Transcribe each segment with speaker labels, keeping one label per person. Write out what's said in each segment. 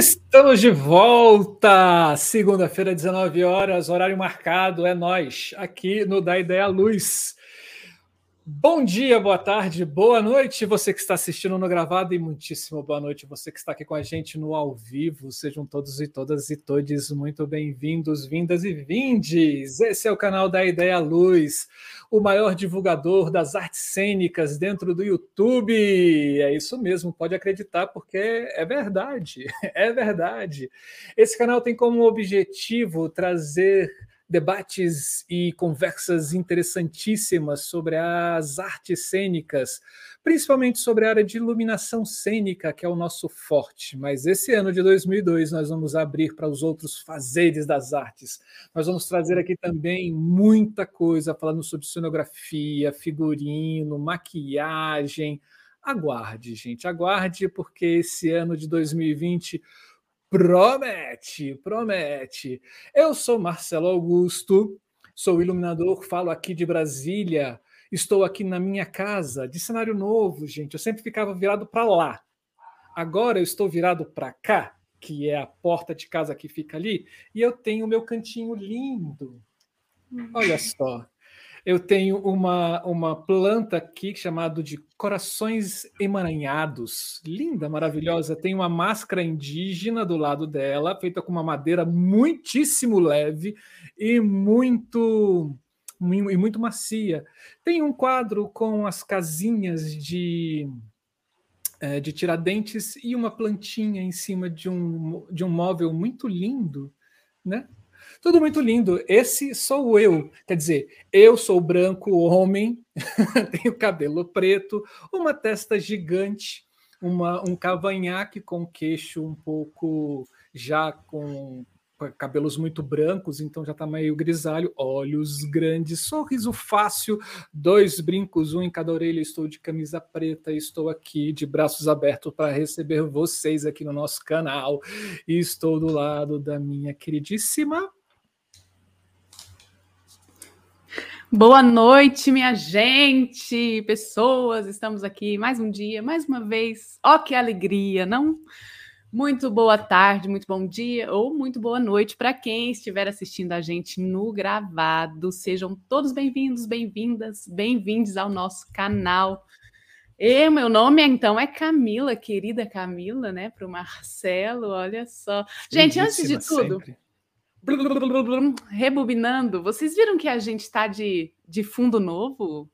Speaker 1: Estamos de volta! Segunda-feira, 19 horas, horário marcado, é nós, aqui no Da Ideia Luz. Bom dia, boa tarde, boa noite, você que está assistindo no gravado, e muitíssimo boa noite, você que está aqui com a gente no ao vivo. Sejam todos e todas e todes muito bem-vindos, vindas e vindes. Esse é o canal da Ideia Luz, o maior divulgador das artes cênicas dentro do YouTube. É isso mesmo, pode acreditar, porque é verdade, é verdade. Esse canal tem como objetivo trazer debates e conversas interessantíssimas sobre as artes cênicas, principalmente sobre a área de iluminação cênica, que é o nosso forte. Mas esse ano de 2002 nós vamos abrir para os outros fazeres das artes. Nós vamos trazer aqui também muita coisa falando sobre cenografia, figurino, maquiagem. Aguarde, gente, aguarde, porque esse ano de 2020 Promete, promete. Eu sou Marcelo Augusto, sou iluminador, falo aqui de Brasília. Estou aqui na minha casa, de cenário novo, gente. Eu sempre ficava virado para lá. Agora eu estou virado para cá, que é a porta de casa que fica ali, e eu tenho o meu cantinho lindo. Olha só. Eu tenho uma, uma planta aqui chamada de corações emaranhados. Linda, maravilhosa. Tem uma máscara indígena do lado dela, feita com uma madeira muitíssimo leve e muito e muito macia. Tem um quadro com as casinhas de é, de tiradentes e uma plantinha em cima de um, de um móvel muito lindo, né? Tudo muito lindo. Esse sou eu. Quer dizer, eu sou branco, homem, tenho cabelo preto, uma testa gigante, uma, um cavanhaque com queixo um pouco já com cabelos muito brancos, então já está meio grisalho, olhos grandes, sorriso fácil, dois brincos, um em cada orelha. Estou de camisa preta, estou aqui de braços abertos para receber vocês aqui no nosso canal. E estou do lado da minha queridíssima
Speaker 2: Boa noite, minha gente, pessoas. Estamos aqui mais um dia, mais uma vez. Ó, oh, que alegria, não? Muito boa tarde, muito bom dia ou muito boa noite para quem estiver assistindo a gente no gravado. Sejam todos bem-vindos, bem-vindas, bem-vindos ao nosso canal. E meu nome então é Camila, querida Camila, né? Para o Marcelo, olha só. Gente, antes de tudo. Sempre rebobinando, vocês viram que a gente está de, de fundo novo?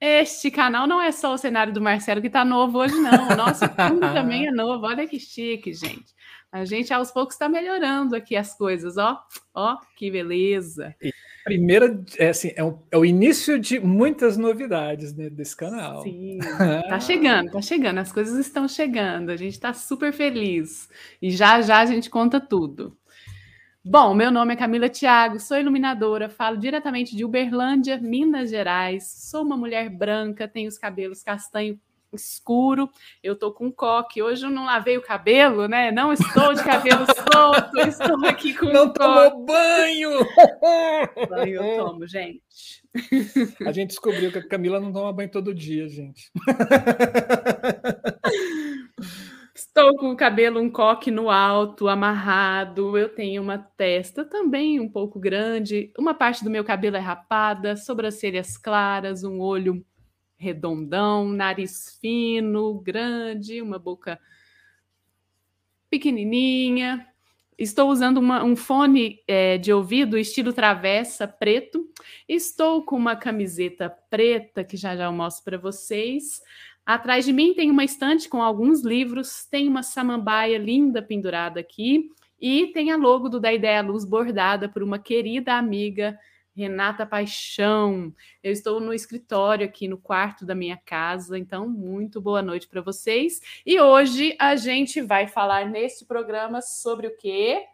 Speaker 2: Este canal não é só o cenário do Marcelo que está novo hoje, não. O nosso fundo também é novo. Olha que chique, gente. A gente aos poucos está melhorando aqui as coisas, ó. Ó, que beleza.
Speaker 1: E primeira, é, assim, é, o, é o início de muitas novidades né, desse canal.
Speaker 2: Sim, tá chegando, tá chegando. As coisas estão chegando. A gente está super feliz. E já já a gente conta tudo. Bom, meu nome é Camila Thiago, sou iluminadora, falo diretamente de Uberlândia, Minas Gerais. Sou uma mulher branca, tenho os cabelos castanho escuro. Eu tô com coque. Hoje eu não lavei o cabelo, né? Não estou de cabelo solto, estou aqui com
Speaker 1: Não tomou banho!
Speaker 2: Banho eu tomo, gente.
Speaker 1: A gente descobriu que a Camila não toma banho todo dia, gente.
Speaker 2: Estou com o cabelo um coque no alto, amarrado. Eu tenho uma testa também um pouco grande. Uma parte do meu cabelo é rapada, sobrancelhas claras, um olho redondão, nariz fino, grande, uma boca pequenininha. Estou usando uma, um fone é, de ouvido estilo travessa preto. Estou com uma camiseta preta que já já eu mostro para vocês. Atrás de mim tem uma estante com alguns livros, tem uma samambaia linda pendurada aqui e tem a logo do Da Ideia Luz bordada por uma querida amiga, Renata Paixão. Eu estou no escritório aqui no quarto da minha casa, então muito boa noite para vocês. E hoje a gente vai falar neste programa sobre o quê?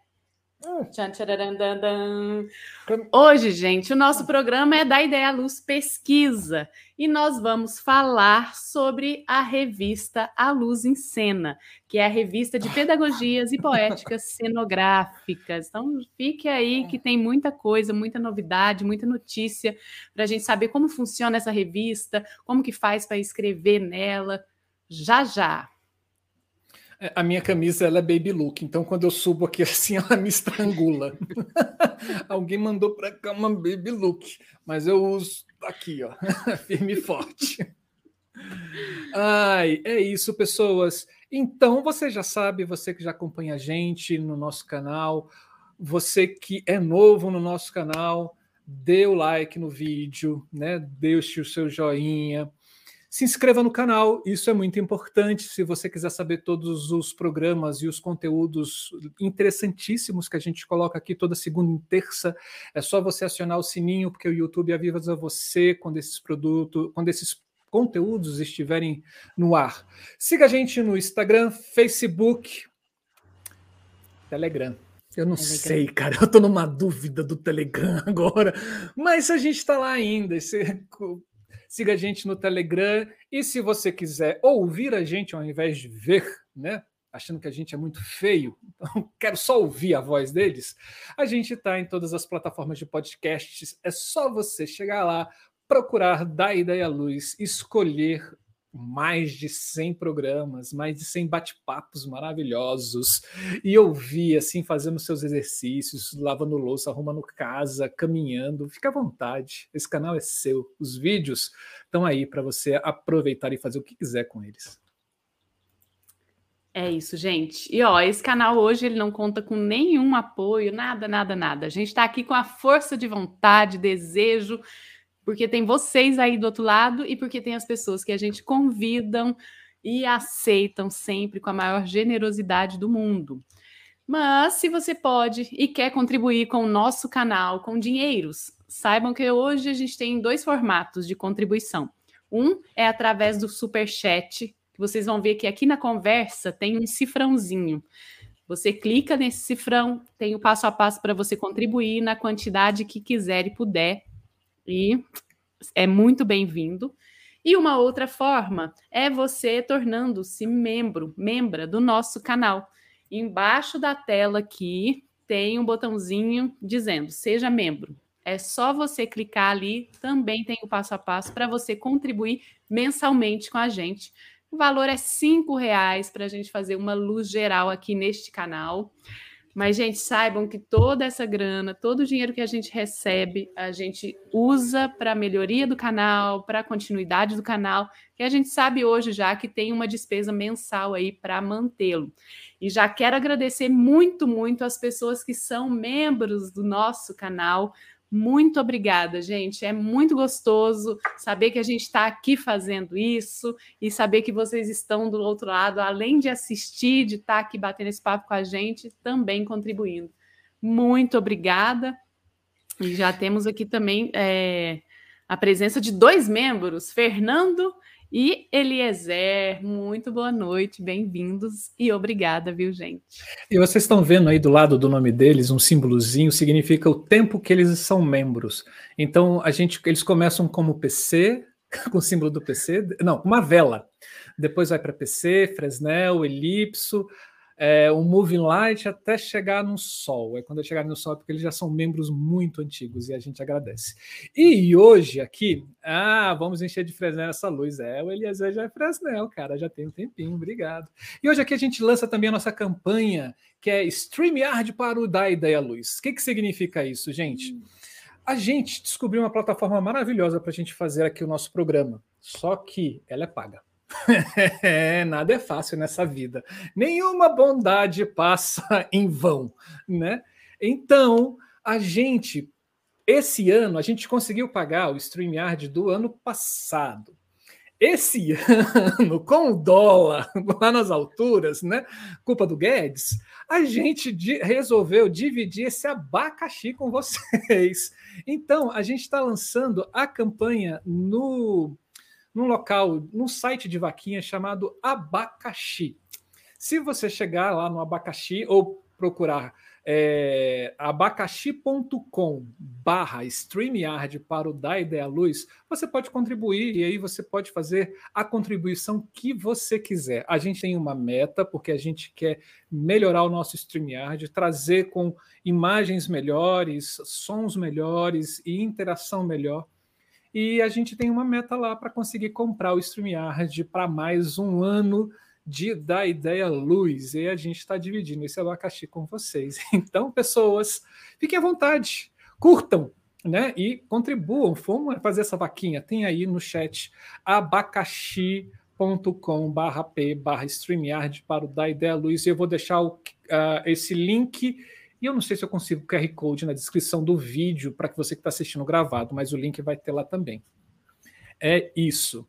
Speaker 2: Hoje, gente, o nosso programa é da Ideia Luz Pesquisa e nós vamos falar sobre a revista A Luz em Cena, que é a revista de pedagogias e poéticas cenográficas. Então, fique aí que tem muita coisa, muita novidade, muita notícia para a gente saber como funciona essa revista, como que faz para escrever nela. Já já.
Speaker 1: É, a minha camisa ela é baby look, então quando eu subo aqui assim, ela me estrangula. Alguém mandou para cá uma baby look, mas eu uso aqui, ó, firme e forte. Ai, é isso, pessoas. Então você já sabe, você que já acompanha a gente no nosso canal, você que é novo no nosso canal, dê o like no vídeo, né? Deixe o seu joinha se inscreva no canal, isso é muito importante. Se você quiser saber todos os programas e os conteúdos interessantíssimos que a gente coloca aqui toda segunda e terça, é só você acionar o sininho, porque o YouTube avisa você quando esses produtos, quando esses conteúdos estiverem no ar. Siga a gente no Instagram, Facebook, Telegram. Eu não Telegram. sei, cara. Eu tô numa dúvida do Telegram agora. Mas a gente está lá ainda. Você siga a gente no Telegram e se você quiser ouvir a gente ao invés de ver, né? Achando que a gente é muito feio, então quero só ouvir a voz deles. A gente está em todas as plataformas de podcasts. É só você chegar lá, procurar da Ideia Luz, escolher mais de 100 programas, mais de 100 bate-papos maravilhosos e ouvir assim, fazendo seus exercícios, lavando louça, arrumando casa, caminhando. Fica à vontade, esse canal é seu. Os vídeos estão aí para você aproveitar e fazer o que quiser com eles.
Speaker 2: É isso, gente. E ó, esse canal hoje ele não conta com nenhum apoio, nada, nada, nada. A gente está aqui com a força de vontade, desejo porque tem vocês aí do outro lado e porque tem as pessoas que a gente convidam e aceitam sempre com a maior generosidade do mundo. Mas se você pode e quer contribuir com o nosso canal com dinheiros, saibam que hoje a gente tem dois formatos de contribuição. Um é através do super chat, que vocês vão ver que aqui na conversa tem um cifrãozinho. Você clica nesse cifrão, tem o passo a passo para você contribuir na quantidade que quiser e puder e é muito bem-vindo. E uma outra forma é você tornando-se membro, membra do nosso canal. Embaixo da tela aqui tem um botãozinho dizendo seja membro. É só você clicar ali, também tem o passo a passo para você contribuir mensalmente com a gente. O valor é cinco reais para a gente fazer uma luz geral aqui neste canal. Mas, gente, saibam que toda essa grana, todo o dinheiro que a gente recebe, a gente usa para a melhoria do canal, para a continuidade do canal, que a gente sabe hoje já que tem uma despesa mensal aí para mantê-lo. E já quero agradecer muito, muito as pessoas que são membros do nosso canal. Muito obrigada, gente. É muito gostoso saber que a gente está aqui fazendo isso e saber que vocês estão do outro lado, além de assistir, de estar tá aqui batendo esse papo com a gente, também contribuindo. Muito obrigada. E já temos aqui também é, a presença de dois membros, Fernando e Eliezer, muito boa noite, bem-vindos e obrigada, viu, gente?
Speaker 1: E vocês estão vendo aí do lado do nome deles um símbolozinho, significa o tempo que eles são membros. Então, a gente, eles começam como PC, com o símbolo do PC, não, uma vela. Depois vai para PC, Fresnel, Elipso, é, o Moving Light até chegar no Sol. É quando chegar no Sol, é porque eles já são membros muito antigos e a gente agradece. E hoje aqui, ah, vamos encher de Fresnel essa luz. É, o Eliezer já é Fresnel, cara, já tem um tempinho, obrigado. E hoje aqui a gente lança também a nossa campanha, que é StreamYard para o Da Ideia Luz. O que, que significa isso, gente? A gente descobriu uma plataforma maravilhosa para a gente fazer aqui o nosso programa, só que ela é paga. É, nada é fácil nessa vida. Nenhuma bondade passa em vão, né? Então, a gente, esse ano, a gente conseguiu pagar o StreamYard do ano passado. Esse ano, com o dólar lá nas alturas, né? Culpa do Guedes, a gente resolveu dividir esse abacaxi com vocês. Então, a gente está lançando a campanha no num local, num site de vaquinha chamado Abacaxi. Se você chegar lá no Abacaxi ou procurar é, abacaxi.com barra StreamYard para o Da Ideia Luz, você pode contribuir e aí você pode fazer a contribuição que você quiser. A gente tem uma meta, porque a gente quer melhorar o nosso StreamYard, trazer com imagens melhores, sons melhores e interação melhor e a gente tem uma meta lá para conseguir comprar o StreamYard para mais um ano de Da Ideia Luz. E a gente está dividindo esse abacaxi com vocês. Então, pessoas, fiquem à vontade, curtam, né? E contribuam. Vamos fazer essa vaquinha. Tem aí no chat abacaxi.com barra p barra StreamYard para o Da Ideia Luz. E eu vou deixar o, uh, esse link. Eu não sei se eu consigo o QR Code na descrição do vídeo para que você que está assistindo gravado, mas o link vai ter lá também. É isso.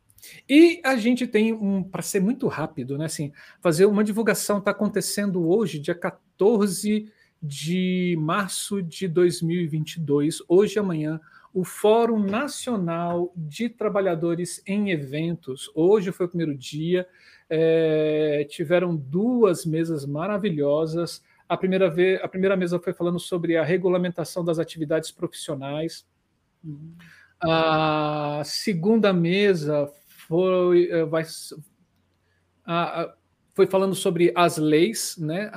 Speaker 1: E a gente tem um, para ser muito rápido, né? Assim, fazer uma divulgação está acontecendo hoje, dia 14 de março de 2022, hoje e amanhã, o Fórum Nacional de Trabalhadores em Eventos. Hoje foi o primeiro dia, é, tiveram duas mesas maravilhosas. A primeira, vez, a primeira mesa foi falando sobre a regulamentação das atividades profissionais. A segunda mesa foi, eh, vai, foi falando sobre as leis, né?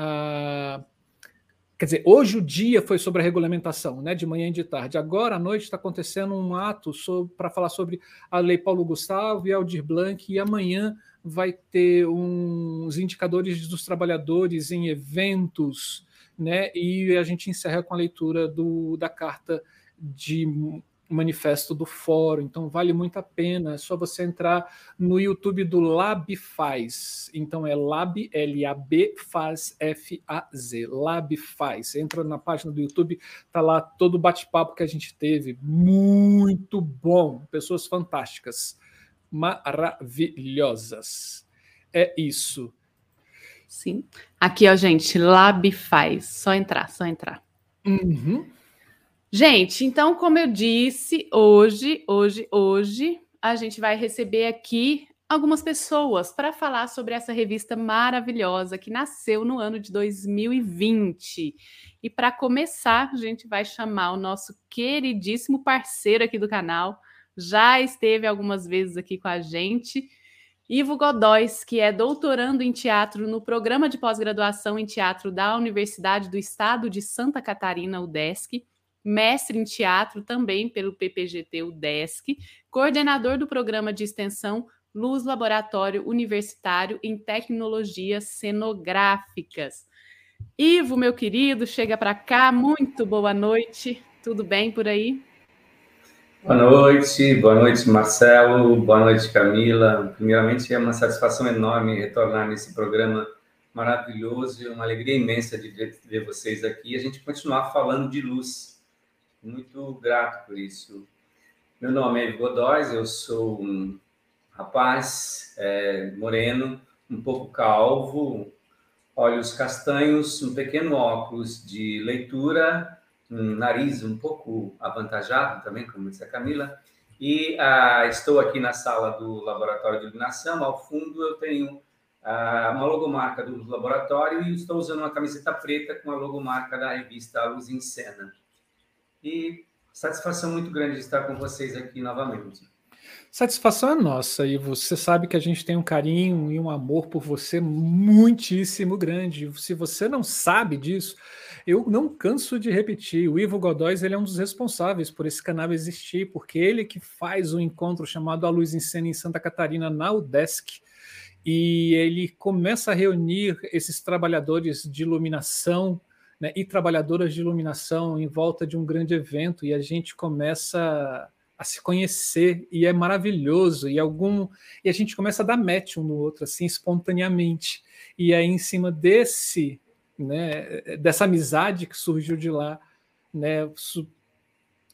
Speaker 1: Quer dizer, hoje o dia foi sobre a regulamentação, né? De manhã e de tarde. Agora à noite está acontecendo um ato para falar sobre a lei Paulo Gustavo e Aldir Blanc, e amanhã vai ter uns indicadores dos trabalhadores em eventos, né? E a gente encerra com a leitura do, da carta de manifesto do fórum, então vale muito a pena. É só você entrar no YouTube do Lab Faz. Então é Lab, L-A-B, Faz, F-A-Z. Lab Faz. Entra na página do YouTube, tá lá todo o bate-papo que a gente teve. Muito bom. Pessoas fantásticas. Maravilhosas. É isso.
Speaker 2: Sim. Aqui, ó, gente, Lab Faz. Só entrar, só entrar.
Speaker 1: Uhum.
Speaker 2: Gente, então, como eu disse, hoje, hoje, hoje, a gente vai receber aqui algumas pessoas para falar sobre essa revista maravilhosa que nasceu no ano de 2020. E para começar, a gente vai chamar o nosso queridíssimo parceiro aqui do canal, já esteve algumas vezes aqui com a gente, Ivo Godóis, que é doutorando em teatro no programa de pós-graduação em teatro da Universidade do Estado de Santa Catarina, UDESC mestre em teatro também pelo PPGT UDESC, coordenador do programa de extensão Luz Laboratório Universitário em Tecnologias Cenográficas. Ivo, meu querido, chega para cá. Muito boa noite. Tudo bem por aí?
Speaker 3: Boa noite, boa noite, Marcelo, boa noite, Camila. Primeiramente, é uma satisfação enorme retornar nesse programa maravilhoso e uma alegria imensa de ver vocês aqui e a gente continuar falando de luz muito grato por isso. Meu nome é Godóis, eu sou um rapaz é, moreno, um pouco calvo, olhos castanhos, um pequeno óculos de leitura, um nariz um pouco avantajado também, como disse a Camila, e ah, estou aqui na sala do Laboratório de Iluminação. Ao fundo eu tenho ah, uma logomarca do laboratório e estou usando uma camiseta preta com a logomarca da revista Luz em Cena. E satisfação muito grande de estar com vocês aqui novamente.
Speaker 1: Satisfação é nossa, e você sabe que a gente tem um carinho e um amor por você muitíssimo grande. Se você não sabe disso, eu não canso de repetir. O Ivo Godóis ele é um dos responsáveis por esse canal existir, porque ele que faz o um encontro chamado A Luz em Cena em Santa Catarina na UDESC. E ele começa a reunir esses trabalhadores de iluminação né, e trabalhadoras de iluminação em volta de um grande evento e a gente começa a se conhecer e é maravilhoso e algum e a gente começa a dar match um no outro assim espontaneamente. E aí em cima desse né, dessa amizade que surgiu de lá né,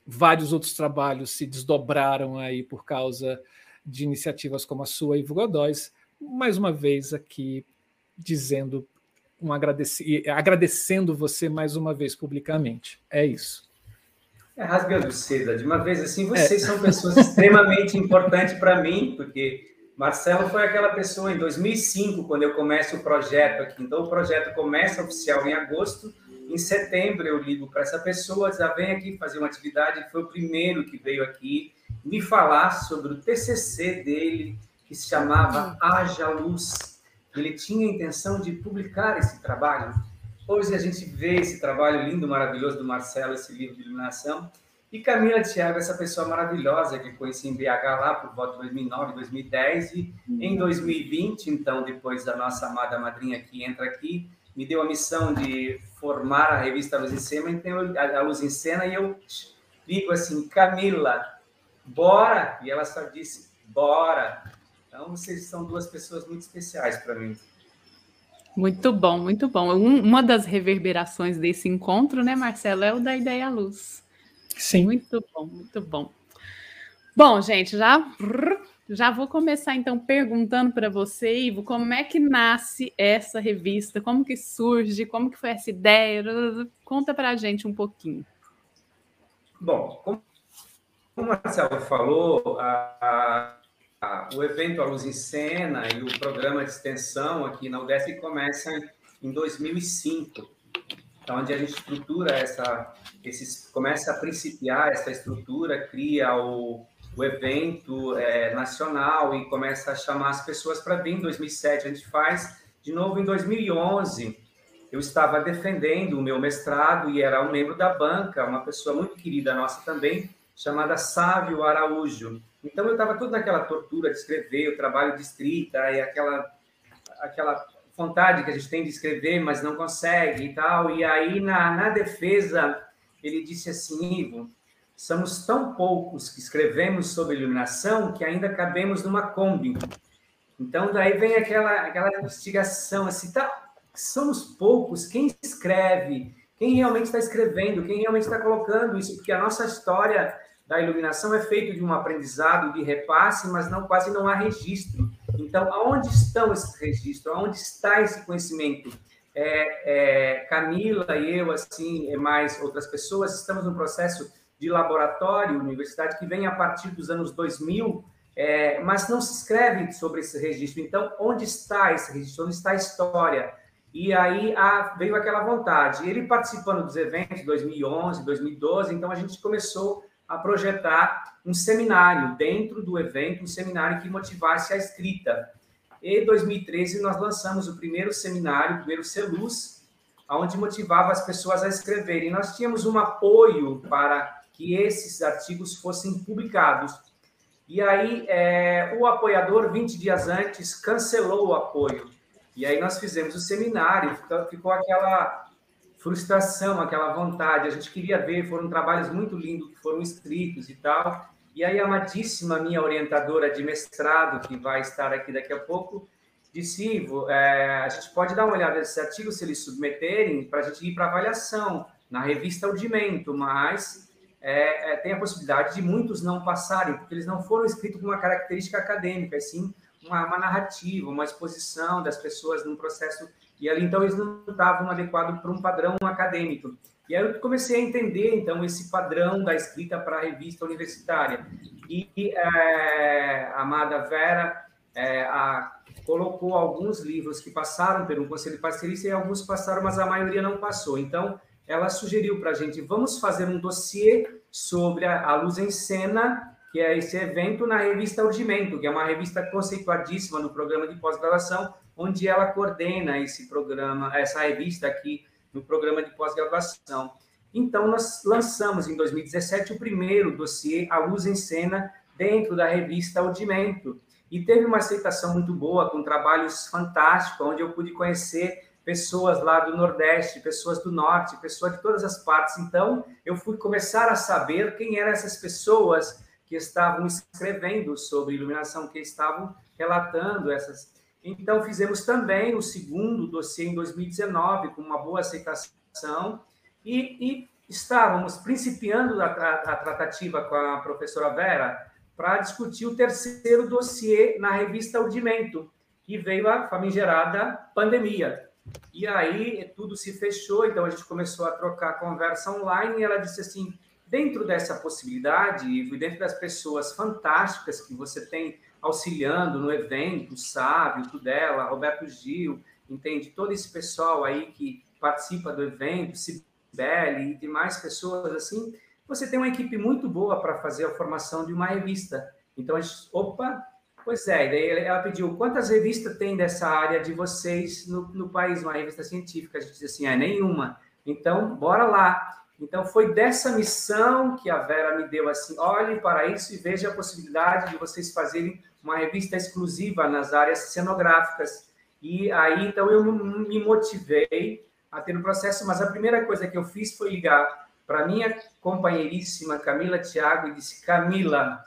Speaker 1: vários outros trabalhos se desdobraram aí por causa de iniciativas como a sua Ivo Godóis mais uma vez aqui dizendo um agradeci agradecendo você mais uma vez publicamente. É isso.
Speaker 3: É rasgando seda. De uma vez assim, vocês é. são pessoas extremamente importantes para mim, porque Marcelo foi aquela pessoa em 2005, quando eu começo o projeto aqui. Então, o projeto começa oficial em agosto. Em setembro, eu ligo para essa pessoa, já vem aqui fazer uma atividade. Foi o primeiro que veio aqui me falar sobre o TCC dele, que se chamava Haja Luz ele tinha a intenção de publicar esse trabalho. Hoje a gente vê esse trabalho lindo, maravilhoso do Marcelo, esse livro de iluminação, E Camila Thiago, essa pessoa maravilhosa que conheci em BH lá por volta de 2009, 2010, e em 2020, então, depois da nossa amada madrinha que entra aqui, me deu a missão de formar a revista Luz em Cena, então, a Luz em Cena, e eu digo assim, Camila, bora! E ela só disse, bora! Então, vocês são duas pessoas muito especiais para mim.
Speaker 2: Muito bom, muito bom. Um, uma das reverberações desse encontro, né, Marcelo, é o da Ideia Luz. Sim. Muito bom, muito bom. Bom, gente, já já vou começar então perguntando para você, Ivo, como é que nasce essa revista? Como que surge? Como que foi essa ideia? Conta para a gente um pouquinho.
Speaker 3: Bom, como o Marcelo falou, a, o evento A Luz em Cena e o programa de extensão aqui na UDESC começa em 2005 então, onde a gente estrutura essa, esses, começa a principiar essa estrutura, cria o, o evento é, nacional e começa a chamar as pessoas para vir. Em 2007 a gente faz de novo em 2011. Eu estava defendendo o meu mestrado e era um membro da banca, uma pessoa muito querida nossa também, chamada Sávio Araújo. Então eu estava tudo naquela tortura de escrever, o trabalho de escrita e aquela aquela vontade que a gente tem de escrever, mas não consegue e tal. E aí, na, na defesa, ele disse assim, Ivo, somos tão poucos que escrevemos sobre iluminação que ainda cabemos numa Kombi. Então, daí vem aquela, aquela investigação, assim, tá, somos poucos, quem escreve, quem realmente está escrevendo, quem realmente está colocando isso, porque a nossa história da iluminação é feita de um aprendizado, de repasse, mas não quase não há registro. Então, aonde estão esses registros? Aonde está esse conhecimento? É, é, Camila e eu, assim, e mais outras pessoas, estamos no processo de laboratório, universidade, que vem a partir dos anos 2000, é, mas não se escreve sobre esse registro. Então, onde está esse registro? Onde está a história? E aí a, veio aquela vontade. Ele participando dos eventos 2011, 2012, então a gente começou a projetar um seminário dentro do evento, um seminário que motivasse a escrita. Em 2013, nós lançamos o primeiro seminário, o primeiro CELUS, onde motivava as pessoas a escreverem. Nós tínhamos um apoio para que esses artigos fossem publicados. E aí, é, o apoiador, 20 dias antes, cancelou o apoio. E aí, nós fizemos o seminário, ficou, ficou aquela frustração, aquela vontade. A gente queria ver, foram trabalhos muito lindos que foram escritos e tal. E aí, a amadíssima minha orientadora de mestrado, que vai estar aqui daqui a pouco, disse: Ivo, é, a gente pode dar uma olhada nesse artigo se eles submeterem para a gente ir para avaliação na revista Audimento, mas é, é, tem a possibilidade de muitos não passarem, porque eles não foram escritos com uma característica acadêmica, sim uma, uma narrativa, uma exposição das pessoas num processo e ali, então, eles não estavam adequados para um padrão acadêmico. E aí eu comecei a entender, então, esse padrão da escrita para a revista universitária. E é, a amada Vera é, a, colocou alguns livros que passaram pelo Conselho Parcerista e alguns passaram, mas a maioria não passou. Então, ela sugeriu para a gente, vamos fazer um dossiê sobre a, a luz em cena, que é esse evento na revista Urgimento, que é uma revista conceituadíssima no programa de pós-graduação, onde ela coordena esse programa, essa revista aqui no programa de pós-graduação. Então, nós lançamos em 2017 o primeiro dossiê A Luz em Cena dentro da revista Audimento. E teve uma aceitação muito boa, com trabalhos fantásticos, onde eu pude conhecer pessoas lá do Nordeste, pessoas do Norte, pessoas de todas as partes. Então, eu fui começar a saber quem eram essas pessoas que estavam escrevendo sobre iluminação, que estavam relatando essas, então, fizemos também o segundo dossiê em 2019, com uma boa aceitação, e, e estávamos principiando a, a, tratativa com a professora Vera para discutir o terceiro dossiê na revista Audimento, e veio a famigerada pandemia. E aí tudo se fechou, então a gente começou a trocar conversa online, e ela disse assim, dentro dessa possibilidade, e dentro das pessoas fantásticas que você tem auxiliando no evento, o Sábio, Tudela, Roberto Gil, entende? Todo esse pessoal aí que participa do evento, Sibeli e demais pessoas assim, você tem uma equipe muito boa para fazer a formação de uma revista. Então, a gente, opa, pois é, daí ela pediu, quantas revistas tem dessa área de vocês no, no país, uma revista científica? A gente disse assim, é nenhuma. Então, bora lá. Então, foi dessa missão que a Vera me deu assim: olhem para isso e vejam a possibilidade de vocês fazerem uma revista exclusiva nas áreas cenográficas. E aí, então, eu me motivei a ter um processo, mas a primeira coisa que eu fiz foi ligar para minha companheiríssima Camila Thiago e disse: Camila,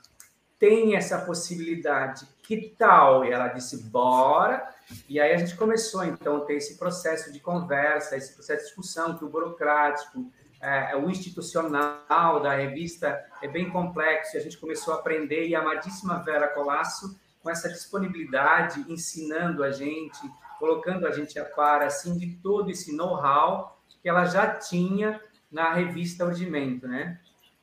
Speaker 3: tem essa possibilidade, que tal? E ela disse: bora. E aí a gente começou, então, a ter esse processo de conversa, esse processo de discussão, que o burocrático, é, o institucional da revista é bem complexo. A gente começou a aprender e a amadíssima Vera Colasso, com essa disponibilidade, ensinando a gente, colocando a gente a par assim de todo esse know-how que ela já tinha na revista Ordimento, né?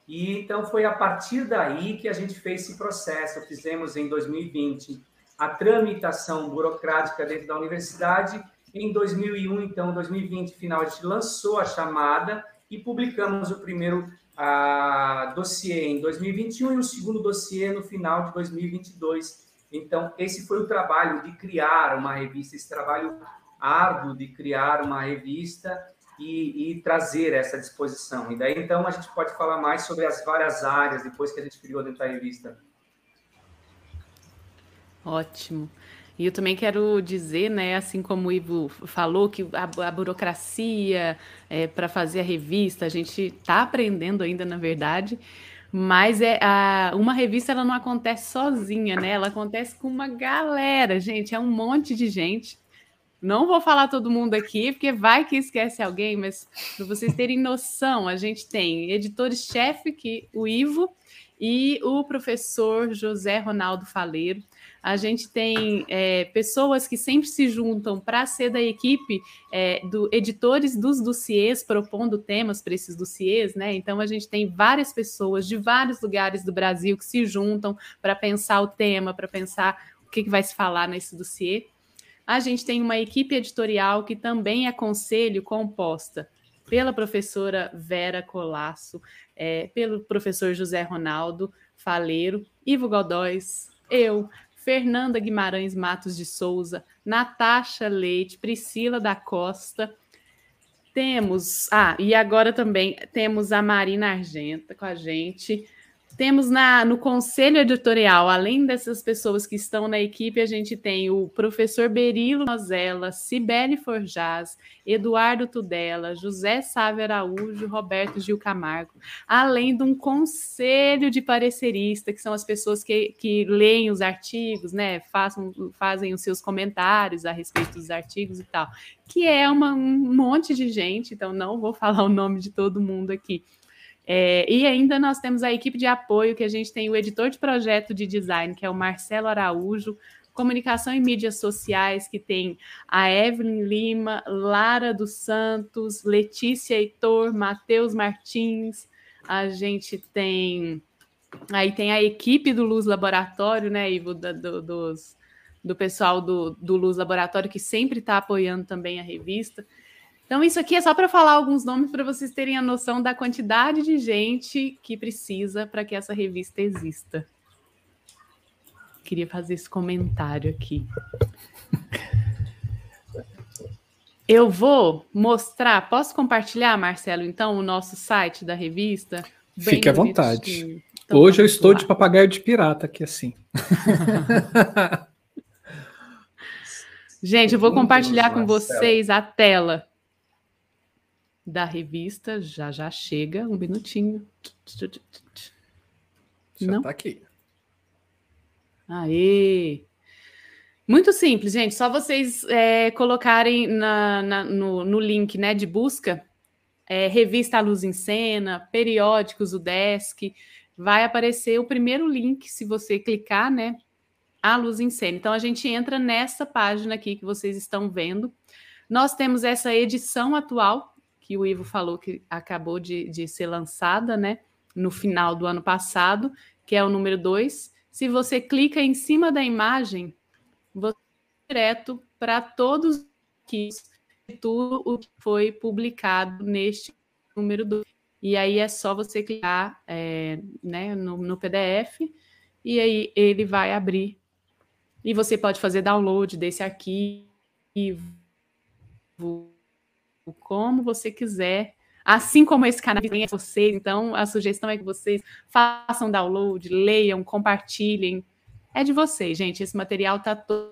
Speaker 3: E então foi a partir daí que a gente fez esse processo. Fizemos em 2020 a tramitação burocrática dentro da universidade. Em 2001, então, 2020, final, a gente lançou a chamada e publicamos o primeiro a, dossiê em 2021 e o segundo dossiê no final de 2022 então, esse foi o trabalho de criar uma revista, esse trabalho árduo de criar uma revista e, e, trazer essa disposição. E daí, então, a gente pode falar mais sobre as várias áreas depois que a gente criou dentro da revista.
Speaker 2: Ótimo. E eu também quero dizer, né, assim como o Ivo falou, que a, a burocracia é, para fazer a revista, a gente está aprendendo ainda, na verdade, mas é a, uma revista ela não acontece sozinha, né? Ela acontece com uma galera, gente, é um monte de gente. Não vou falar todo mundo aqui, porque vai que esquece alguém, mas para vocês terem noção, a gente tem editores-chefe, que o Ivo, e o professor José Ronaldo Faleiro. A gente tem é, pessoas que sempre se juntam para ser da equipe é, do editores dos dossiês, propondo temas para esses dossiês, né? Então a gente tem várias pessoas de vários lugares do Brasil que se juntam para pensar o tema, para pensar o que, que vai se falar nesse dossiê. A gente tem uma equipe editorial que também é conselho composta pela professora Vera Colasso, é, pelo professor José Ronaldo Faleiro, Ivo Godóis, eu, Fernanda Guimarães Matos de Souza, Natasha Leite, Priscila da Costa. Temos, ah, e agora também temos a Marina Argenta com a gente, temos na, no conselho editorial, além dessas pessoas que estão na equipe, a gente tem o professor Berilo Nozella, Cibele Forjaz, Eduardo Tudela, José Sávio Araújo, Roberto Gil Camargo, além de um conselho de parecerista, que são as pessoas que, que leem os artigos, né, façam, fazem os seus comentários a respeito dos artigos e tal, que é uma, um monte de gente, então não vou falar o nome de todo mundo aqui é, e ainda nós temos a equipe de apoio, que a gente tem o editor de projeto de design, que é o Marcelo Araújo, comunicação e mídias sociais, que tem a Evelyn Lima, Lara dos Santos, Letícia Heitor, Matheus Martins, a gente tem. Aí tem a equipe do Luz Laboratório, né, Ivo, da, do, dos, do pessoal do, do Luz Laboratório, que sempre está apoiando também a revista. Então, isso aqui é só para falar alguns nomes para vocês terem a noção da quantidade de gente que precisa para que essa revista exista. Queria fazer esse comentário aqui. Eu vou mostrar. Posso compartilhar, Marcelo, então, o nosso site da revista?
Speaker 1: Bem Fique à vontade. Então, Hoje eu estou lá. de papagaio de pirata aqui assim.
Speaker 2: Gente, eu vou compartilhar com vocês a tela da revista. Já já chega, um minutinho.
Speaker 1: Já Não? tá aqui.
Speaker 2: Aê! Muito simples, gente. Só vocês é, colocarem na, na, no, no, link né, de busca é, revista A Luz em Cena, periódicos, o Desk, vai aparecer o primeiro link, se você clicar, né? A Luz em Cena. Então a gente entra nessa página aqui que vocês estão vendo. Nós temos essa edição atual que o Ivo falou que acabou de, de ser lançada, né? No final do ano passado, que é o número 2. Se você clica em cima da imagem, você direto para todos que tudo o que foi publicado neste número 2. E aí é só você clicar é, né, no, no PDF e aí ele vai abrir. E você pode fazer download desse arquivo como você quiser Assim como esse canal é vocês, então a sugestão é que vocês façam download, leiam, compartilhem. É de vocês, gente. Esse material está todo,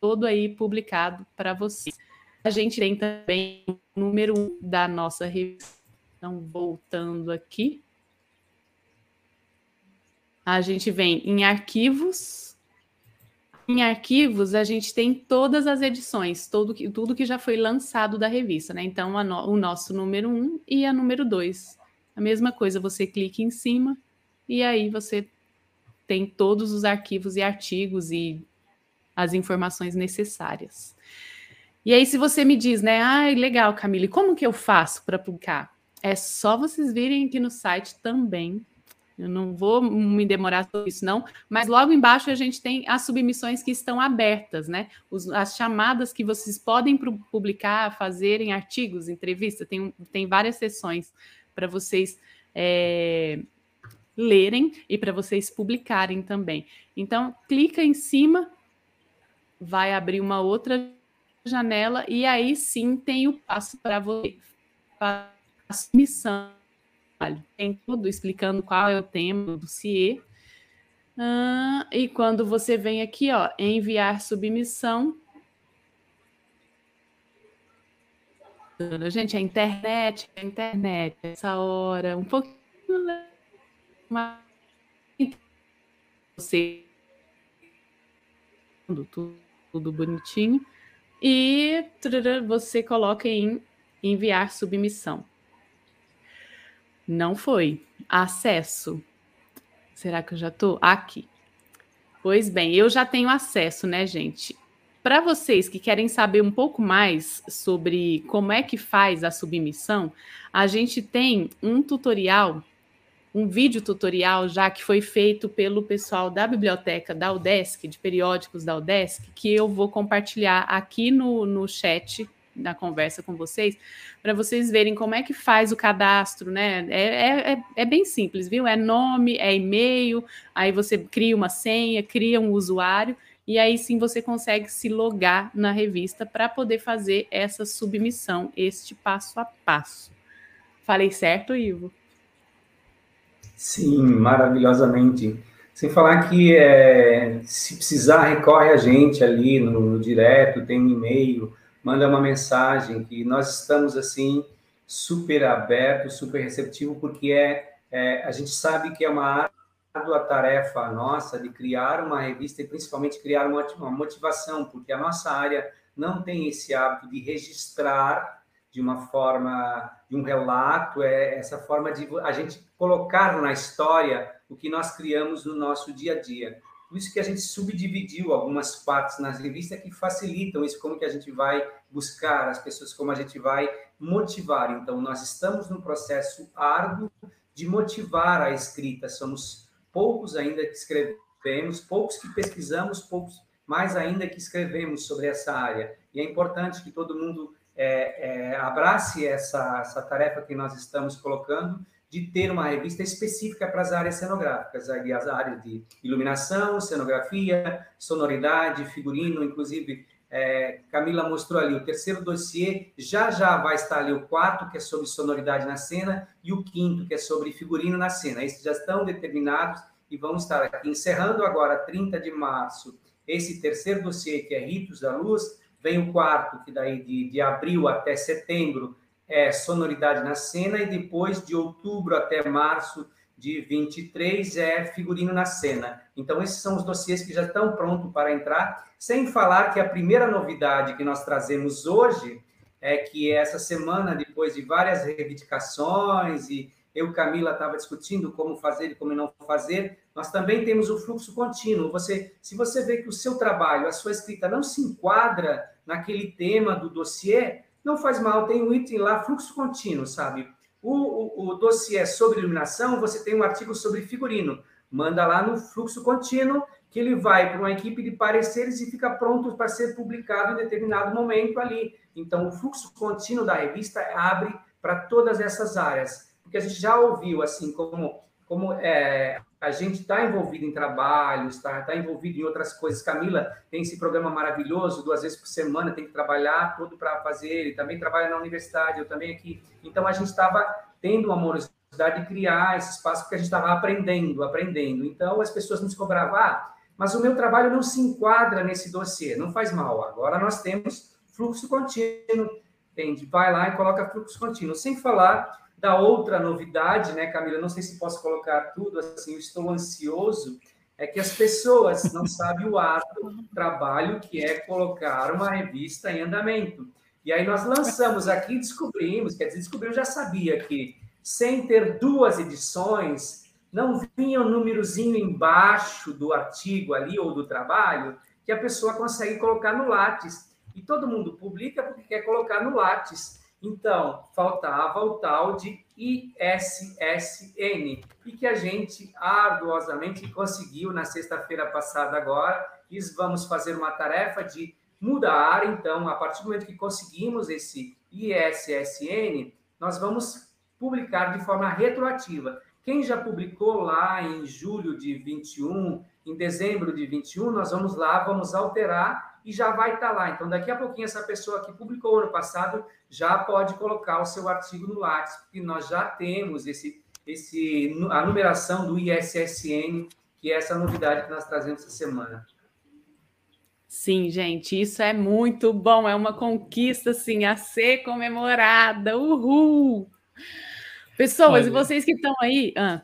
Speaker 2: todo aí publicado para vocês. A gente tem também o número um da nossa revista. Então, voltando aqui. A gente vem em arquivos, em arquivos, a gente tem todas as edições, todo tudo que já foi lançado da revista, né? Então, no, o nosso número 1 um e a número 2. A mesma coisa, você clica em cima e aí você tem todos os arquivos e artigos e as informações necessárias. E aí, se você me diz, né? Ah, legal, Camille, como que eu faço para publicar? É só vocês virem aqui no site também eu não vou me demorar sobre isso, não. Mas logo embaixo a gente tem as submissões que estão abertas, né? Os, as chamadas que vocês podem publicar, fazerem artigos, entrevista, tem, tem várias sessões para vocês é, lerem e para vocês publicarem também. Então, clica em cima, vai abrir uma outra janela, e aí sim tem o passo para você, para a submissão tem tudo explicando qual é o tema do. Ah, e quando você vem aqui, ó, enviar submissão. Gente, a internet, a internet, essa hora, um pouquinho. Você. Tudo, tudo bonitinho. E você coloca em enviar submissão. Não foi. Acesso. Será que eu já estou aqui? Pois bem, eu já tenho acesso, né, gente? Para vocês que querem saber um pouco mais sobre como é que faz a submissão, a gente tem um tutorial, um vídeo tutorial já que foi feito pelo pessoal da biblioteca da UDESC, de periódicos da UDESC, que eu vou compartilhar aqui no, no chat na conversa com vocês, para vocês verem como é que faz o cadastro, né? É, é, é, é bem simples, viu? É nome, é e-mail, aí você cria uma senha, cria um usuário, e aí sim você consegue se logar na revista para poder fazer essa submissão, este passo a passo. Falei certo, Ivo?
Speaker 3: Sim, maravilhosamente. Sem falar que é, se precisar, recorre a gente ali no, no direto, tem um e-mail, manda uma mensagem que nós estamos assim super abertos, super receptivo, porque é, é, a gente sabe que é uma árdua tarefa nossa de criar uma revista e principalmente criar uma, uma motivação, porque a nossa área não tem esse hábito de registrar de uma forma, de um relato, é essa forma de a gente colocar na história o que nós criamos no nosso dia a dia. Por isso que a gente subdividiu algumas partes nas revistas que facilitam isso, como que a gente vai buscar as pessoas, como a gente vai motivar. Então, nós estamos num processo árduo de motivar a escrita. Somos poucos ainda que escrevemos, poucos que pesquisamos, poucos mais ainda que escrevemos sobre essa área. E é importante que todo mundo é, é, abrace essa, essa tarefa que nós estamos colocando de ter uma revista específica para as áreas cenográficas, as áreas de iluminação, cenografia, sonoridade, figurino, inclusive é, Camila mostrou ali o terceiro dossiê, já já vai estar ali o quarto, que é sobre sonoridade na cena, e o quinto, que é sobre figurino na cena. Esses já estão determinados e vão estar aqui. Encerrando agora, 30 de março, esse terceiro dossiê, que é Ritos da Luz, vem o quarto, que daí de, de abril até setembro é sonoridade na cena e depois de outubro até março de 23 é figurino na cena. Então esses são os dossiês que já estão prontos para entrar, sem falar que a primeira novidade que nós trazemos hoje é que essa semana depois de várias reivindicações e eu Camila estava discutindo como fazer e como não fazer, nós também temos o fluxo contínuo. Você, se você vê que o seu trabalho, a sua escrita não se enquadra naquele tema do dossiê, não faz mal, tem um item lá, fluxo contínuo, sabe? O, o, o dossiê sobre iluminação, você tem um artigo sobre figurino. Manda lá no fluxo contínuo, que ele vai para uma equipe de pareceres e fica pronto para ser publicado em determinado momento ali. Então, o fluxo contínuo da revista abre para todas essas áreas. Porque a gente já ouviu, assim, como, como é, a gente está envolvido em trabalhos, está tá envolvido em outras coisas. Camila tem esse programa maravilhoso, duas vezes por semana, tem que trabalhar tudo para fazer. Ele também trabalha na universidade, eu também aqui. Então, a gente estava tendo uma amorosidade de criar esse espaço, porque a gente estava aprendendo, aprendendo. Então, as pessoas nos cobravam, ah, mas o meu trabalho não se enquadra nesse dossiê. Não faz mal. Agora nós temos fluxo contínuo. Entende? Vai lá e coloca fluxo contínuo. Sem falar da outra novidade, né, Camila? Não sei se posso colocar tudo assim, eu estou ansioso. É que as pessoas não sabem o ato, o trabalho que é colocar uma revista em andamento. E aí nós lançamos aqui, descobrimos, quer dizer, descobrimos, já sabia que sem ter duas edições, não vinha um númerozinho embaixo do artigo ali ou do trabalho que a pessoa consegue colocar no Lattes. E todo mundo publica porque quer colocar no Lattes. Então, faltava o tal de ISSN, e que a gente arduosamente conseguiu na sexta-feira passada agora, e vamos fazer uma tarefa de mudar, então, a partir do momento que conseguimos esse ISSN, nós vamos publicar de forma retroativa. Quem já publicou lá em julho de 21, em dezembro de 21, nós vamos lá, vamos alterar e já vai estar tá lá. Então, daqui a pouquinho, essa pessoa que publicou ano passado já pode colocar o seu artigo no Lattes, porque nós já temos esse, esse, a numeração do ISSN, que é essa novidade que nós trazemos essa semana.
Speaker 2: Sim, gente, isso é muito bom, é uma conquista assim, a ser comemorada. Uhul! Pessoas, Olha, e vocês que estão aí. Ah.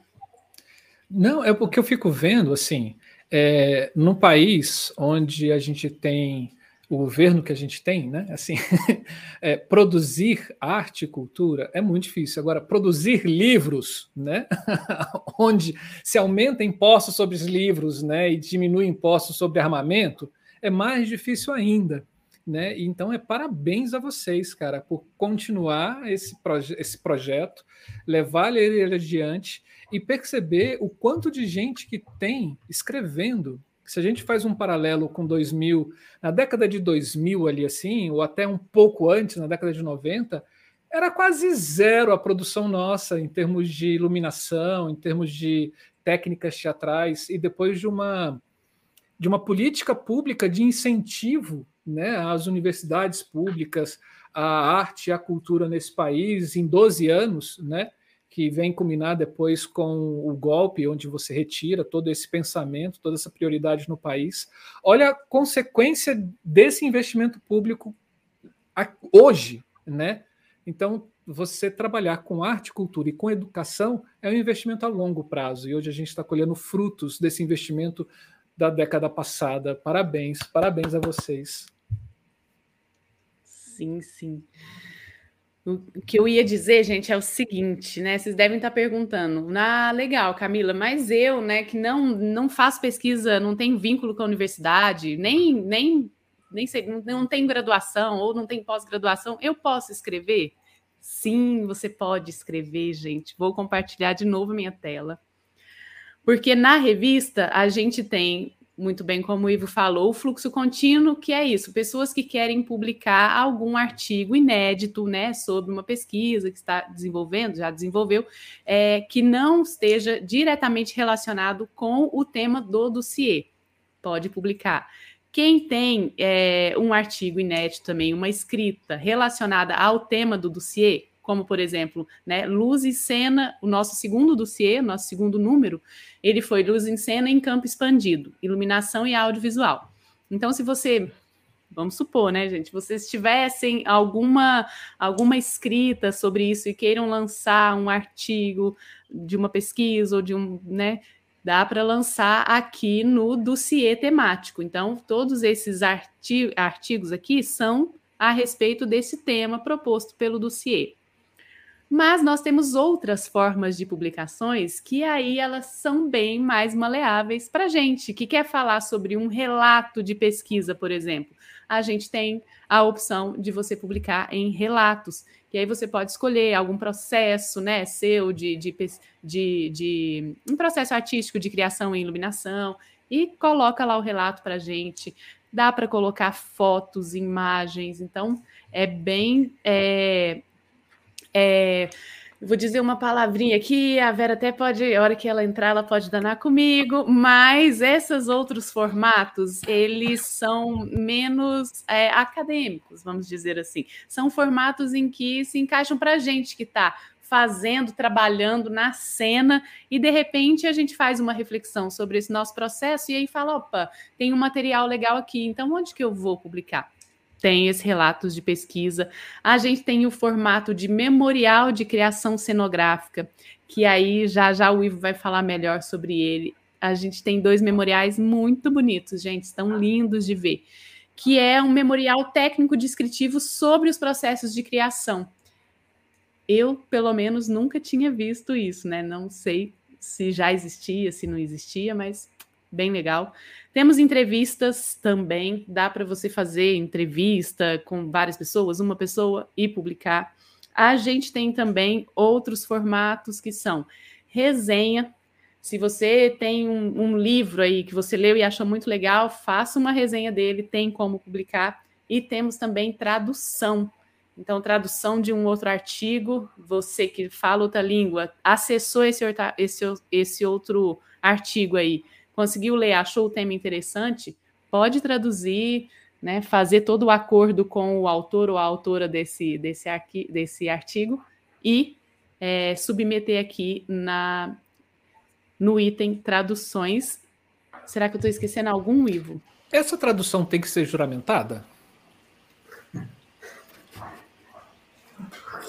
Speaker 1: Não, é porque eu fico vendo assim, é, num país onde a gente tem o governo que a gente tem, né? Assim, é, produzir arte e cultura é muito difícil. Agora, produzir livros, né? onde se aumenta impostos sobre os livros, né? E diminui impostos sobre armamento, é mais difícil ainda. Né? Então é parabéns a vocês, cara, por continuar esse, proje esse projeto, levar ele adiante e perceber o quanto de gente que tem escrevendo. Se a gente faz um paralelo com 2000, na década de 2000 ali assim, ou até um pouco antes, na década de 90, era quase zero a produção nossa em termos de iluminação, em termos de técnicas teatrais e depois de uma de uma política pública de incentivo né, às universidades públicas, à arte e à cultura nesse país em 12 anos, né, que vem culminar depois com o golpe, onde você retira todo esse pensamento, toda essa prioridade no país. Olha a consequência desse investimento público hoje, né? Então, você trabalhar com arte, cultura e com educação é um investimento a longo prazo. E hoje a gente está colhendo frutos desse investimento da década passada. Parabéns, parabéns a vocês.
Speaker 2: Sim, sim. O que eu ia dizer, gente, é o seguinte, né? Vocês devem estar perguntando, ah, legal, Camila, mas eu, né, que não não faço pesquisa, não tenho vínculo com a universidade, nem nem nem sei, não, não tenho graduação ou não tenho pós-graduação, eu posso escrever? Sim, você pode escrever, gente. Vou compartilhar de novo minha tela. Porque na revista a gente tem muito bem como o Ivo falou, o fluxo contínuo, que é isso, pessoas que querem publicar algum artigo inédito, né, sobre uma pesquisa que está desenvolvendo, já desenvolveu, é, que não esteja diretamente relacionado com o tema do dossiê. Pode publicar. Quem tem é, um artigo inédito também, uma escrita relacionada ao tema do dossiê, como por exemplo, né, luz e cena, o nosso segundo dossiê, nosso segundo número, ele foi luz em cena em campo expandido, iluminação e audiovisual. Então, se você, vamos supor, né, gente, vocês tivessem alguma alguma escrita sobre isso e queiram lançar um artigo de uma pesquisa ou de um, né, dá para lançar aqui no dossiê temático. Então, todos esses arti artigos aqui são a respeito desse tema proposto pelo dossiê. Mas nós temos outras formas de publicações que aí elas são bem mais maleáveis para a gente, que quer falar sobre um relato de pesquisa, por exemplo. A gente tem a opção de você publicar em relatos, que aí você pode escolher algum processo né, seu de, de, de, de um processo artístico de criação e iluminação, e coloca lá o relato para a gente. Dá para colocar fotos, imagens, então é bem. É, é, vou dizer uma palavrinha aqui, a Vera até pode, a hora que ela entrar, ela pode danar comigo, mas esses outros formatos, eles são menos é, acadêmicos, vamos dizer assim. São formatos em que se encaixam para a gente que está fazendo, trabalhando na cena, e de repente a gente faz uma reflexão sobre esse nosso processo e aí fala: opa, tem um material legal aqui, então onde que eu vou publicar? Tem esses relatos de pesquisa. A gente tem o formato de memorial de criação cenográfica, que aí já já o Ivo vai falar melhor sobre ele. A gente tem dois memoriais muito bonitos, gente, estão lindos de ver, que é um memorial técnico descritivo sobre os processos de criação. Eu, pelo menos, nunca tinha visto isso, né? Não sei se já existia, se não existia, mas bem legal. Temos entrevistas também, dá para você fazer entrevista com várias pessoas, uma pessoa e publicar. A gente tem também outros formatos que são resenha. Se você tem um, um livro aí que você leu e achou muito legal, faça uma resenha dele, tem como publicar. E temos também tradução. Então, tradução de um outro artigo, você que fala outra língua, acessou esse, esse, esse outro artigo aí conseguiu ler, achou o tema interessante, pode traduzir, né, fazer todo o acordo com o autor ou a autora desse, desse, arqui, desse artigo e é, submeter aqui na, no item traduções. Será que eu estou esquecendo algum, Ivo?
Speaker 1: Essa tradução tem que ser juramentada?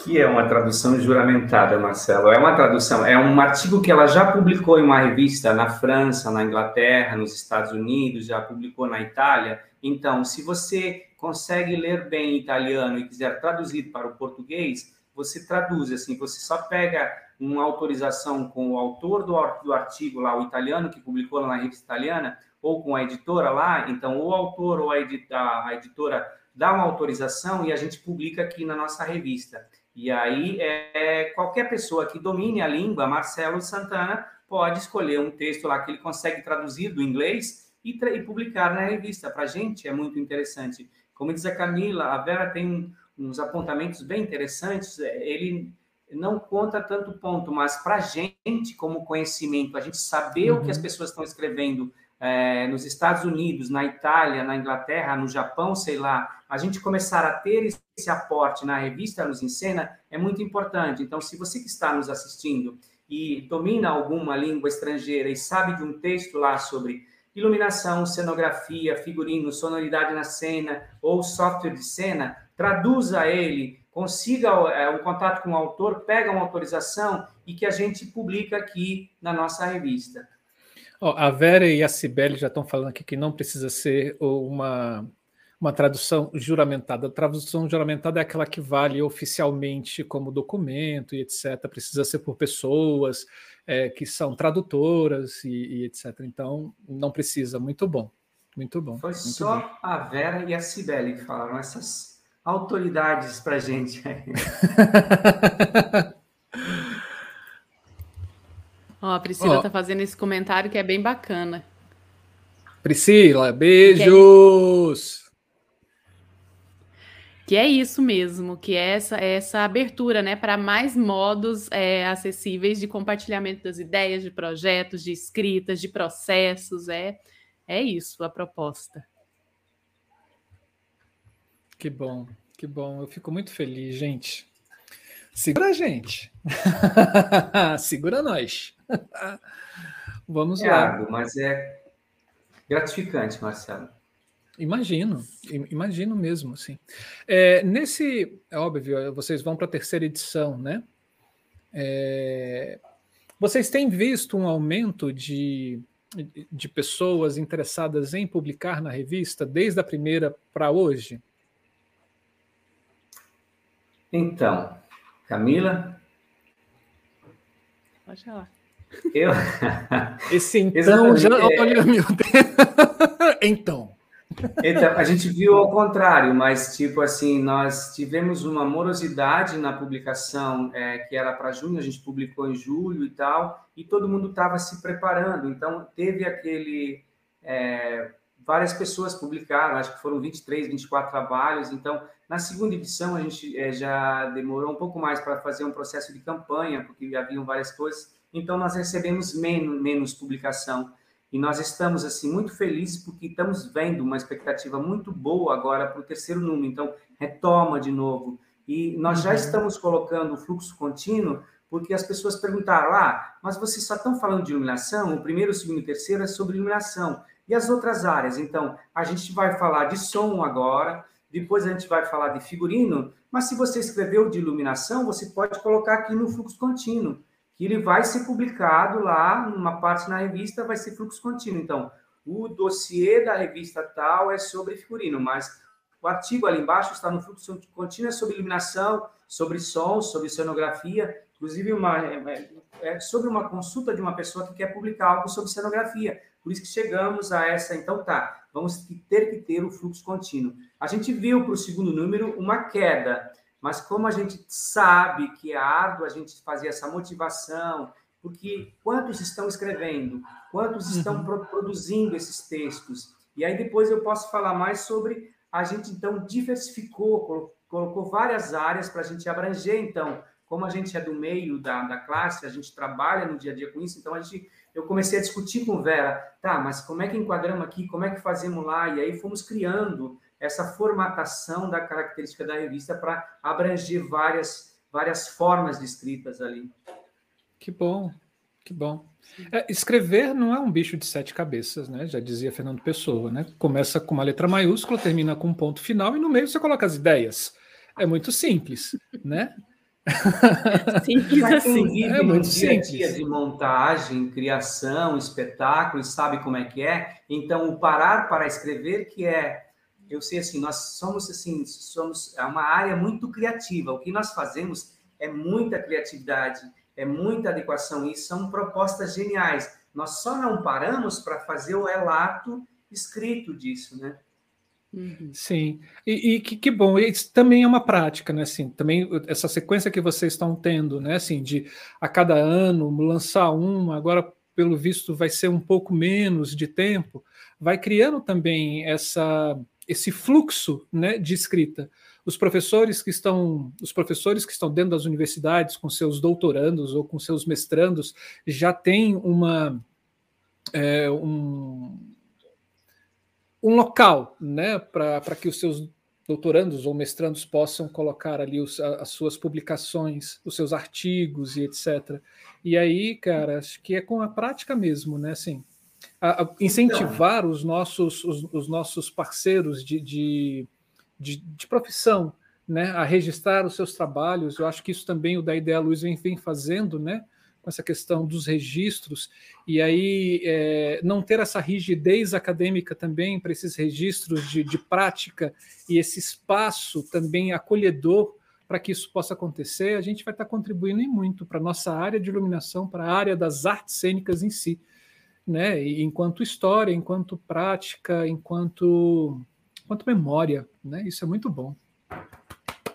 Speaker 3: Que é uma tradução juramentada, Marcelo? É uma tradução, é um artigo que ela já publicou em uma revista na França, na Inglaterra, nos Estados Unidos, já publicou na Itália. Então, se você consegue ler bem italiano e quiser traduzir para o português, você traduz assim, você só pega uma autorização com o autor do, artigo lá, o italiano que publicou na revista italiana, ou com a editora lá, então o autor ou a, a editora dá uma autorização e a gente publica aqui na nossa revista. E aí, é, qualquer pessoa que domine a língua, Marcelo Santana, pode escolher um texto lá que ele consegue traduzir do inglês e, e publicar na revista. Para a gente é muito interessante. Como diz a Camila, a Vera tem uns apontamentos bem interessantes. É, ele não conta tanto ponto, mas para a gente, como conhecimento, a gente saber uhum. o que as uhum. pessoas estão escrevendo é, nos Estados Unidos, na Itália, na Inglaterra, no Japão, sei lá, a gente começar a ter esse aporte na revista Nos Encena é muito importante. Então, se você que está nos assistindo e domina alguma língua estrangeira e sabe de um texto lá sobre iluminação, cenografia, figurino, sonoridade na cena ou software de cena, traduza ele, consiga é, um contato com o autor, pega uma autorização e que a gente publica aqui na nossa revista.
Speaker 1: A Vera e a Cibele já estão falando aqui que não precisa ser uma, uma tradução juramentada. A tradução juramentada é aquela que vale oficialmente como documento e etc. Precisa ser por pessoas é, que são tradutoras e, e, etc. Então, não precisa. Muito bom. Muito bom.
Speaker 3: Foi
Speaker 1: muito
Speaker 3: só
Speaker 1: bom.
Speaker 3: a Vera e a Cibele que falaram essas autoridades para gente.
Speaker 2: Ó, a Priscila está fazendo esse comentário que é bem bacana.
Speaker 1: Priscila, beijos!
Speaker 2: Que é isso mesmo, que é essa, essa abertura né, para mais modos é, acessíveis de compartilhamento das ideias, de projetos, de escritas, de processos. É, é isso a proposta.
Speaker 1: Que bom, que bom. Eu fico muito feliz, gente. Segura a gente. Segura nós. Vamos
Speaker 3: é
Speaker 1: lá.
Speaker 3: mas é gratificante, Marcelo.
Speaker 1: Imagino, imagino mesmo, sim. É, nesse, é óbvio, vocês vão para a terceira edição, né? É, vocês têm visto um aumento de, de pessoas interessadas em publicar na revista desde a primeira para hoje?
Speaker 3: Então, Camila?
Speaker 2: Pode falar.
Speaker 3: Eu...
Speaker 1: Esse então, já, é. olha, meu Deus. então.
Speaker 3: Então, a gente viu ao contrário, mas tipo assim, nós tivemos uma morosidade na publicação é, que era para junho, a gente publicou em julho e tal, e todo mundo estava se preparando. Então, teve aquele é, várias pessoas publicaram, acho que foram 23, 24 trabalhos. Então, na segunda edição, a gente é, já demorou um pouco mais para fazer um processo de campanha, porque haviam várias coisas. Então, nós recebemos menos, menos publicação. E nós estamos, assim, muito felizes porque estamos vendo uma expectativa muito boa agora para o terceiro número. Então, retoma de novo. E nós uhum. já estamos colocando o fluxo contínuo porque as pessoas perguntaram: ah, mas vocês só estão falando de iluminação? O primeiro, o segundo e o terceiro é sobre iluminação. E as outras áreas? Então, a gente vai falar de som agora, depois a gente vai falar de figurino, mas se você escreveu de iluminação, você pode colocar aqui no fluxo contínuo, que ele vai ser publicado lá, numa parte na revista vai ser fluxo contínuo. Então, o dossiê da revista tal é sobre figurino, mas o artigo ali embaixo está no fluxo contínuo é sobre iluminação, sobre som, sobre cenografia, inclusive uma, é, é, é sobre uma consulta de uma pessoa que quer publicar algo sobre cenografia. Por isso que chegamos a essa, então tá, vamos ter que ter o fluxo contínuo. A gente viu para o segundo número uma queda, mas como a gente sabe que é árduo a gente fazer essa motivação, porque quantos estão escrevendo, quantos estão uhum. produzindo esses textos, e aí depois eu posso falar mais sobre a gente então diversificou, colocou várias áreas para a gente abranger, então, como a gente é do meio da, da classe, a gente trabalha no dia a dia com isso, então a gente, eu comecei a discutir com Vera, tá, mas como é que enquadramos aqui, como é que fazemos lá, e aí fomos criando essa formatação da característica da revista para abranger várias, várias formas de escritas ali.
Speaker 1: Que bom, que bom. É, escrever não é um bicho de sete cabeças, né? Já dizia Fernando Pessoa, né? Começa com uma letra maiúscula, termina com um ponto final e no meio você coloca as ideias. É muito simples, né?
Speaker 3: Simples assim. É muito simples. De montagem, criação, espetáculo, sabe como é que é? Então, o parar para escrever que é eu sei assim, nós somos assim, somos é uma área muito criativa. O que nós fazemos é muita criatividade é muita adequação e são propostas geniais. Nós só não paramos para fazer o relato escrito disso, né?
Speaker 1: Uhum. Sim, e, e que, que, bom, isso também é uma prática, né? Assim, também essa sequência que vocês estão tendo, né? Assim, de a cada ano lançar uma, agora pelo visto vai ser um pouco menos de tempo, vai criando também essa esse fluxo, né, de escrita os professores que estão os professores que estão dentro das universidades com seus doutorandos ou com seus mestrandos já têm uma é, um, um local né, para que os seus doutorandos ou mestrandos possam colocar ali os, as suas publicações, os seus artigos e etc. E aí, cara, acho que é com a prática mesmo, né? Assim, a, a incentivar então, os nossos os, os nossos parceiros de, de de, de profissão, né, a registrar os seus trabalhos. Eu acho que isso também o da Ideia Luz vem, vem fazendo, né, com essa questão dos registros, e aí é, não ter essa rigidez acadêmica também para esses registros de, de prática e esse espaço também acolhedor para que isso possa acontecer, a gente vai estar contribuindo muito para a nossa área de iluminação, para a área das artes cênicas em si, né? E enquanto história, enquanto prática, enquanto quanto memória, né? Isso é muito bom.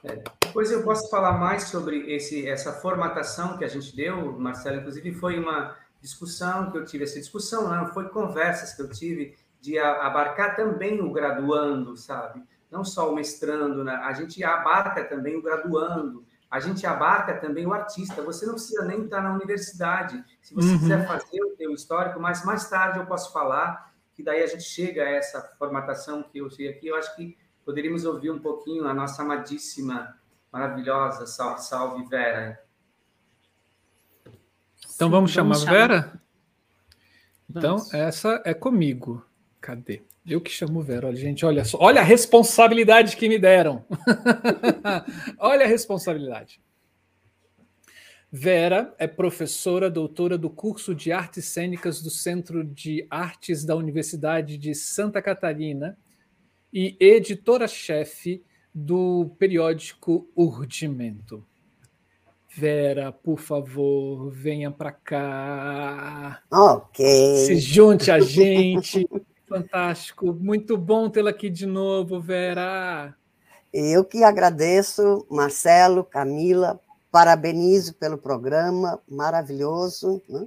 Speaker 3: É, depois eu posso falar mais sobre esse, essa formatação que a gente deu, Marcelo. Inclusive foi uma discussão que eu tive, essa discussão não foi conversas que eu tive de abarcar também o graduando, sabe? Não só o mestrando, né? a gente abarca também o graduando, a gente abarca também o artista. Você não precisa nem estar na universidade. Se você uhum. quiser fazer o teu histórico, mas mais tarde eu posso falar que daí a gente chega a essa formatação que eu sei aqui. Eu acho que poderíamos ouvir um pouquinho a nossa amadíssima, maravilhosa, salve, salve Vera.
Speaker 1: Então vamos chamar vamos Vera? Então, essa é comigo. Cadê? Eu que chamo Vera. Olha, gente, olha só. Olha a responsabilidade que me deram. olha a responsabilidade. Vera é professora doutora do curso de Artes Cênicas do Centro de Artes da Universidade de Santa Catarina e editora-chefe do periódico Urdimento. Vera, por favor, venha para cá.
Speaker 4: Ok.
Speaker 1: Se junte a gente. Fantástico. Muito bom tê-la aqui de novo, Vera.
Speaker 4: Eu que agradeço, Marcelo, Camila, parabenizo pelo programa maravilhoso. Né?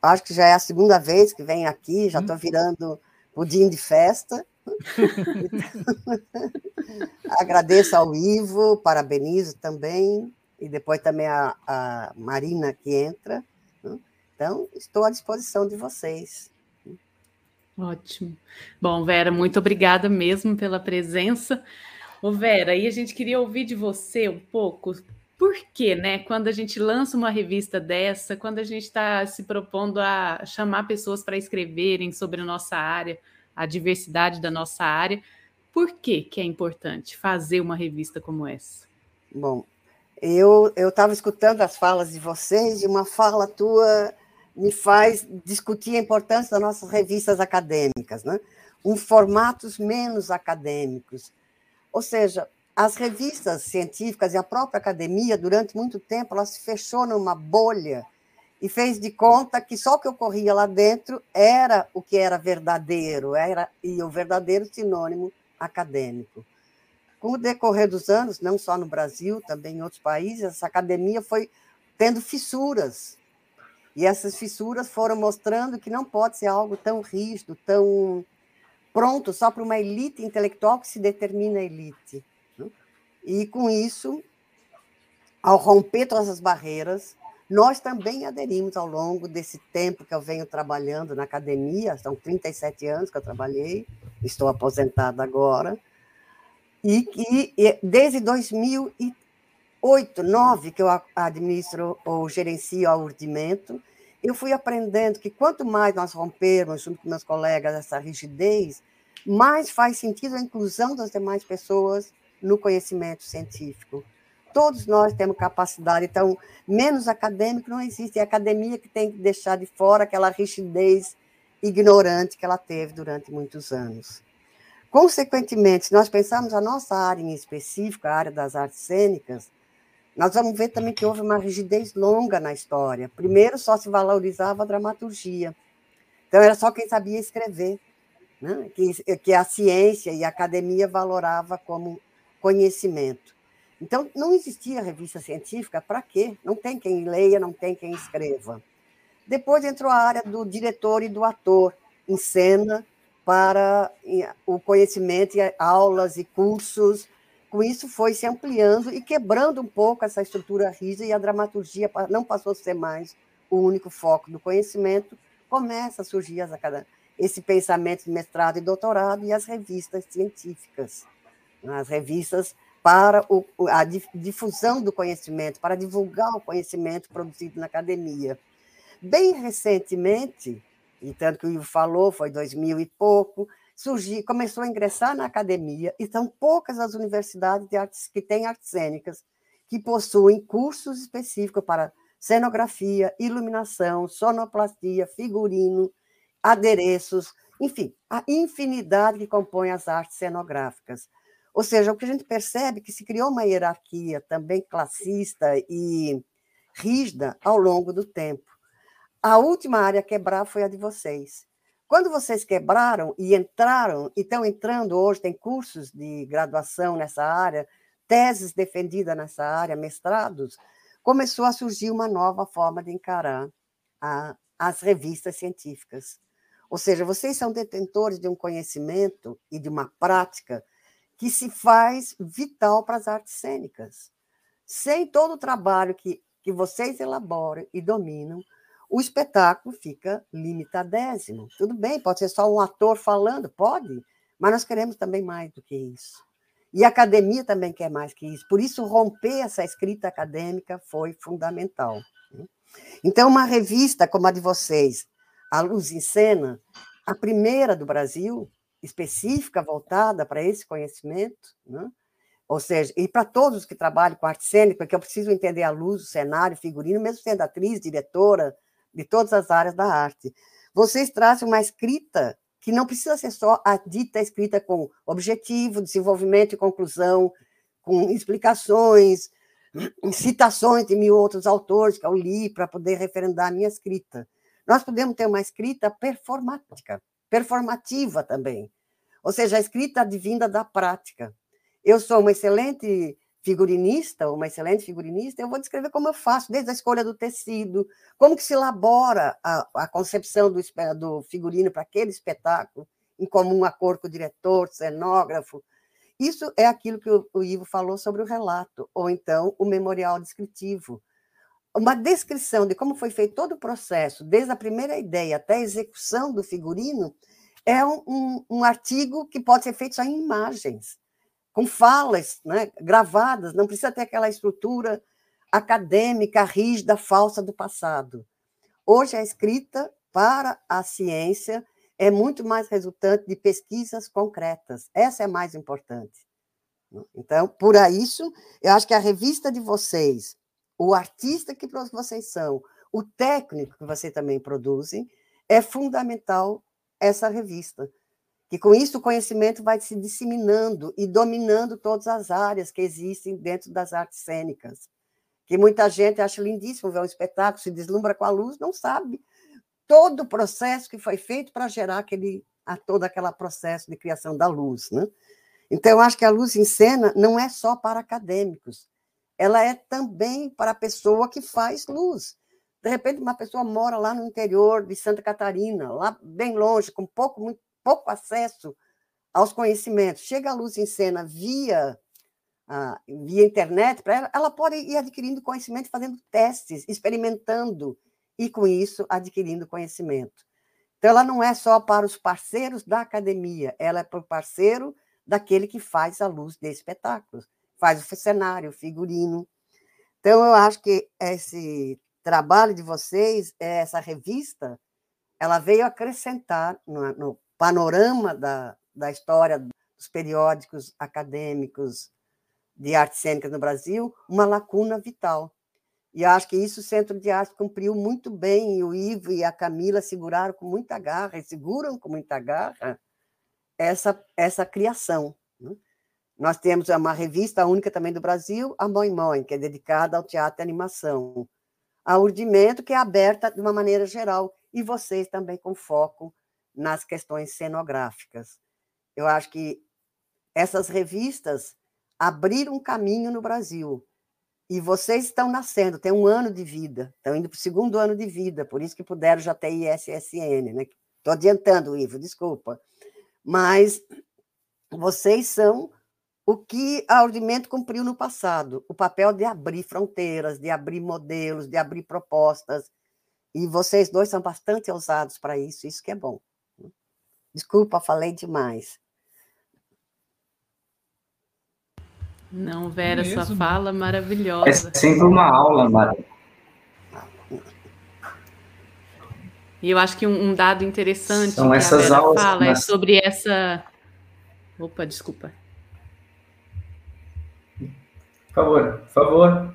Speaker 4: Acho que já é a segunda vez que venho aqui, já estou hum. virando pudim de festa. Agradeço ao Ivo, parabenizo também, e depois também a, a Marina que entra. Né? Então, estou à disposição de vocês.
Speaker 2: Ótimo. Bom, Vera, muito obrigada mesmo pela presença. Ô Vera, aí a gente queria ouvir de você um pouco por que, né? Quando a gente lança uma revista dessa, quando a gente está se propondo a chamar pessoas para escreverem sobre a nossa área, a diversidade da nossa área, por que, que é importante fazer uma revista como essa?
Speaker 4: Bom, eu estava escutando as falas de vocês e uma fala tua me faz discutir a importância das nossas revistas acadêmicas, né? um formatos menos acadêmicos. Ou seja, as revistas científicas e a própria academia, durante muito tempo, ela se fechou numa bolha e fez de conta que só o que ocorria lá dentro era o que era verdadeiro, era e o verdadeiro sinônimo acadêmico. Com o decorrer dos anos, não só no Brasil, também em outros países, essa academia foi tendo fissuras. E essas fissuras foram mostrando que não pode ser algo tão rígido, tão pronto só para uma elite intelectual que se determina elite. E com isso, ao romper todas as barreiras, nós também aderimos ao longo desse tempo que eu venho trabalhando na academia, são 37 anos que eu trabalhei, estou aposentada agora, e desde 2008, 2009 que eu administro ou gerencio o urdimento, eu fui aprendendo que quanto mais nós rompermos, junto com meus colegas, essa rigidez, mais faz sentido a inclusão das demais pessoas no conhecimento científico. Todos nós temos capacidade, então, menos acadêmico não existe. É a academia que tem que deixar de fora aquela rigidez ignorante que ela teve durante muitos anos. Consequentemente, se nós pensarmos a nossa área em específico, a área das artes cênicas, nós vamos ver também que houve uma rigidez longa na história. Primeiro, só se valorizava a dramaturgia. Então, era só quem sabia escrever, né? que, que a ciência e a academia valorava como conhecimento. Então, não existia revista científica, para quê? Não tem quem leia, não tem quem escreva. Depois entrou a área do diretor e do ator em cena para o conhecimento, aulas e cursos. Com isso, foi se ampliando e quebrando um pouco essa estrutura rígida, e a dramaturgia não passou a ser mais o único foco do conhecimento. Começa a surgir esse pensamento de mestrado e doutorado e as revistas científicas nas revistas para o, a difusão do conhecimento, para divulgar o conhecimento produzido na academia. Bem recentemente, e tanto que o Ivo falou, foi 2000 e pouco, surgiu, começou a ingressar na academia, e são poucas as universidades de artes, que têm artes cênicas, que possuem cursos específicos para cenografia, iluminação, sonoplastia, figurino, adereços, enfim, a infinidade que compõe as artes cenográficas. Ou seja, o que a gente percebe é que se criou uma hierarquia também classista e rígida ao longo do tempo. A última área a quebrar foi a de vocês. Quando vocês quebraram e entraram, e estão entrando hoje, tem cursos de graduação nessa área, teses defendidas nessa área, mestrados, começou a surgir uma nova forma de encarar a, as revistas científicas. Ou seja, vocês são detentores de um conhecimento e de uma prática que se faz vital para as artes cênicas. Sem todo o trabalho que, que vocês elaboram e dominam, o espetáculo fica limitadésimo. Tudo bem, pode ser só um ator falando, pode, mas nós queremos também mais do que isso. E a academia também quer mais que isso. Por isso, romper essa escrita acadêmica foi fundamental. Né? Então, uma revista como a de vocês, A Luz em Cena, a primeira do Brasil, específica voltada para esse conhecimento, né? ou seja, e para todos que trabalham com arte cênica, que eu preciso entender a luz, o cenário, o figurino, mesmo sendo atriz, diretora, de todas as áreas da arte. Vocês trazem uma escrita que não precisa ser só a dita escrita com objetivo, desenvolvimento e conclusão, com explicações, citações de mil outros autores que eu li para poder referendar a minha escrita. Nós podemos ter uma escrita performática, performativa também. Ou seja, a escrita advinda da prática. Eu sou uma excelente figurinista, uma excelente figurinista, eu vou descrever como eu faço, desde a escolha do tecido, como que se elabora a, a concepção do, do figurino para aquele espetáculo em comum acordo com o diretor, cenógrafo. Isso é aquilo que o Ivo falou sobre o relato, ou então o memorial descritivo. Uma descrição de como foi feito todo o processo, desde a primeira ideia até a execução do figurino, é um, um, um artigo que pode ser feito só em imagens, com falas né, gravadas, não precisa ter aquela estrutura acadêmica, rígida, falsa do passado. Hoje a escrita para a ciência é muito mais resultante de pesquisas concretas. Essa é mais importante. Então, por isso, eu acho que a revista de vocês, o artista que vocês são, o técnico que vocês também produzem, é fundamental essa revista. Que com isso o conhecimento vai se disseminando e dominando todas as áreas que existem dentro das artes cênicas que muita gente acha lindíssimo ver um espetáculo, se deslumbra com a luz, não sabe todo o processo que foi feito para gerar aquele, a todo aquele processo de criação da luz. Né? Então, eu acho que a luz em cena não é só para acadêmicos, ela é também para a pessoa que faz luz. De repente, uma pessoa mora lá no interior de Santa Catarina, lá bem longe, com pouco, muito, pouco acesso aos conhecimentos. Chega a luz em cena via via internet, para ela, ela pode ir adquirindo conhecimento, fazendo testes, experimentando, e com isso adquirindo conhecimento. Então, ela não é só para os parceiros da academia, ela é para o parceiro daquele que faz a luz de espetáculos, faz o cenário, o figurino. Então, eu acho que esse trabalho de vocês, essa revista, ela veio acrescentar no, no panorama da, da história dos periódicos acadêmicos, de artes cênicas no Brasil uma lacuna vital. E acho que isso o Centro de Arte cumpriu muito bem, e o Ivo e a Camila seguraram com muita garra, e seguram com muita garra, essa, essa criação. Nós temos uma revista única também do Brasil, a Mãe Mãe, que é dedicada ao teatro e animação. A Urdimento, que é aberta de uma maneira geral, e vocês também com foco nas questões cenográficas. Eu acho que essas revistas abrir um caminho no Brasil. E vocês estão nascendo, têm um ano de vida, estão indo para o segundo ano de vida, por isso que puderam já ter ISSN. Né? Estou adiantando, Ivo, desculpa. Mas vocês são o que a Ordimento cumpriu no passado, o papel de abrir fronteiras, de abrir modelos, de abrir propostas. E vocês dois são bastante ousados para isso, isso que é bom. Desculpa, falei demais.
Speaker 2: Não, Vera, Mesmo? sua fala maravilhosa.
Speaker 3: É sempre uma aula, Mara.
Speaker 2: E eu acho que um, um dado interessante
Speaker 3: São essas
Speaker 2: que a
Speaker 3: Vera aulas
Speaker 2: fala é sobre essa. Opa, desculpa.
Speaker 3: Por favor, por favor.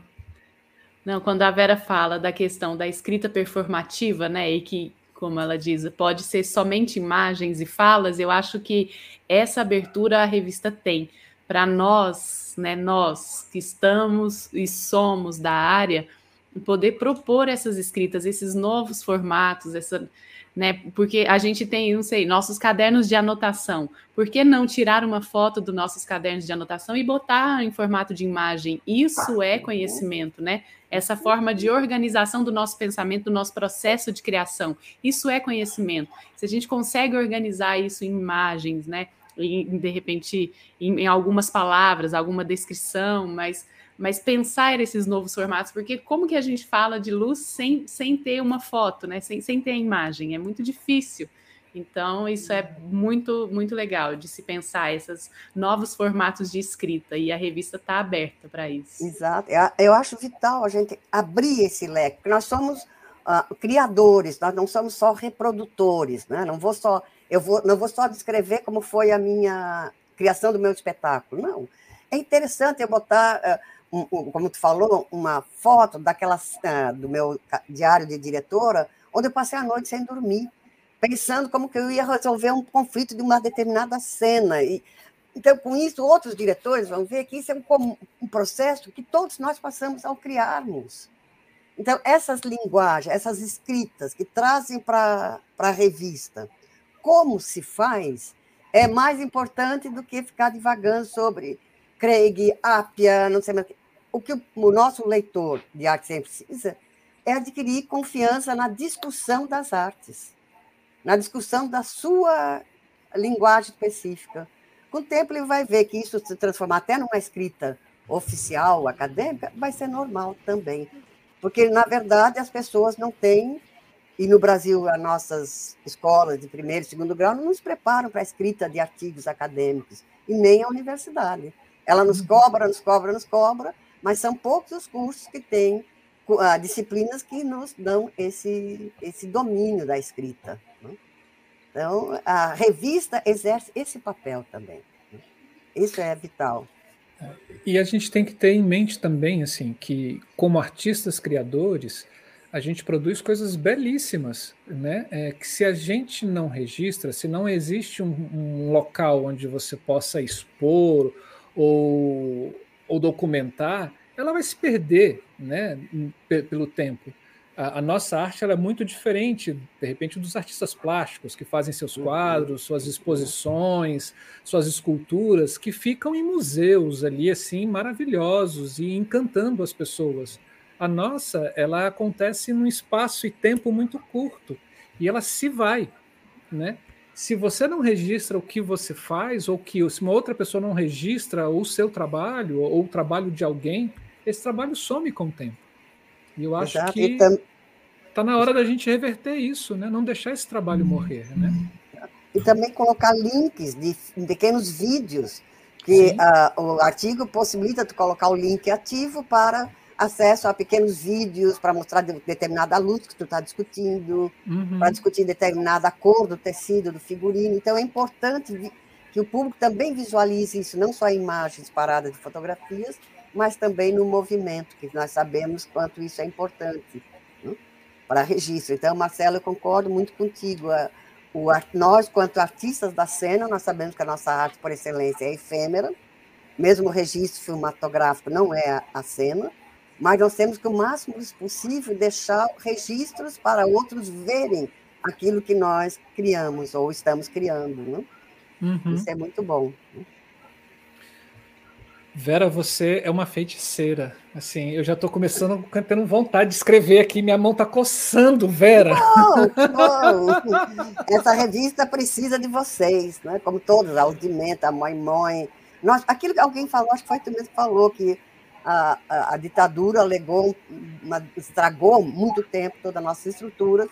Speaker 2: Não, quando a Vera fala da questão da escrita performativa, né, e que, como ela diz, pode ser somente imagens e falas, eu acho que essa abertura a revista tem para nós, né, nós que estamos e somos da área, poder propor essas escritas, esses novos formatos, essa, né, porque a gente tem, não sei, nossos cadernos de anotação. Por que não tirar uma foto dos nossos cadernos de anotação e botar em formato de imagem? Isso é conhecimento, né? Essa forma de organização do nosso pensamento, do nosso processo de criação. Isso é conhecimento. Se a gente consegue organizar isso em imagens, né? em, de repente, em, em, algumas palavras, alguma descrição, mas, mas pensar esses novos formatos, porque como que a gente fala de luz sem, sem ter uma foto, né? sem, sem ter a imagem? É muito difícil. Então, isso é muito, muito legal de se pensar esses novos formatos de escrita, e a revista está aberta para isso.
Speaker 4: Exato. Eu acho vital a gente abrir esse leque, porque nós somos uh, criadores, nós não somos só reprodutores, né? não vou só eu vou, não vou só descrever como foi a minha criação do meu espetáculo, não. É interessante eu botar, uh, um, um, como tu falou, uma foto daquela uh, do meu diário de diretora, onde eu passei a noite sem dormir, pensando como que eu ia resolver um conflito de uma determinada cena. E, então, com isso, outros diretores vão ver que isso é um, um processo que todos nós passamos ao criarmos. Então, essas linguagens, essas escritas que trazem para a revista como se faz é mais importante do que ficar divagando sobre Craig, Apia, não sei mais. O que o nosso leitor de arte sempre precisa é adquirir confiança na discussão das artes, na discussão da sua linguagem específica. Com o tempo, ele vai ver que isso se transformar até numa escrita oficial, acadêmica, vai ser normal também. Porque, na verdade, as pessoas não têm, e no Brasil, as nossas escolas de primeiro e segundo grau não nos preparam para a escrita de artigos acadêmicos, e nem a universidade. Ela nos uhum. cobra, nos cobra, nos cobra, mas são poucos os cursos que têm uh, disciplinas que nos dão esse, esse domínio da escrita. Né? Então, a revista exerce esse papel também. Né? Isso é vital.
Speaker 1: E a gente tem que ter em mente também, assim, que como artistas criadores, a gente produz coisas belíssimas, né? É, que se a gente não registra, se não existe um, um local onde você possa expor ou, ou documentar, ela vai se perder, né? Pelo tempo a, a, nossa arte é muito diferente, de repente, dos artistas plásticos que fazem seus uhum. quadros, suas exposições, suas esculturas, que ficam em museus ali, assim, maravilhosos e encantando as pessoas. A nossa, ela acontece num espaço e tempo muito curto e ela se vai, né? Se você não registra o que você faz, ou que se uma outra pessoa não registra o seu trabalho, ou o trabalho de alguém, esse trabalho some com o tempo. E eu acho Exato. que está na hora da gente reverter isso, né? não deixar esse trabalho morrer. Né?
Speaker 4: E também colocar links de pequenos vídeos, que uh, o artigo possibilita tu colocar o link ativo para acesso a pequenos vídeos para mostrar determinada luz que tu está discutindo, uhum. para discutir determinada cor do tecido, do figurino. Então é importante que o público também visualize isso, não só em imagens paradas de fotografias, mas também no movimento, que nós sabemos quanto isso é importante né, para registro. Então, Marcelo, eu concordo muito contigo. O, nós, quanto artistas da cena, nós sabemos que a nossa arte, por excelência, é efêmera, mesmo o registro cinematográfico não é a, a cena, mas nós temos que, o máximo possível, deixar registros para outros verem aquilo que nós criamos ou estamos criando. Né? Uhum. Isso é muito bom. Né?
Speaker 1: Vera, você é uma feiticeira. Assim, eu já estou começando tendo vontade de escrever aqui. Minha mão está coçando, Vera.
Speaker 4: Bom, bom. Essa revista precisa de vocês, né? Como todos, a Audimenta, a Mãe Mãe. Nós, aquilo que alguém falou, acho que foi tu mesmo falou, que a, a, a ditadura legou, uma, estragou muito tempo toda a nossa estrutura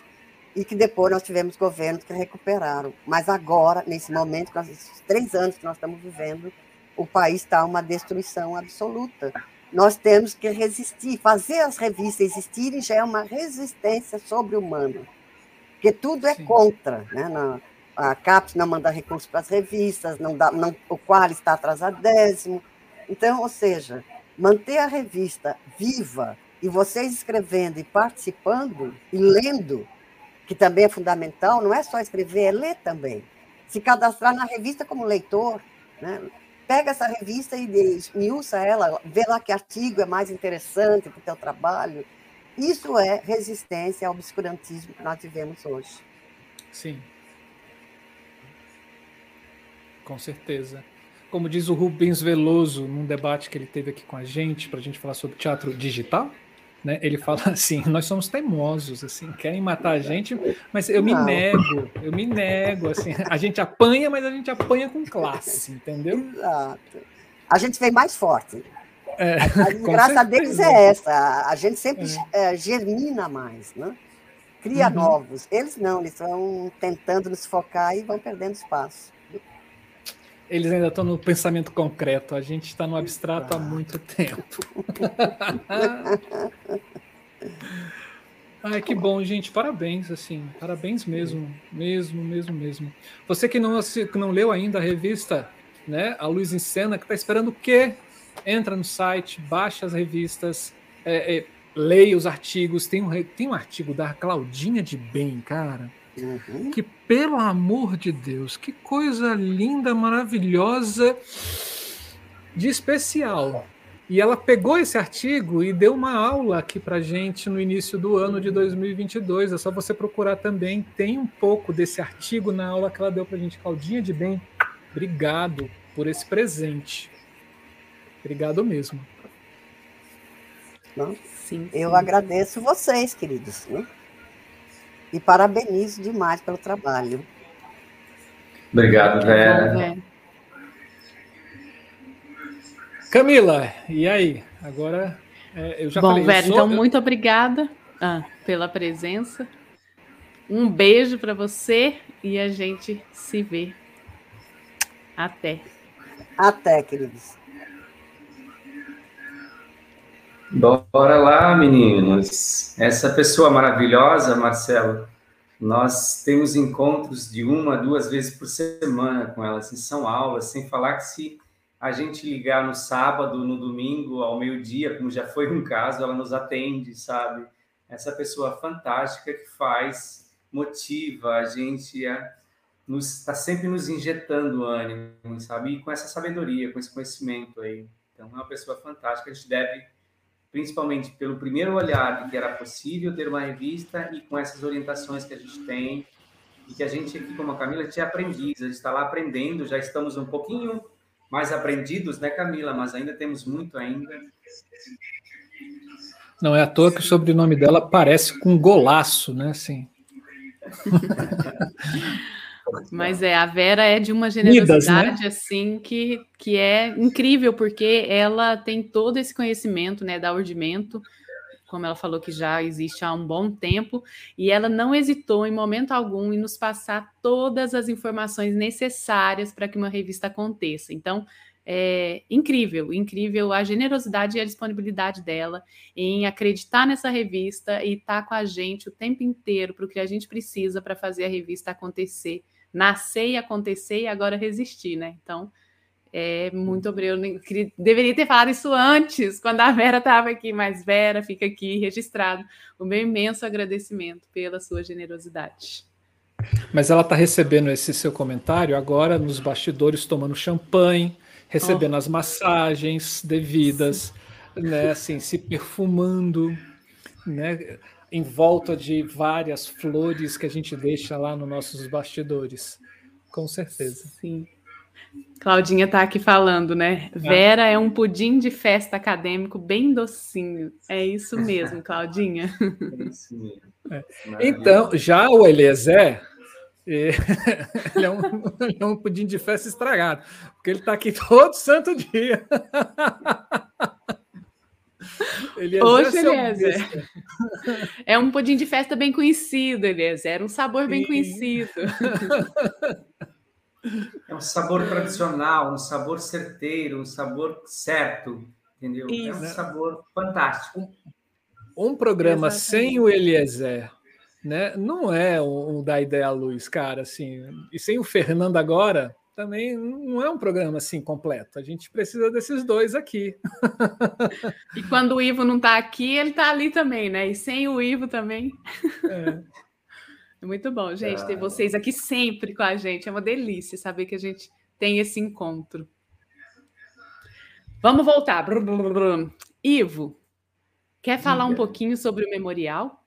Speaker 4: e que depois nós tivemos governos que recuperaram. Mas agora, nesse momento, nós, esses três anos que nós estamos vivendo, o país está uma destruição absoluta. Nós temos que resistir. Fazer as revistas existirem já é uma resistência sobre-humana, porque tudo é Sim. contra. Né? Na, a CAPES não manda recursos para as revistas, não dá, não, o qual está atrasadésimo. Então, ou seja, manter a revista viva e vocês escrevendo e participando e lendo, que também é fundamental, não é só escrever, é ler também. Se cadastrar na revista como leitor, né? pega essa revista e esmiuça ela, vê lá que artigo é mais interessante para o teu trabalho. Isso é resistência ao obscurantismo que nós vivemos hoje.
Speaker 1: Sim. Com certeza. Como diz o Rubens Veloso num debate que ele teve aqui com a gente, para a gente falar sobre teatro digital, né? Ele fala assim: nós somos teimosos, assim, querem matar a gente, mas eu me Não. nego, eu me nego, assim, a gente apanha, mas a gente apanha com classe, entendeu?
Speaker 4: Exato. A gente vem mais forte. É, a, a graça deles é essa, a gente sempre é. germina mais, né? cria uhum. novos. Eles não, eles vão tentando nos focar e vão perdendo espaço.
Speaker 1: Eles ainda estão no pensamento concreto, a gente está no abstrato há muito tempo. Ai, que bom, gente. Parabéns, assim. Parabéns mesmo. Mesmo, mesmo, mesmo. Você que não, que não leu ainda a revista, né? A Luz em Cena, que está esperando o quê? Entra no site, baixa as revistas, é, é, leia os artigos. Tem um, tem um artigo da Claudinha de Bem, cara Uhum. Que, pelo amor de Deus, que coisa linda, maravilhosa, de especial. E ela pegou esse artigo e deu uma aula aqui para gente no início do ano de 2022. É só você procurar também. Tem um pouco desse artigo na aula que ela deu para gente. Claudinha de Bem, obrigado por esse presente. Obrigado mesmo.
Speaker 4: Não, sim, sim. Eu agradeço vocês, queridos. Né? E parabenizo demais pelo trabalho.
Speaker 3: Obrigado, Vera.
Speaker 1: Camila, e aí? Agora é, eu já
Speaker 2: Bom,
Speaker 1: falei.
Speaker 2: Vera,
Speaker 1: sou...
Speaker 2: então muito obrigada ah, pela presença. Um beijo para você e a gente se vê. Até.
Speaker 4: Até, queridos.
Speaker 3: Bora lá, meninos. Essa pessoa maravilhosa, Marcelo, nós temos encontros de uma, duas vezes por semana com ela, assim, são aulas, sem falar que se a gente ligar no sábado, no domingo, ao meio-dia, como já foi um caso, ela nos atende, sabe? Essa pessoa fantástica que faz, motiva a gente a está sempre nos injetando ânimo, sabe? E com essa sabedoria, com esse conhecimento aí. Então, é uma pessoa fantástica. A gente deve principalmente pelo primeiro olhar de que era possível ter uma revista e com essas orientações que a gente tem e que a gente aqui como a Camila a gente é aprendiz, a gente está lá aprendendo, já estamos um pouquinho mais aprendidos, né, Camila? Mas ainda temos muito ainda.
Speaker 1: Não é à toa que o sobrenome dela parece com golaço, né? Assim.
Speaker 2: Mas é, a Vera é de uma generosidade Midas, né? assim que, que é incrível, porque ela tem todo esse conhecimento né, da urdimento, como ela falou que já existe há um bom tempo, e ela não hesitou em momento algum em nos passar todas as informações necessárias para que uma revista aconteça. Então, é incrível, incrível a generosidade e a disponibilidade dela em acreditar nessa revista e estar tá com a gente o tempo inteiro para o que a gente precisa para fazer a revista acontecer nascer e acontecer e agora resistir, né? Então, é muito obrigado. Deveria ter falado isso antes, quando a Vera estava aqui, mas Vera, fica aqui registrado o meu imenso agradecimento pela sua generosidade.
Speaker 1: Mas ela está recebendo esse seu comentário agora nos bastidores, tomando champanhe, recebendo oh. as massagens devidas, Sim. né? Assim, se perfumando, né? Em volta de várias flores que a gente deixa lá nos nossos bastidores. Com certeza.
Speaker 2: Sim. Claudinha está aqui falando, né? Ah. Vera é um pudim de festa acadêmico bem docinho. É isso mesmo, Claudinha. É isso
Speaker 1: mesmo. É. Então, já o Eliezer, é, ele, é um, ele é um pudim de festa estragado, porque ele está aqui todo santo dia.
Speaker 2: Eliezer Poxa, Eliezer. É um pudim de festa bem conhecido, Eliezer. Um sabor bem Sim. conhecido.
Speaker 3: É um sabor tradicional, um sabor certeiro, um sabor certo, entendeu? Isso. É um sabor fantástico.
Speaker 1: Um, um programa Exatamente. sem o Eliezer né? Não é um, um da ideia à luz, cara, assim. E sem o Fernando agora, também não é um programa assim completo. A gente precisa desses dois aqui.
Speaker 2: E quando o Ivo não está aqui, ele está ali também, né? E sem o Ivo também. É. é muito bom, gente, ter vocês aqui sempre com a gente. É uma delícia saber que a gente tem esse encontro. Vamos voltar. Ivo, quer falar um pouquinho sobre o memorial?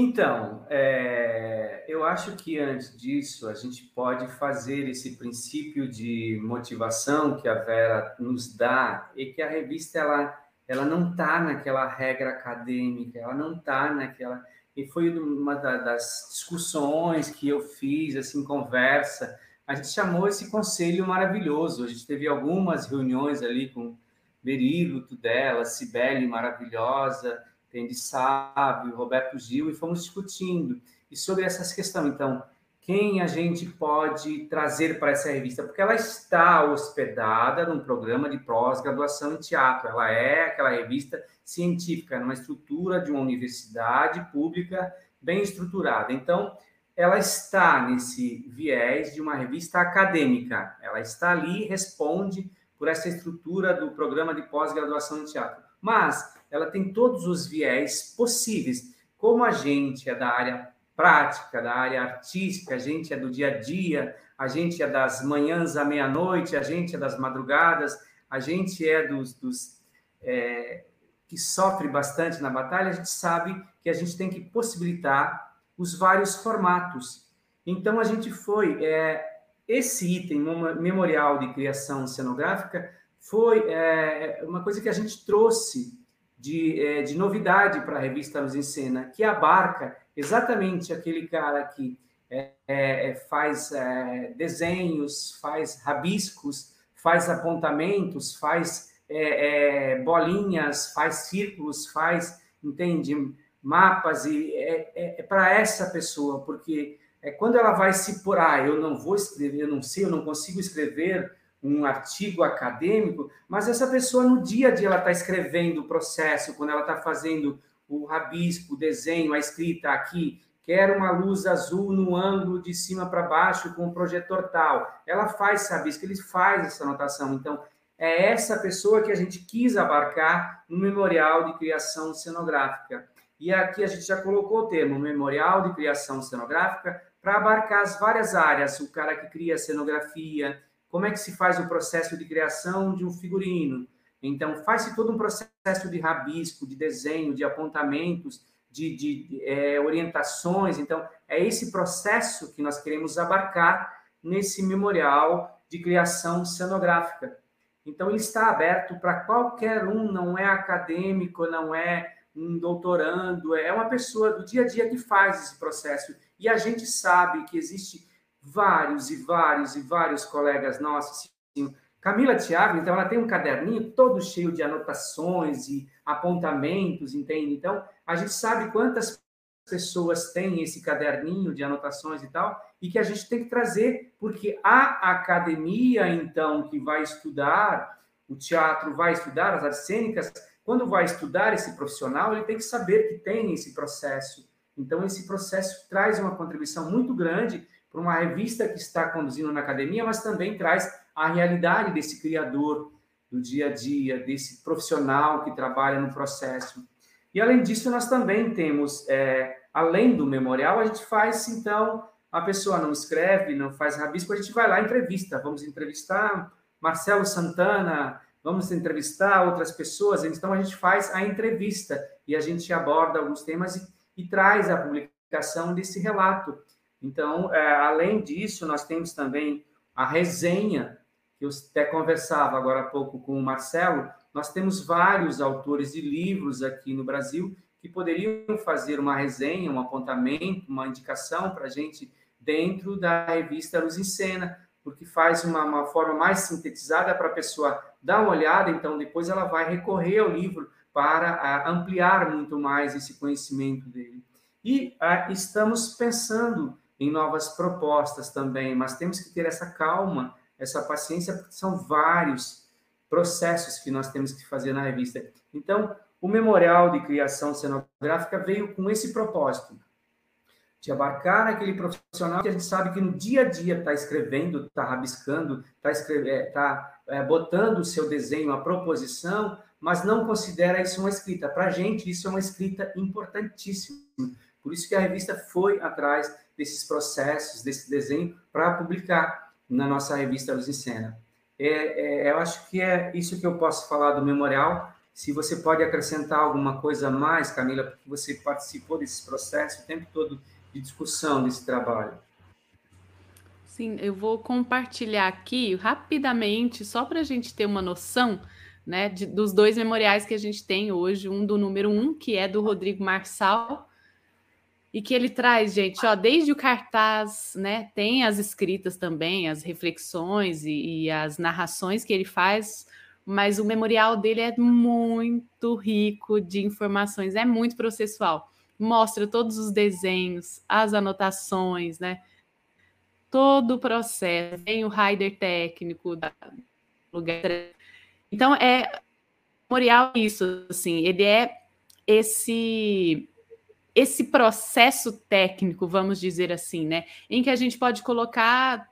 Speaker 3: Então, é, eu acho que antes disso a gente pode fazer esse princípio de motivação que a Vera nos dá e que a revista ela, ela não está naquela regra acadêmica, ela não está naquela e foi uma das discussões que eu fiz assim conversa a gente chamou esse conselho maravilhoso. A gente teve algumas reuniões ali com Berilo, Tudela, Cibele maravilhosa tem Sábio, Roberto Gil, e fomos discutindo. E sobre essas questões, então, quem a gente pode trazer para essa revista? Porque ela está hospedada num programa de pós-graduação em teatro. Ela é aquela revista científica, numa estrutura de uma universidade pública bem estruturada. Então, ela está nesse viés de uma revista acadêmica. Ela está ali responde por essa estrutura do programa de pós-graduação em teatro. Mas ela tem todos os viés possíveis. Como a gente é da área prática, da área artística, a gente é do dia a dia, a gente é das manhãs à meia-noite, a gente é das madrugadas, a gente é dos, dos é, que sofre bastante na batalha, a gente sabe que a gente tem que possibilitar os vários formatos. Então a gente foi é, esse item memorial de criação cenográfica foi é, uma coisa que a gente trouxe de, é, de novidade para a revista Nos Encena, que abarca exatamente aquele cara que é, é, faz é, desenhos, faz rabiscos, faz apontamentos, faz é, é, bolinhas, faz círculos, faz, entende, mapas, e é, para essa pessoa, porque é quando ela vai se por, ah, eu não vou escrever, eu não sei, eu não consigo escrever um artigo acadêmico, mas essa pessoa no dia a dia ela está escrevendo o processo, quando ela está fazendo o rabisco, o desenho, a escrita aqui, quer uma luz azul no ângulo de cima para baixo com o projetor tal. Ela faz rabisco, ele faz essa anotação. Então, é essa pessoa que a gente quis abarcar no memorial de criação cenográfica. E aqui a gente já colocou o termo memorial de criação cenográfica para abarcar as várias áreas, o cara que cria a cenografia, como é que se faz o processo de criação de um figurino. Então, faz-se todo um processo de rabisco, de desenho, de apontamentos, de, de, é, orientações. Então, é esse processo que nós queremos abarcar nesse memorial de criação cenográfica. Então, ele está aberto para qualquer um, não é acadêmico, não é um doutorando, é uma pessoa do dia a dia que faz esse processo. E a gente sabe que existe vários e vários e vários colegas nossos. Camila Thiago, então, ela tem um caderninho todo cheio de anotações e apontamentos, entende? Então, a gente sabe quantas pessoas têm esse caderninho de anotações e tal, e que a gente tem que trazer, porque a academia, então, que vai estudar, o teatro vai estudar as artes cênicas, quando vai estudar esse profissional, ele tem que saber que tem esse processo. Então, esse processo traz uma contribuição muito grande para uma revista que está conduzindo na academia, mas também traz a realidade desse criador do dia a dia, desse profissional que trabalha no processo. E além disso, nós também temos, é, além do memorial, a gente faz então a pessoa não escreve, não faz rabisco, a gente vai lá entrevista. Vamos entrevistar Marcelo Santana, vamos entrevistar outras pessoas. Então a gente faz a entrevista e a gente aborda alguns temas e, e traz a publicação desse relato. Então, é, além disso, nós temos também a resenha, que eu até conversava agora há pouco com o Marcelo. Nós temos vários autores de livros aqui no Brasil que poderiam fazer uma resenha, um apontamento, uma indicação para a gente dentro da revista Luz em Cena, porque faz uma, uma forma mais sintetizada para a pessoa dar uma olhada, então depois ela vai recorrer ao livro para ampliar muito mais esse conhecimento dele. E estamos pensando em novas propostas também, mas temos que ter essa calma, essa paciência, porque são vários processos que nós temos que fazer na revista. Então, o Memorial de Criação Cenográfica veio com esse propósito, de abarcar aquele profissional que a gente sabe que no dia a dia está escrevendo, está rabiscando, está é, tá, é, botando o seu desenho, a proposição, mas não considera isso uma escrita. Para a gente, isso é uma escrita importantíssima. Por isso que a revista foi atrás desses processos, desse desenho, para publicar na nossa revista Luz em Cena. É, é, eu acho que é isso que eu posso falar do memorial. Se você pode acrescentar alguma coisa a mais, Camila, porque você participou desse processo o tempo todo de discussão desse trabalho.
Speaker 2: Sim, eu vou compartilhar aqui rapidamente, só para a gente ter uma noção né, de, dos dois memoriais que a gente tem hoje, um do número um, que é do Rodrigo Marçal, e que ele traz, gente, ó, desde o cartaz, né, tem as escritas também, as reflexões e, e, as narrações que ele faz, mas o memorial dele é muito rico de informações, é muito processual. Mostra todos os desenhos, as anotações, né? Todo o processo, tem o rider técnico da lugar. Então é memorial isso, assim, ele é esse esse processo técnico, vamos dizer assim, né, em que a gente pode colocar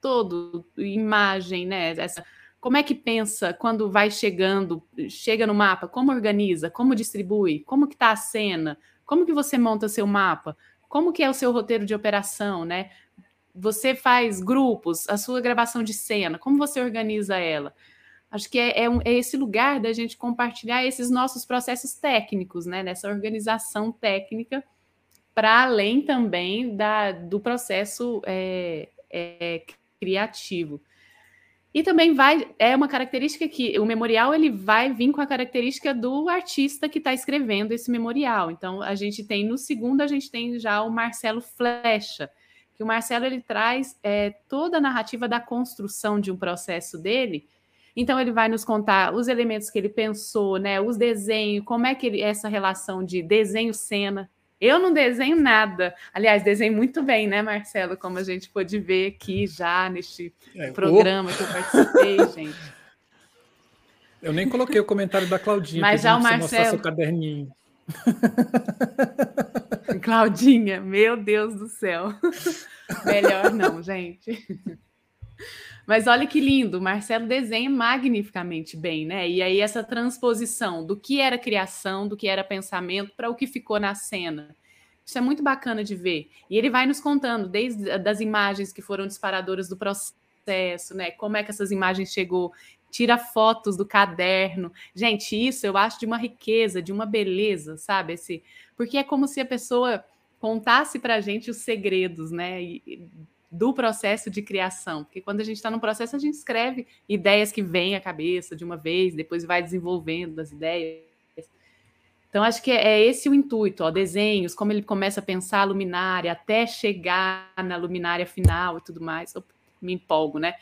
Speaker 2: todo imagem, né, essa como é que pensa quando vai chegando, chega no mapa, como organiza, como distribui, como que está a cena, como que você monta seu mapa, como que é o seu roteiro de operação, né? Você faz grupos, a sua gravação de cena, como você organiza ela? Acho que é, é, um, é, esse lugar da gente compartilhar esses nossos processos técnicos, né? Nessa organização técnica, para além também da, do processo é, é, criativo. E também vai, é uma característica que o memorial ele vai vir com a característica do artista que está escrevendo esse memorial. Então, a gente tem no segundo, a gente tem já o Marcelo Flecha, que o Marcelo ele traz é, toda a narrativa da construção de um processo dele. Então ele vai nos contar os elementos que ele pensou, né, os desenhos, como é que ele, essa relação de desenho-cena. Eu não desenho nada. Aliás, desenho muito bem, né, Marcelo? Como a gente pôde ver aqui já neste é, programa que eu participei, gente.
Speaker 1: Eu nem coloquei o comentário da Claudinha.
Speaker 2: Mas já o Marcelo.
Speaker 1: seu caderninho.
Speaker 2: Claudinha, meu Deus do céu. Melhor não, gente. Mas olha que lindo, Marcelo desenha magnificamente bem, né? E aí essa transposição do que era criação, do que era pensamento para o que ficou na cena. Isso é muito bacana de ver. E ele vai nos contando desde das imagens que foram disparadoras do processo, né? Como é que essas imagens chegou tira fotos do caderno. Gente, isso eu acho de uma riqueza, de uma beleza, sabe? Esse, porque é como se a pessoa contasse para a gente os segredos, né? E, do processo de criação, porque quando a gente está no processo, a gente escreve ideias que vêm à cabeça de uma vez, depois vai desenvolvendo as ideias. Então, acho que é, esse o intuito, ó, desenhos, como ele começa a pensar a luminária, até chegar na luminária final e tudo mais. Eu me empolgo, né?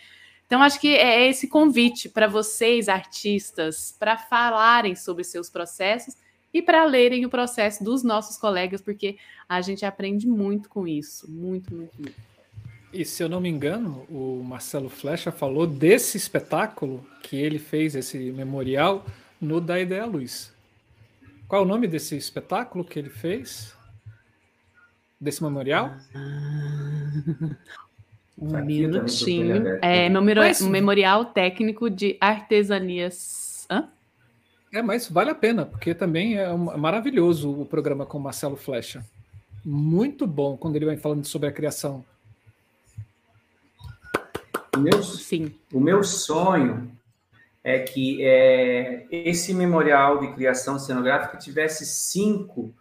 Speaker 2: Então, acho que é esse convite para vocês, artistas, para falarem sobre seus processos e para lerem o processo dos nossos colegas, porque a gente aprende muito com isso. Muito, muito, muito.
Speaker 1: E se eu não me engano, o Marcelo Flecha falou desse espetáculo que ele fez, esse memorial, no Da Ideia Luz. Qual é o nome desse espetáculo que ele fez? Desse memorial?
Speaker 2: Um minutinho. É memorial, mas... memorial técnico de artesanias. Hã?
Speaker 1: É, mas vale a pena, porque também é, é maravilhoso o programa com o Marcelo Flecha. Muito bom quando ele vai falando sobre a criação.
Speaker 3: O meu, Sim. O meu sonho é que é, esse memorial de criação cenográfica tivesse cinco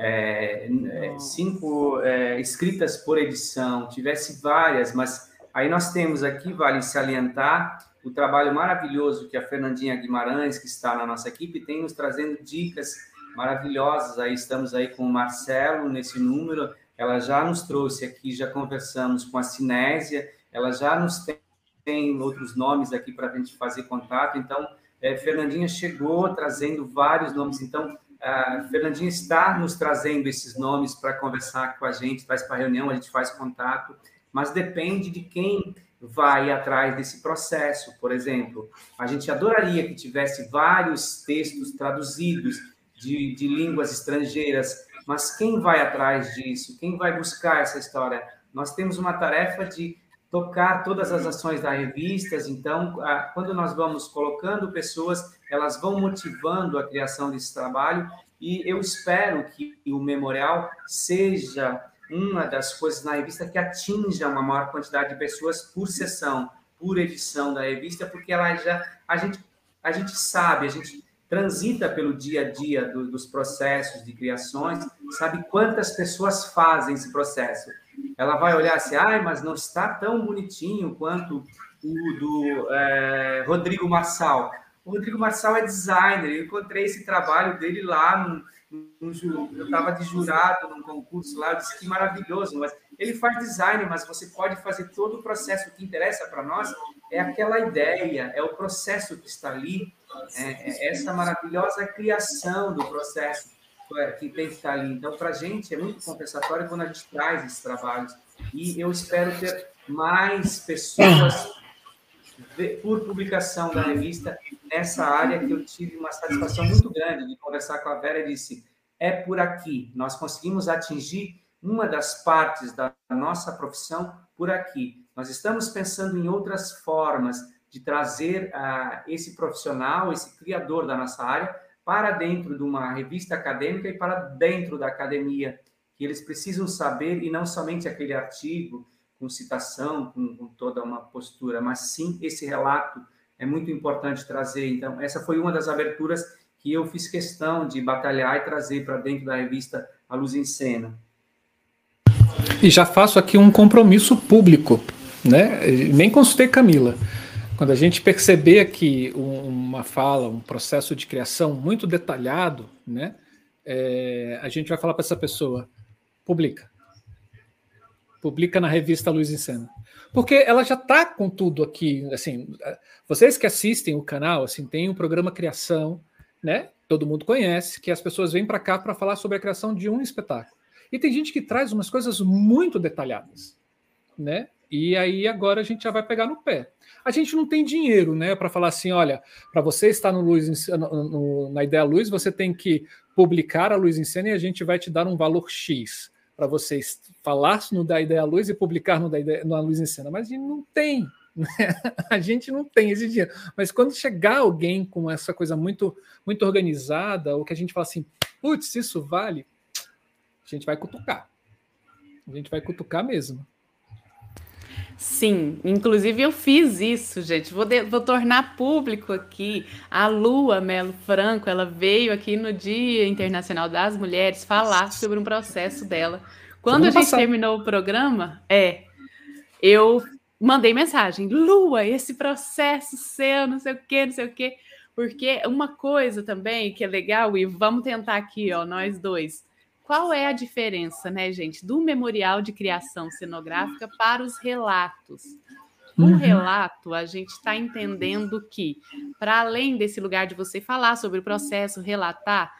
Speaker 3: é, é, cinco é, escritas por edição, tivesse várias, mas aí nós temos aqui, vale salientar, o trabalho maravilhoso que a Fernandinha Guimarães, que está na nossa equipe, tem nos trazendo dicas maravilhosas. Aí estamos aí com o Marcelo nesse número, ela já nos trouxe aqui, já conversamos com a Cinésia, ela já nos tem, tem outros nomes aqui para a gente fazer contato. Então, é, Fernandinha chegou trazendo vários nomes. Então, a Fernandinha está nos trazendo esses nomes para conversar com a gente, traz para reunião, a gente faz contato, mas depende de quem vai atrás desse processo. Por exemplo, a gente adoraria que tivesse vários textos traduzidos de, de línguas estrangeiras, mas quem vai atrás disso? Quem vai buscar essa história? Nós temos uma tarefa de tocar todas as ações da revistas. Então, quando nós vamos colocando pessoas, elas vão motivando a criação desse trabalho. E eu espero que o memorial seja uma das coisas na revista que atinja uma maior quantidade de pessoas por sessão, por edição da revista, porque ela já a gente a gente sabe, a gente transita pelo dia a dia do, dos processos de criações, sabe quantas pessoas fazem esse processo ela vai olhar assim, ai, mas não está tão bonitinho quanto o do é, Rodrigo Marçal. O Rodrigo Marçal é designer, eu encontrei esse trabalho dele lá, no, eu estava de jurado num concurso lá, eu disse que maravilhoso, mas ele faz design, mas você pode fazer todo o processo. O que interessa para nós é aquela ideia, é o processo que está ali, é, é essa maravilhosa criação do processo que tem que estar ali. Então, para a gente é muito compensatório quando a gente traz esses trabalhos. E eu espero ter mais pessoas por publicação da revista nessa área que eu tive uma satisfação muito grande de conversar com a Vera e disse é por aqui nós conseguimos atingir uma das partes da nossa profissão por aqui nós estamos pensando em outras formas de trazer uh, esse profissional esse criador da nossa área para dentro de uma revista acadêmica e para dentro da academia, que eles precisam saber, e não somente aquele artigo com citação, com, com toda uma postura, mas sim esse relato é muito importante trazer. Então, essa foi uma das aberturas que eu fiz questão de batalhar e trazer para dentro da revista A Luz em Cena.
Speaker 1: E já faço aqui um compromisso público, né? Nem consultei Camila. Quando a gente perceber aqui uma fala, um processo de criação muito detalhado, né, é, a gente vai falar para essa pessoa: publica. publica na revista Luz em Cena. Porque ela já está com tudo aqui, assim, vocês que assistem o canal, assim, tem um programa Criação, né? Todo mundo conhece, que as pessoas vêm para cá para falar sobre a criação de um espetáculo. E tem gente que traz umas coisas muito detalhadas, né? E aí agora a gente já vai pegar no pé. A gente não tem dinheiro, né, para falar assim, olha, para você estar no Luz no, no, na Ideia Luz, você tem que publicar a Luz em Cena e a gente vai te dar um valor X para você falar no da Ideia Luz e publicar no da Ideia, na Luz em Cena. Mas a gente não tem, né? a gente não tem esse dinheiro. Mas quando chegar alguém com essa coisa muito muito organizada, ou que a gente fala assim, putz, isso vale, a gente vai cutucar. A gente vai cutucar mesmo.
Speaker 2: Sim, inclusive eu fiz isso, gente. Vou, de, vou tornar público aqui. A Lua Melo Franco, ela veio aqui no Dia Internacional das Mulheres falar sobre um processo dela. Quando a gente passar. terminou o programa, é, eu mandei mensagem, Lua, esse processo seu, não sei o quê, não sei o quê. Porque uma coisa também que é legal, e vamos tentar aqui, ó, nós dois qual é a diferença, né, gente, do memorial de criação cenográfica para os relatos? Um uhum. relato, a gente está entendendo que, para além desse lugar de você falar sobre o processo, relatar,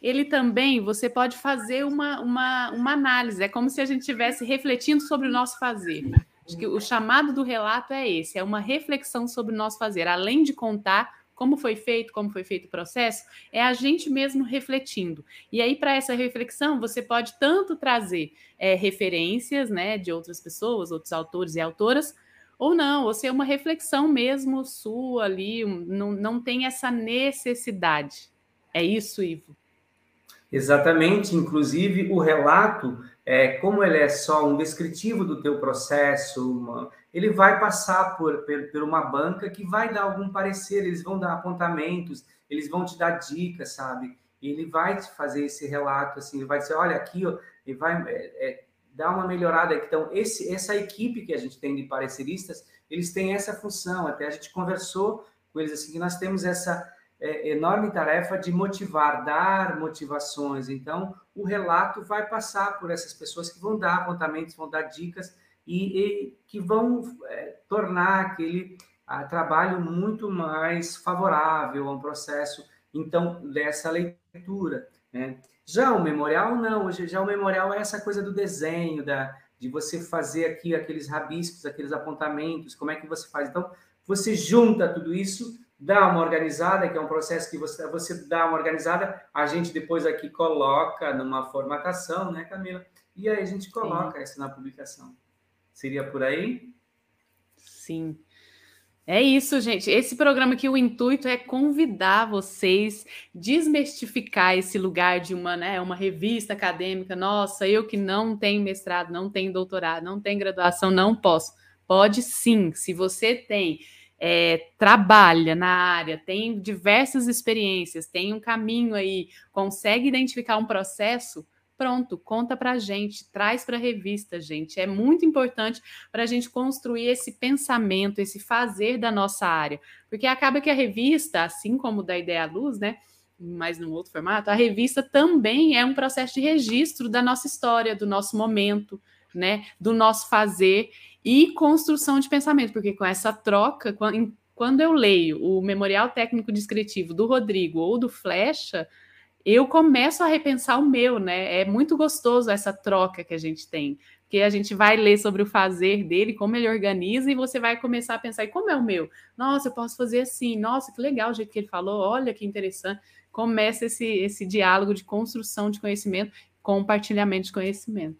Speaker 2: ele também, você pode fazer uma, uma, uma análise, é como se a gente estivesse refletindo sobre o nosso fazer. Acho que o chamado do relato é esse, é uma reflexão sobre o nosso fazer, além de contar como foi feito, como foi feito o processo, é a gente mesmo refletindo. E aí, para essa reflexão, você pode tanto trazer é, referências né, de outras pessoas, outros autores e autoras, ou não, ou ser uma reflexão mesmo sua ali, não, não tem essa necessidade. É isso, Ivo?
Speaker 3: Exatamente, inclusive o relato, é, como ele é só um descritivo do teu processo, uma, ele vai passar por, por, por, uma banca que vai dar algum parecer, eles vão dar apontamentos, eles vão te dar dicas, sabe? Ele vai te fazer esse relato, assim, ele vai dizer, olha, aqui, ó, ele vai é, é, dar uma melhorada. Então, esse, essa equipe que a gente tem de pareceristas, eles têm essa função, até a gente conversou com eles, assim, que nós temos essa é, enorme tarefa de motivar, dar motivações. Então, o relato vai passar por essas pessoas que vão dar apontamentos, vão dar dicas, e, e que vão é, tornar aquele a, trabalho muito mais favorável ao processo, então, dessa leitura. Né? Já o memorial, não. Já o memorial é essa coisa do desenho, da, de você fazer aqui aqueles rabiscos, aqueles apontamentos, como é que você faz. Então, você junta tudo isso, dá uma organizada, que é um processo que você, você dá uma organizada, a gente depois aqui coloca numa formatação, né, Camila? E aí a gente coloca Sim. isso na publicação. Seria por aí?
Speaker 2: Sim. É isso, gente. Esse programa aqui, o intuito é convidar vocês, desmistificar esse lugar de uma, né, uma revista acadêmica. Nossa, eu que não tenho mestrado, não tenho doutorado, não tenho graduação, não posso. Pode sim, se você tem, é, trabalha na área, tem diversas experiências, tem um caminho aí, consegue identificar um processo, Pronto, conta para a gente, traz para a revista, gente. É muito importante para a gente construir esse pensamento, esse fazer da nossa área. Porque acaba que a revista, assim como da Ideia à Luz, né? Mas num outro formato, a revista também é um processo de registro da nossa história, do nosso momento, né? Do nosso fazer e construção de pensamento, porque com essa troca, quando eu leio o Memorial Técnico Descritivo do Rodrigo ou do Flecha, eu começo a repensar o meu, né? É muito gostoso essa troca que a gente tem, porque a gente vai ler sobre o fazer dele, como ele organiza, e você vai começar a pensar, e como é o meu? Nossa, eu posso fazer assim, nossa, que legal o jeito que ele falou, olha que interessante. Começa esse, esse diálogo de construção de conhecimento, compartilhamento de conhecimento.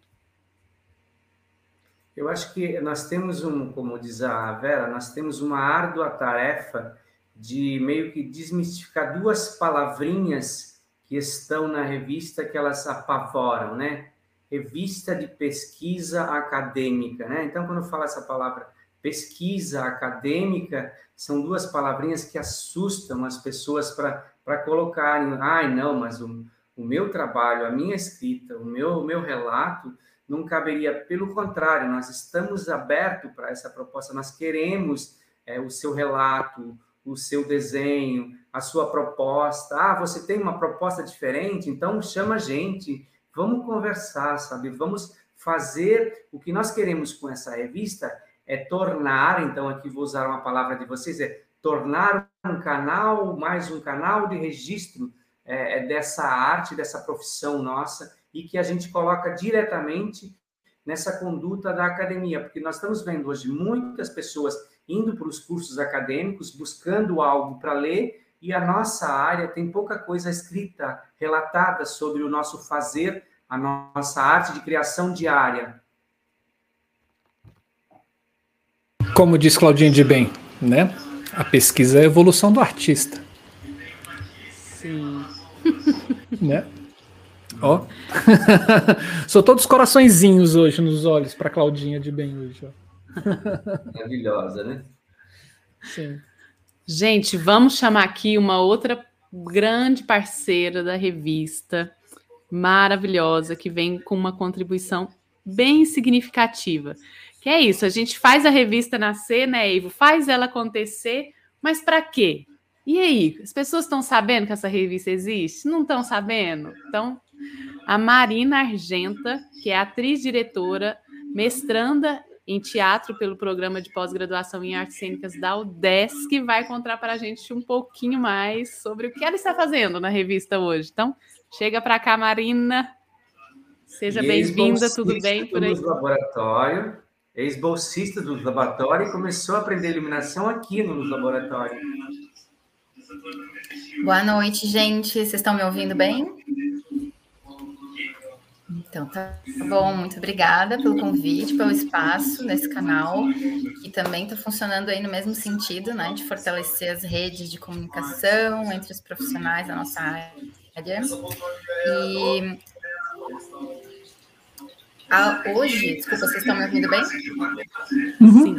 Speaker 3: Eu acho que nós temos um, como diz a Vera, nós temos uma árdua tarefa de meio que desmistificar duas palavrinhas que estão na revista que elas apavoram, né? Revista de pesquisa acadêmica, né? Então, quando eu falo essa palavra pesquisa acadêmica, são duas palavrinhas que assustam as pessoas para colocarem, ai, não, mas o, o meu trabalho, a minha escrita, o meu, o meu relato não caberia. Pelo contrário, nós estamos abertos para essa proposta, nós queremos é, o seu relato, o seu desenho, a sua proposta. Ah, você tem uma proposta diferente? Então chama a gente, vamos conversar, sabe? Vamos fazer o que nós queremos com essa revista é tornar, então aqui vou usar uma palavra de vocês, é tornar um canal, mais um canal de registro é, é, dessa arte, dessa profissão nossa, e que a gente coloca diretamente nessa conduta da academia, porque nós estamos vendo hoje muitas pessoas indo para os cursos acadêmicos, buscando algo para ler, e a nossa área tem pouca coisa escrita, relatada sobre o nosso fazer, a nossa arte de criação diária.
Speaker 1: Como diz Claudinha de Bem, né? A pesquisa é a evolução do artista.
Speaker 2: Sim.
Speaker 1: Né? Ó. Sou todos coraçõezinhos hoje nos olhos para Claudinha de Bem hoje. Ó.
Speaker 3: Maravilhosa, né?
Speaker 1: Sim.
Speaker 2: Gente, vamos chamar aqui uma outra grande parceira da revista, maravilhosa, que vem com uma contribuição bem significativa. Que é isso, a gente faz a revista nascer, né, Ivo? Faz ela acontecer, mas para quê? E aí, as pessoas estão sabendo que essa revista existe? Não estão sabendo? Então, a Marina Argenta, que é atriz, diretora, mestranda em teatro pelo programa de pós-graduação em artes cênicas da UDESC, vai contar para a gente um pouquinho mais sobre o que ela está fazendo na revista hoje. Então, chega para cá, Marina. Seja bem-vinda, tudo bem por aí?
Speaker 3: Laboratório, ex-bolsista do laboratório e começou a aprender iluminação aqui no laboratório.
Speaker 5: Boa noite, gente. Vocês estão me ouvindo bem? Então, tá bom. Muito obrigada pelo convite, pelo espaço nesse canal, que também está funcionando aí no mesmo sentido, né, de fortalecer as redes de comunicação entre os profissionais da nossa área. E a, hoje, desculpa, vocês estão me ouvindo bem?
Speaker 1: Uhum. Sim.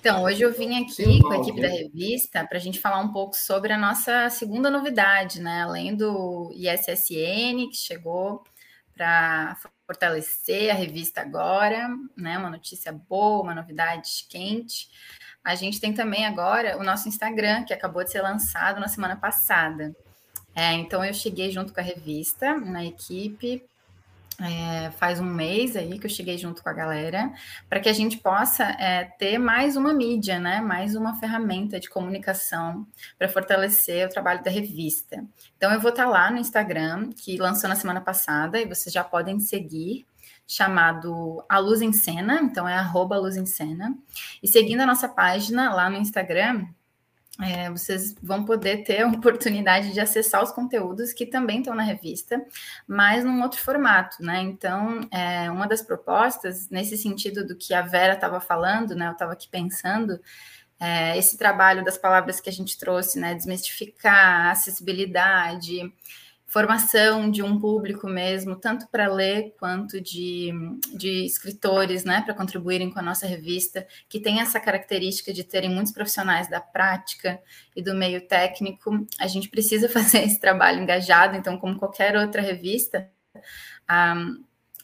Speaker 5: Então, hoje eu vim aqui com a equipe da revista para a gente falar um pouco sobre a nossa segunda novidade, né? Além do ISSN, que chegou para fortalecer a revista agora, né? Uma notícia boa, uma novidade quente. A gente tem também agora o nosso Instagram, que acabou de ser lançado na semana passada. É, então, eu cheguei junto com a revista, na equipe, é, faz um mês aí que eu cheguei junto com a galera, para que a gente possa é, ter mais uma mídia, né? Mais uma ferramenta de comunicação para fortalecer o trabalho da revista. Então eu vou estar tá lá no Instagram, que lançou na semana passada, e vocês já podem seguir, chamado A Luz em Cena, então é arroba Luz em Cena. E seguindo a nossa página lá no Instagram, é, vocês vão poder ter a oportunidade de acessar os conteúdos que também estão na revista, mas num outro formato, né? Então, é, uma das propostas, nesse sentido do que a Vera estava falando, né? Eu estava aqui pensando, é, esse trabalho das palavras que a gente trouxe, né? Desmistificar, acessibilidade, formação de um público mesmo, tanto para ler quanto de, de escritores, né, para contribuírem com a nossa revista, que tem essa característica de terem muitos profissionais da prática e do meio técnico. A gente precisa fazer esse trabalho engajado, então, como qualquer outra revista,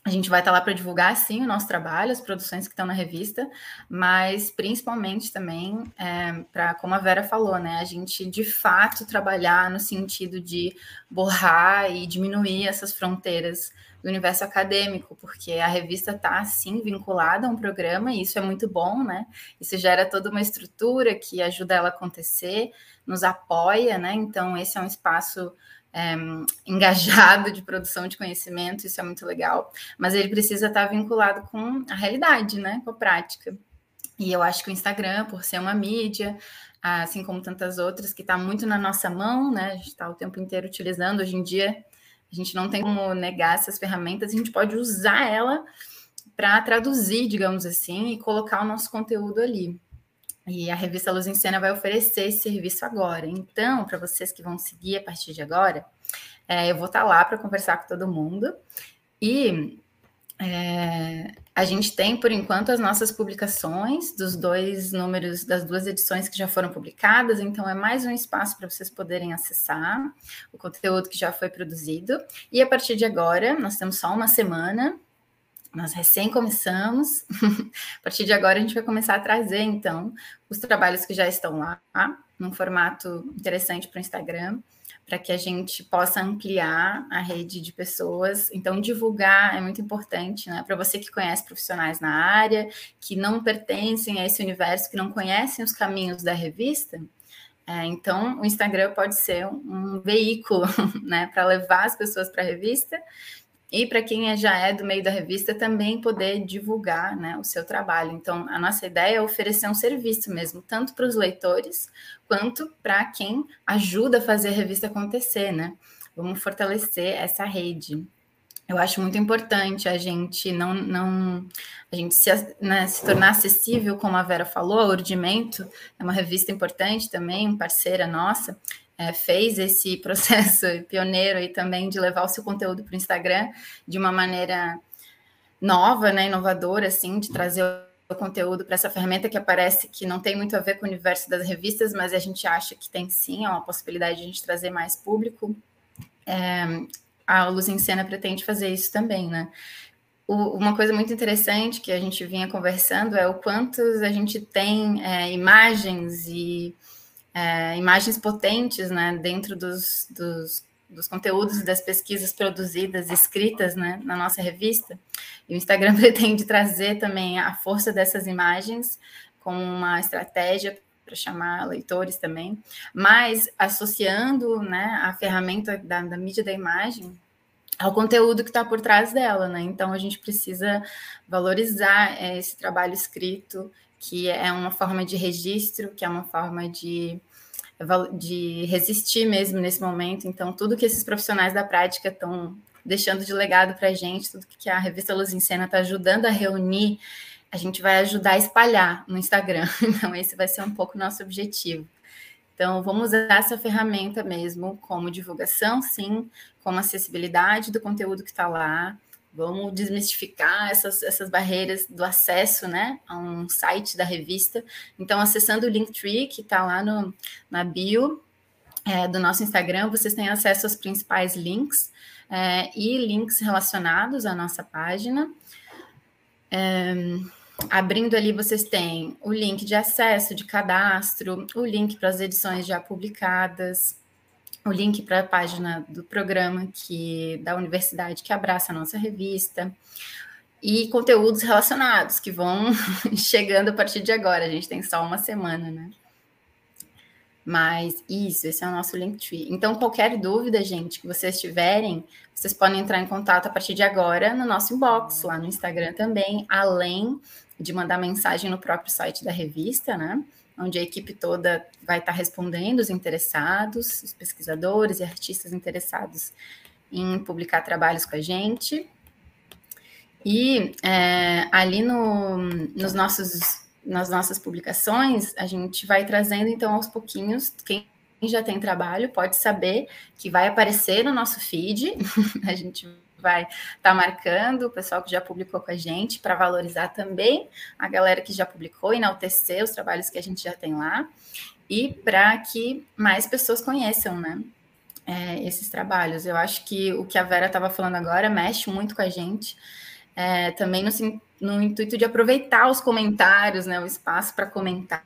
Speaker 5: a gente vai estar lá para divulgar, sim, o nosso trabalho, as produções que estão na revista, mas principalmente também é, para, como a Vera falou, né, a gente de fato trabalhar no sentido de borrar e diminuir essas fronteiras do universo acadêmico, porque a revista está, sim, vinculada a um programa, e isso é muito bom, né? Isso gera toda uma estrutura que ajuda ela a acontecer, nos apoia, né? Então, esse é um espaço é, engajado de produção de conhecimento, isso é muito legal, mas ele precisa estar vinculado com a realidade, né, com a prática. E eu acho que o Instagram, por ser uma mídia, assim como tantas outras, que está muito na nossa mão, né, a gente está o tempo inteiro utilizando, hoje em dia a gente não tem como negar essas ferramentas, a gente pode usar ela para traduzir, digamos assim, e colocar o nosso conteúdo ali. E a revista Luz em Cena vai oferecer esse serviço agora. Então, para vocês que vão seguir a partir de agora, é, eu vou estar tá lá para conversar com todo mundo. E é, a gente tem, por enquanto, as nossas publicações dos dois números, das duas edições que já foram publicadas, então é mais um espaço para vocês poderem acessar o conteúdo que já foi produzido. E a partir de agora, nós temos só uma semana nós recém começamos. a partir de agora, a gente vai começar a trazer, então, os trabalhos que já estão lá, num formato interessante para o Instagram, para que a gente possa ampliar a rede de pessoas. Então, divulgar é muito importante, né? Para você que conhece profissionais na área, que não pertencem a esse universo, que não conhecem os caminhos da revista. É, então, o Instagram pode ser um, um veículo, né, para levar as pessoas para a revista e para quem é, já é do meio da revista também poder divulgar né, o seu trabalho. Então, a nossa ideia é oferecer um serviço mesmo, tanto para os leitores quanto para quem ajuda a fazer a revista acontecer, né? Vamos fortalecer essa rede. Eu acho muito importante a gente não, não a gente se, né, se tornar acessível, como a Vera falou, a Urdimento é uma revista importante também, parceira nossa, é, fez esse processo pioneiro e também de levar o seu conteúdo para o Instagram de uma maneira nova, né, inovadora, assim, de trazer o conteúdo para essa ferramenta que aparece que não tem muito a ver com o universo das revistas, mas a gente acha que tem sim, é uma possibilidade de a gente trazer mais público. É, a Luz em Cena pretende fazer isso também, né? O, uma coisa muito interessante que a gente vinha conversando é o quantos a gente tem é, imagens e é, imagens potentes né, dentro dos, dos, dos conteúdos das pesquisas produzidas, escritas né, na nossa revista. E o Instagram pretende trazer também a força dessas imagens como uma estratégia para chamar leitores também, mas associando né, a ferramenta da, da mídia da imagem ao conteúdo que está por trás dela, né? Então a gente precisa valorizar é, esse trabalho escrito que é uma forma de registro, que é uma forma de, de resistir mesmo nesse momento. Então, tudo que esses profissionais da prática estão deixando de legado para a gente, tudo que a revista Luz em Cena está ajudando a reunir, a gente vai ajudar a espalhar no Instagram. Então, esse vai ser um pouco nosso objetivo. Então, vamos usar essa ferramenta mesmo como divulgação, sim, como acessibilidade do conteúdo que está lá, Vamos desmistificar essas, essas barreiras do acesso né, a um site da revista. Então, acessando o Linktree, que está lá no, na bio é, do nosso Instagram, vocês têm acesso aos principais links é, e links relacionados à nossa página. É, abrindo ali, vocês têm o link de acesso, de cadastro, o link para as edições já publicadas, o link para a página do programa que da universidade que abraça a nossa revista e conteúdos relacionados que vão chegando a partir de agora. A gente tem só uma semana, né? Mas isso, esse é o nosso Linktree. Então, qualquer dúvida, gente, que vocês tiverem, vocês podem entrar em contato a partir de agora no nosso inbox, lá no Instagram também, além de mandar mensagem no próprio site da revista, né? Onde a equipe toda vai estar respondendo os interessados, os pesquisadores e artistas interessados em publicar trabalhos com a gente. E é, ali no, nos nossos, nas nossas publicações, a gente vai trazendo, então, aos pouquinhos, quem já tem trabalho pode saber que vai aparecer no nosso feed, a gente vai estar tá marcando o pessoal que já publicou com a gente para valorizar também a galera que já publicou, enaltecer os trabalhos que a gente já tem lá e para que mais pessoas conheçam, né? É, esses trabalhos. Eu acho que o que a Vera estava falando agora mexe muito com a gente, é, também no, no intuito de aproveitar os comentários, né, o espaço para comentar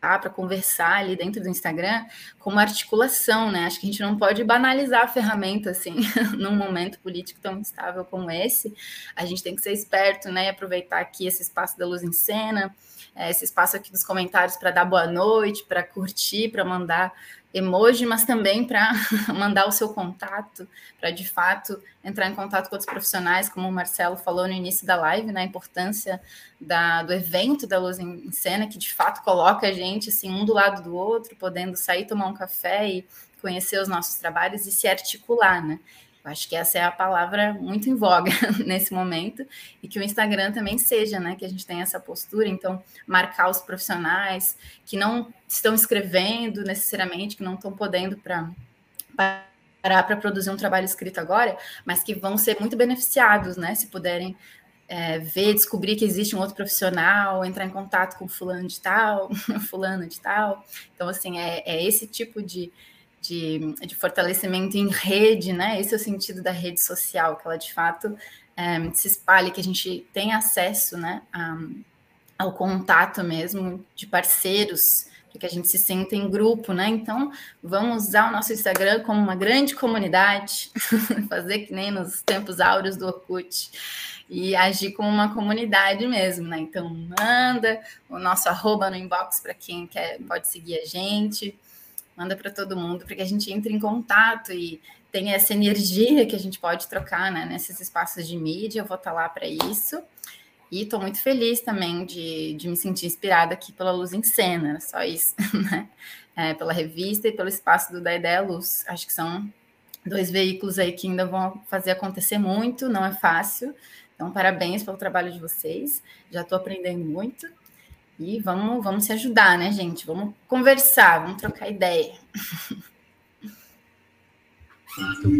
Speaker 5: para conversar ali dentro do Instagram como articulação, né? Acho que a gente não pode banalizar a ferramenta assim num momento político tão instável como esse. A gente tem que ser esperto, né? E aproveitar aqui esse espaço da luz em cena, é, esse espaço aqui dos comentários para dar boa noite, para curtir, para mandar emoji, mas também para mandar o seu contato, para de fato entrar em contato com outros profissionais, como o Marcelo falou no início da live, né, importância da, do evento da Luz em Cena, que de fato coloca a gente assim, um do lado do outro, podendo sair tomar um café e conhecer os nossos trabalhos e se articular, né? Acho que essa é a palavra muito em voga nesse momento e que o Instagram também seja, né? Que a gente tenha essa postura, então marcar os profissionais que não estão escrevendo necessariamente, que não estão podendo para parar para produzir um trabalho escrito agora, mas que vão ser muito beneficiados, né? Se puderem é, ver, descobrir que existe um outro profissional, entrar em contato com fulano de tal, fulano de tal. Então, assim, é, é esse tipo de, de, de, fortalecimento em rede, né? Esse é o sentido da rede social, que ela de fato é, se espalhe, que a gente tem acesso, né, a, ao contato mesmo de parceiros que a gente se sinta em grupo, né? Então, vamos usar o nosso Instagram como uma grande comunidade, fazer que nem nos tempos áureos do Orkut e agir como uma comunidade mesmo, né? Então, manda o nosso arroba no inbox para quem quer, pode seguir a gente, manda para todo mundo, para que a gente entre em contato e tenha essa energia que a gente pode trocar, né? Nesses espaços de mídia, eu vou estar tá lá para isso. E estou muito feliz também de, de me sentir inspirada aqui pela Luz em Cena, só isso, né? É, pela revista e pelo espaço do Da Ideia Luz. Acho que são dois veículos aí que ainda vão fazer acontecer muito, não é fácil. Então, parabéns pelo trabalho de vocês. Já estou aprendendo muito. E vamos, vamos se ajudar, né, gente? Vamos conversar, vamos trocar ideia.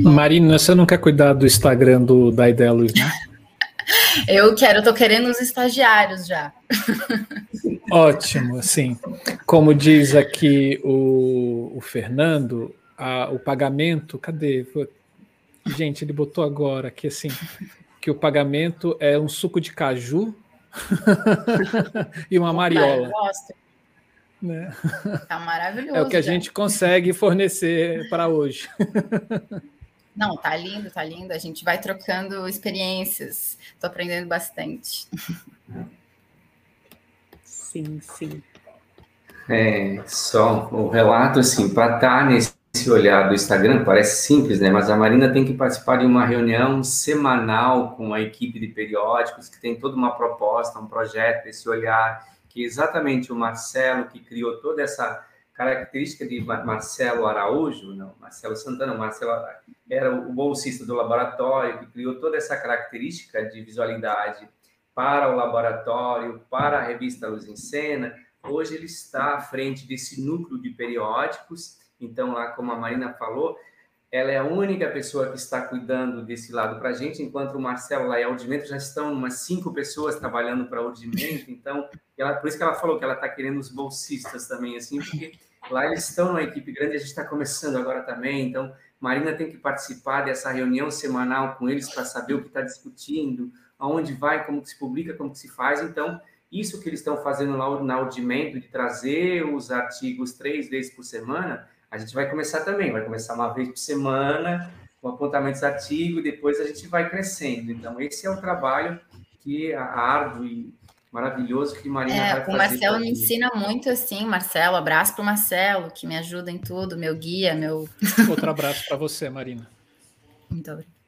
Speaker 1: Marina, você não quer cuidar do Instagram do, da Ideia Luz, né?
Speaker 5: Eu quero, eu tô querendo os estagiários já.
Speaker 1: Ótimo, sim. Como diz aqui o, o Fernando, a, o pagamento, cadê? Gente, ele botou agora aqui assim, que o pagamento é um suco de caju e uma mariola.
Speaker 5: Né? Tá maravilhoso.
Speaker 1: É o que a já. gente consegue fornecer para hoje.
Speaker 5: Não, tá lindo, tá lindo. A gente vai trocando experiências. Estou aprendendo bastante.
Speaker 2: Sim, sim.
Speaker 3: É, só o relato, assim, para estar tá nesse olhar do Instagram, parece simples, né? Mas a Marina tem que participar de uma reunião semanal com a equipe de periódicos, que tem toda uma proposta, um projeto, esse olhar, que exatamente o Marcelo, que criou toda essa característica de Marcelo Araújo, não, Marcelo Santana, Marcelo era o bolsista do laboratório que criou toda essa característica de visualidade para o laboratório, para a revista Luz em Cena. Hoje ele está à frente desse núcleo de periódicos. Então, lá como a Marina falou, ela é a única pessoa que está cuidando desse lado para a gente, enquanto o Marcelo lá e a Audimento já estão umas cinco pessoas trabalhando para a Audimento. Então, ela, por isso que ela falou que ela está querendo os bolsistas também, assim, porque Lá eles estão numa equipe grande, a gente está começando agora também, então Marina tem que participar dessa reunião semanal com eles para saber o que está discutindo, aonde vai, como que se publica, como que se faz. Então, isso que eles estão fazendo lá na Audimento, de trazer os artigos três vezes por semana, a gente vai começar também, vai começar uma vez por semana, com apontamentos de artigo, depois a gente vai crescendo. Então, esse é o trabalho que a Ardo e maravilhoso que Marina é, vai fazer.
Speaker 5: O Marcelo me ensina muito assim, Marcelo, abraço para o Marcelo, que me ajuda em tudo, meu guia, meu...
Speaker 1: Outro abraço para você, Marina.
Speaker 5: Muito obrigada.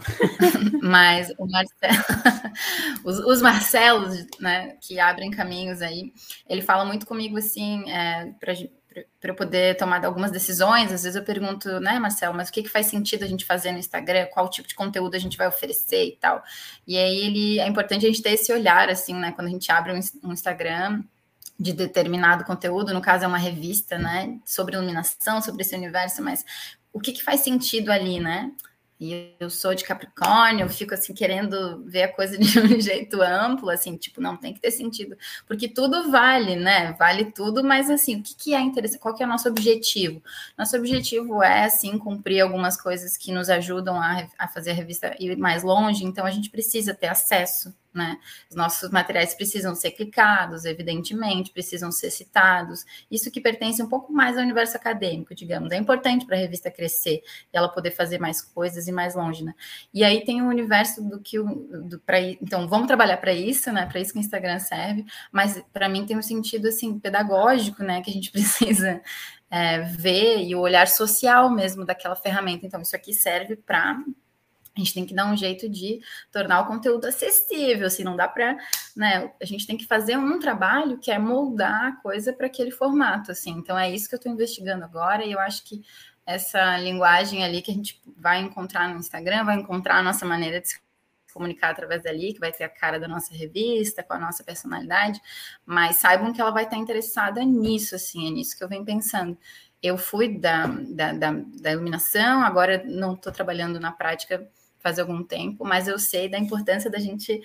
Speaker 5: Mas o Marcelo, os, os, Marcelos, né, que abrem caminhos aí, ele fala muito comigo assim, é, para para eu poder tomar algumas decisões. Às vezes eu pergunto, né, Marcelo, mas o que, que faz sentido a gente fazer no Instagram? Qual tipo de conteúdo a gente vai oferecer e tal? E aí ele é importante a gente ter esse olhar, assim, né, quando a gente abre um, Instagram de determinado conteúdo, no caso é uma revista, né, sobre iluminação, sobre esse universo, mas o que, que faz sentido ali, né? E eu sou de Capricórnio, eu fico assim querendo ver a coisa de um jeito amplo, assim, tipo, não tem que ter sentido, porque tudo vale, né? Vale tudo, mas assim, o que, que é interessante? Qual que é o nosso objetivo? Nosso objetivo é assim cumprir algumas coisas que nos ajudam a, a fazer a revista ir mais longe, então a gente precisa ter acesso né? Os nossos materiais precisam ser clicados, evidentemente, precisam ser citados. Isso que pertence um pouco mais ao universo acadêmico, digamos. É importante para a revista crescer e ela poder fazer mais coisas e mais longe, né? E aí tem o universo do que o para então vamos trabalhar para isso, né? Para isso que o Instagram serve, mas para mim tem um sentido assim pedagógico, né? Que a gente precisa é, ver e o olhar social mesmo daquela ferramenta. Então isso aqui serve para a gente tem que dar um jeito de tornar o conteúdo acessível, assim, não dá para, né, a gente tem que fazer um trabalho que é moldar a coisa para aquele formato, assim, então é isso que eu estou investigando agora, e eu acho que essa linguagem ali que a gente vai encontrar no Instagram, vai encontrar a nossa maneira de se comunicar através dali, que vai ter a cara da nossa revista, com a nossa personalidade, mas saibam que ela vai estar interessada nisso, assim, é nisso que eu venho pensando. Eu fui da, da, da, da iluminação, agora não estou trabalhando na prática faz algum tempo, mas eu sei da importância da gente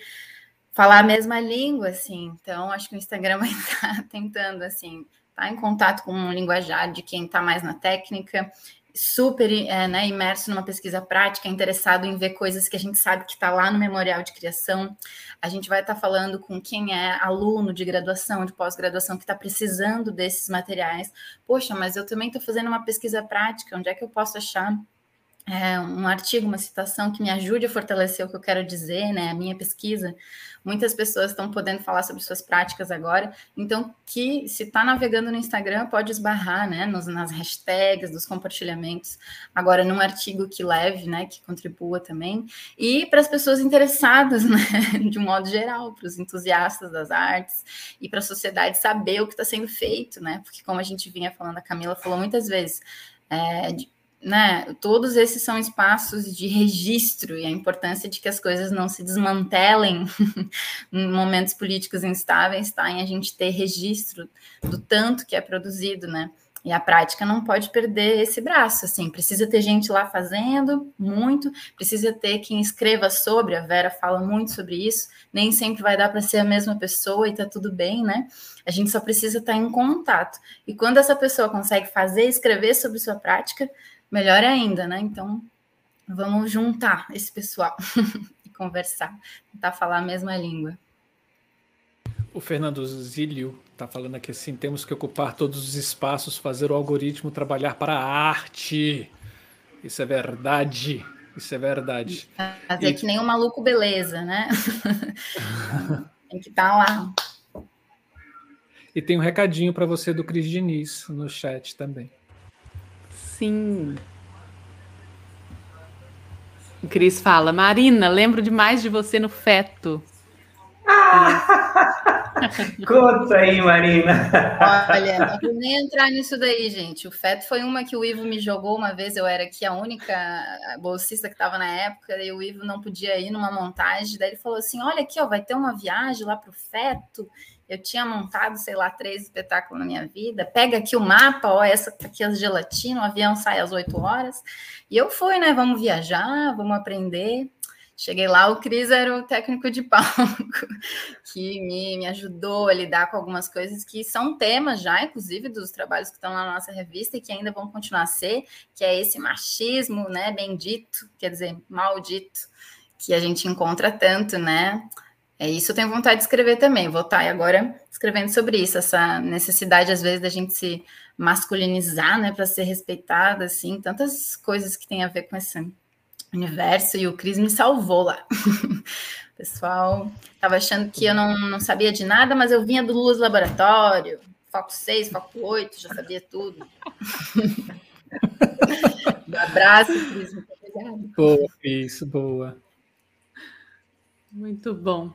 Speaker 5: falar a mesma língua, assim. Então, acho que o Instagram vai estar tentando, assim, estar tá em contato com um linguajar de quem está mais na técnica, super é, né, imerso numa pesquisa prática, interessado em ver coisas que a gente sabe que está lá no memorial de criação. A gente vai estar tá falando com quem é aluno de graduação, de pós-graduação, que está precisando desses materiais. Poxa, mas eu também estou fazendo uma pesquisa prática, onde é que eu posso achar é, um artigo, uma citação que me ajude a fortalecer o que eu quero dizer, né? A minha pesquisa. Muitas pessoas estão podendo falar sobre suas práticas agora. Então, que se está navegando no Instagram, pode esbarrar, né? Nos, nas hashtags, dos compartilhamentos. Agora, num artigo que leve, né? Que contribua também. E para as pessoas interessadas, né? De um modo geral, para os entusiastas das artes e para a sociedade saber o que está sendo feito, né? Porque como a gente vinha falando, a Camila falou muitas vezes. É, né, todos esses são espaços de registro e a importância de que as coisas não se desmantelem em momentos políticos instáveis, tá? Em a gente ter registro do tanto que é produzido, né? E a prática não pode perder esse braço, assim, precisa ter gente lá fazendo muito, precisa ter quem escreva sobre, a Vera fala muito sobre isso, nem sempre vai dar para ser a mesma pessoa e tá tudo bem, né? A gente só precisa estar tá em contato. E quando essa pessoa consegue fazer, escrever sobre sua prática, melhor ainda, né? Então, vamos juntar esse pessoal e conversar, tentar falar a mesma língua.
Speaker 1: O Fernando Zílio está falando aqui assim: temos que ocupar todos os espaços, fazer o algoritmo trabalhar para a arte. Isso é verdade. Isso é verdade.
Speaker 5: Fazer e... que nem um maluco beleza, né? tem que estar tá lá.
Speaker 1: E tem um recadinho para você do Cris Diniz no chat também.
Speaker 2: Sim. O Cris fala, Marina, lembro demais de você no feto.
Speaker 3: Conta aí, Marina.
Speaker 5: Olha, não vou nem entrar nisso daí, gente. O feto foi uma que o Ivo me jogou uma vez. Eu era aqui a única bolsista que estava na época, e o Ivo não podia ir numa montagem. Daí ele falou assim: Olha aqui, ó, vai ter uma viagem lá para o feto. Eu tinha montado, sei lá, três espetáculos na minha vida. Pega aqui o mapa, ó, essa aqui é a gelatina, o avião sai às 8 horas. E eu fui, né? Vamos viajar, vamos aprender. Cheguei lá, o Cris era o técnico de palco, que me, me ajudou a lidar com algumas coisas que são temas já, inclusive, dos trabalhos que estão lá na nossa revista e que ainda vão continuar a ser, que é esse machismo, né, bendito, quer dizer, maldito, que a gente encontra tanto, né? É isso, eu tenho vontade de escrever também. Vou estar agora escrevendo sobre isso, essa necessidade, às vezes, da gente se masculinizar, né, para ser respeitada, assim, tantas coisas que tem a ver com esse universo. E o Cris me salvou lá. o pessoal estava achando que eu não, não sabia de nada, mas eu vinha do Luz Laboratório, Foco 6, Foco 8, já sabia tudo. um abraço, Cris, muito obrigada.
Speaker 1: Boa, isso, boa.
Speaker 2: Muito bom.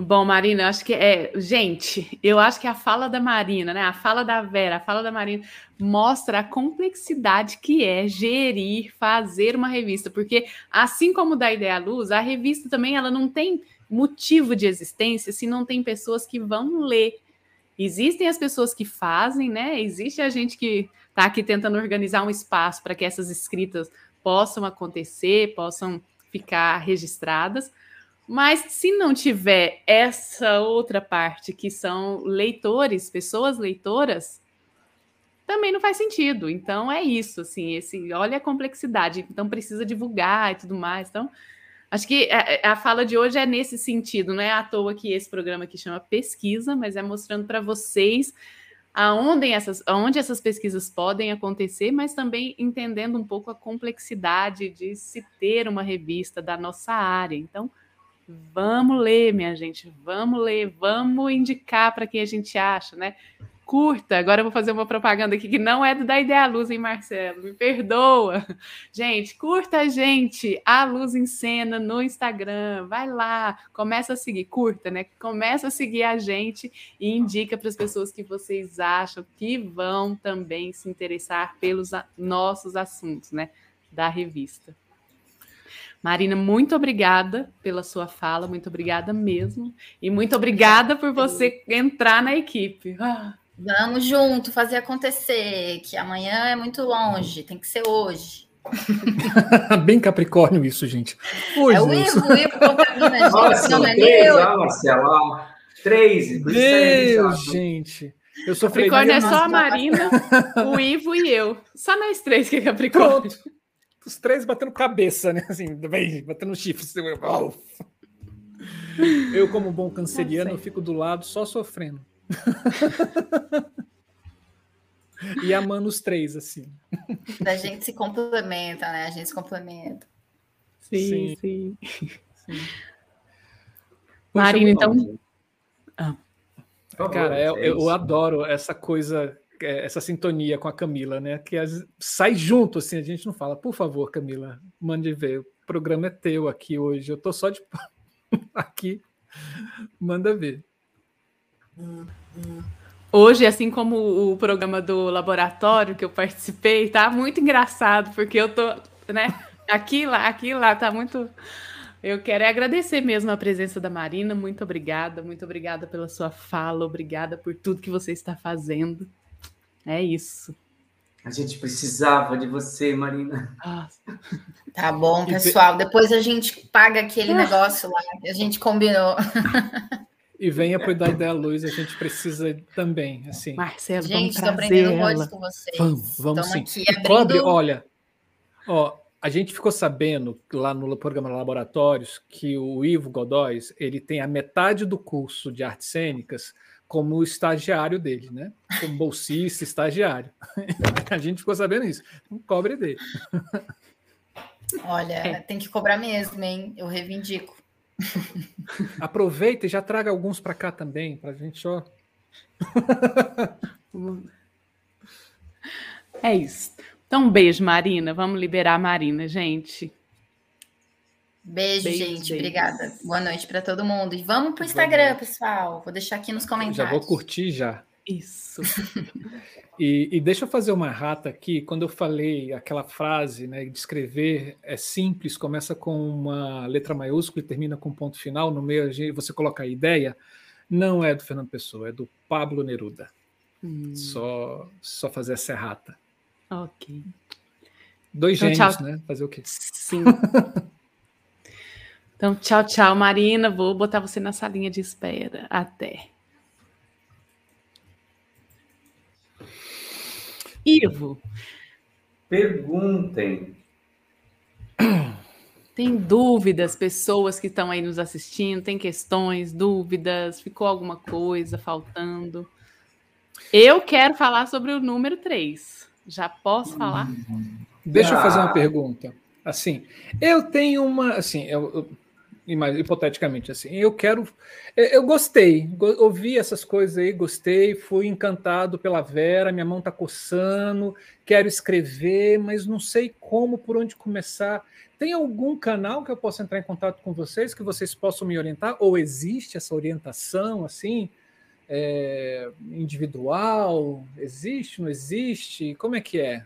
Speaker 2: Bom, Marina, acho que é. Gente, eu acho que a fala da Marina, né? A fala da Vera, a fala da Marina mostra a complexidade que é gerir, fazer uma revista, porque assim como da Ideia à Luz, a revista também ela não tem motivo de existência se não tem pessoas que vão ler. Existem as pessoas que fazem, né? Existe a gente que está aqui tentando organizar um espaço para que essas escritas possam acontecer, possam ficar registradas mas se não tiver essa outra parte, que são leitores, pessoas leitoras, também não faz sentido. Então é isso, assim, esse, olha a complexidade. Então precisa divulgar e tudo mais. Então, acho que a, a fala de hoje é nesse sentido, não é à toa que esse programa aqui chama pesquisa, mas é mostrando para vocês aonde essas, aonde essas pesquisas podem acontecer, mas também entendendo um pouco a complexidade de se ter uma revista da nossa área. Então, Vamos ler, minha gente, vamos ler, vamos indicar para quem a gente acha, né? Curta, agora eu vou fazer uma propaganda aqui que não é do da Ideia Luz, hein, Marcelo? Me perdoa. Gente, curta a gente, a Luz em Cena no Instagram. Vai lá, começa a seguir, curta, né? Começa a seguir a gente e indica para as pessoas que vocês acham que vão também se interessar pelos nossos assuntos, né? Da revista. Marina, muito obrigada pela sua fala, muito obrigada mesmo. E muito obrigada por você entrar na equipe.
Speaker 5: Ah. Vamos junto fazer acontecer, que amanhã é muito longe, tem que ser hoje.
Speaker 1: Bem Capricórnio isso, gente.
Speaker 5: Hoje, é o Ivo, o Ivo contamina
Speaker 3: não é três, Marcelo, três.
Speaker 1: Deus, gente. Eu sou
Speaker 2: Capricórnio é só a Marina, o Ivo e eu. Só nós três que é Capricórnio. Pronto.
Speaker 1: Os três batendo cabeça, né? Assim, bem, batendo chifre. Assim, eu, como bom canceriano, eu fico do lado só sofrendo. e amando os três, assim.
Speaker 5: A gente se complementa, né? A gente se complementa.
Speaker 2: Sim, sim. sim. sim. Marina, então.
Speaker 1: Ah. Cara, eu, eu adoro essa coisa é, essa sintonia com a Camila, né? Que as, sai junto, assim, a gente não fala, por favor, Camila, mande ver, o programa é teu aqui hoje, eu tô só de aqui, manda ver.
Speaker 2: Hoje, assim como o programa do laboratório que eu participei, tá muito engraçado, porque eu tô, né? Aqui lá, aqui lá, tá muito. Eu quero é agradecer mesmo a presença da Marina. Muito obrigada, muito obrigada pela sua fala, obrigada por tudo que você está fazendo. É isso.
Speaker 3: A gente precisava de você, Marina.
Speaker 5: Tá bom, pessoal. Depois a gente paga aquele negócio lá que a gente combinou.
Speaker 1: E venha para o da Luz, a gente precisa também, assim.
Speaker 2: Marcelo,
Speaker 5: gente, estou aprendendo muito com vocês.
Speaker 1: Vamos, vamos sim. Aqui abrindo... Cobre, olha, ó, a gente ficou sabendo lá no programa Laboratórios que o Ivo Godóis, ele tem a metade do curso de artes cênicas como estagiário dele, né? Como bolsista, estagiário. a gente ficou sabendo isso. Não cobre dele.
Speaker 5: Olha, é. tem que cobrar mesmo, hein? Eu reivindico.
Speaker 1: Aproveita e já traga alguns para cá também, para a gente só.
Speaker 2: é isso. Então, um beijo, Marina. Vamos liberar a Marina, gente.
Speaker 5: Beijo, beijo gente. Beijo. Obrigada. Boa noite para todo mundo. E vamos para o Instagram, pessoal. Vou deixar aqui nos comentários.
Speaker 1: já vou curtir já.
Speaker 2: Isso.
Speaker 1: e, e, deixa eu fazer uma rata aqui. Quando eu falei aquela frase, né, de escrever é simples, começa com uma letra maiúscula e termina com um ponto final. No meio você coloca a ideia. Não é do Fernando Pessoa, é do Pablo Neruda. Hum. Só, só fazer essa errata.
Speaker 2: Ok.
Speaker 1: Dois então, gênios, tchau. né? Fazer o quê?
Speaker 2: Sim. Então, tchau, tchau, Marina. Vou botar você na salinha de espera. Até. Ivo.
Speaker 3: Perguntem.
Speaker 2: Tem dúvidas, pessoas que estão aí nos assistindo, tem questões, dúvidas, ficou alguma coisa faltando? Eu quero falar sobre o número 3. Já posso falar?
Speaker 1: Deixa eu fazer uma pergunta. Assim, eu tenho uma. Assim, eu, hipoteticamente assim, eu quero, eu gostei, ouvi essas coisas aí, gostei, fui encantado pela Vera, minha mão está coçando, quero escrever, mas não sei como, por onde começar. Tem algum canal que eu possa entrar em contato com vocês, que vocês possam me orientar? Ou existe essa orientação assim, é, individual? Existe, não existe? Como é que é?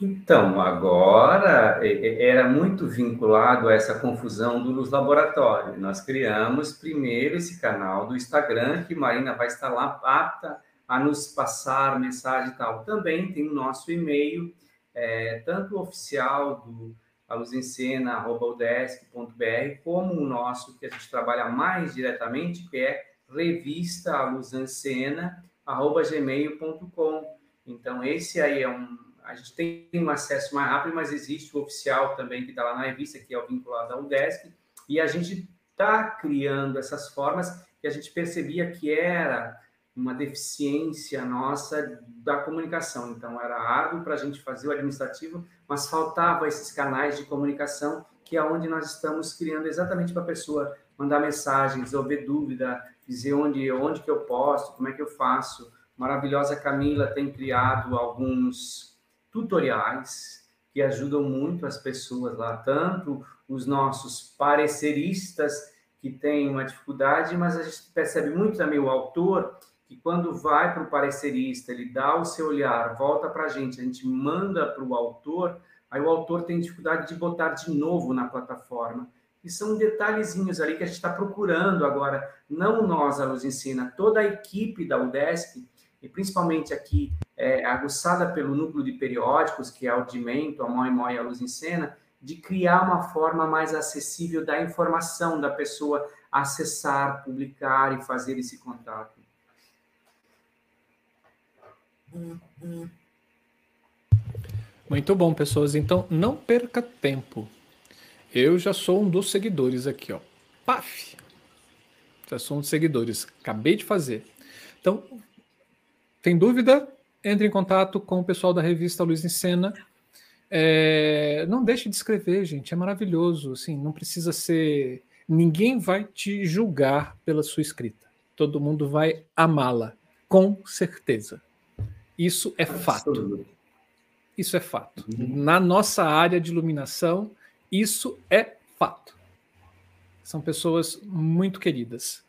Speaker 3: Então, agora era muito vinculado a essa confusão do Luz Laboratório. Nós criamos primeiro esse canal do Instagram, que Marina vai estar lá apta a nos passar mensagem e tal. Também tem o nosso e-mail, é, tanto oficial do aluzencena.br, como o nosso, que a gente trabalha mais diretamente, que é revista aluzencena.gmail.com. Então, esse aí é um a gente tem um acesso mais rápido, mas existe o oficial também que está lá na revista, que é o vinculado ao UDESC, e a gente está criando essas formas que a gente percebia que era uma deficiência nossa da comunicação. Então, era árduo para a gente fazer o administrativo, mas faltava esses canais de comunicação, que é onde nós estamos criando exatamente para a pessoa mandar mensagem, resolver dúvida, dizer onde, onde que eu posto, como é que eu faço. Maravilhosa Camila tem criado alguns tutoriais que ajudam muito as pessoas lá, tanto os nossos pareceristas que têm uma dificuldade, mas a gente percebe muito também o autor que quando vai para o parecerista, ele dá o seu olhar, volta para a gente, a gente manda para o autor, aí o autor tem dificuldade de botar de novo na plataforma. E são detalhezinhos ali que a gente está procurando agora, não nós, a Luz Ensina, toda a equipe da UDESC, e principalmente aqui é, aguçada pelo núcleo de periódicos, que é o Dimento, a Moi Moi e a Luz em Cena, de criar uma forma mais acessível da informação da pessoa acessar, publicar e fazer esse contato.
Speaker 1: Muito bom, pessoas. Então, não perca tempo. Eu já sou um dos seguidores aqui, ó. Paf! Já sou um dos seguidores. Acabei de fazer. Então, tem dúvida? Entre em contato com o pessoal da revista Luz em Cena. É, não deixe de escrever, gente. É maravilhoso. Assim, não precisa ser. Ninguém vai te julgar pela sua escrita. Todo mundo vai amá-la, com certeza. Isso é fato. Isso é fato. Uhum. Na nossa área de iluminação, isso é fato. São pessoas muito queridas.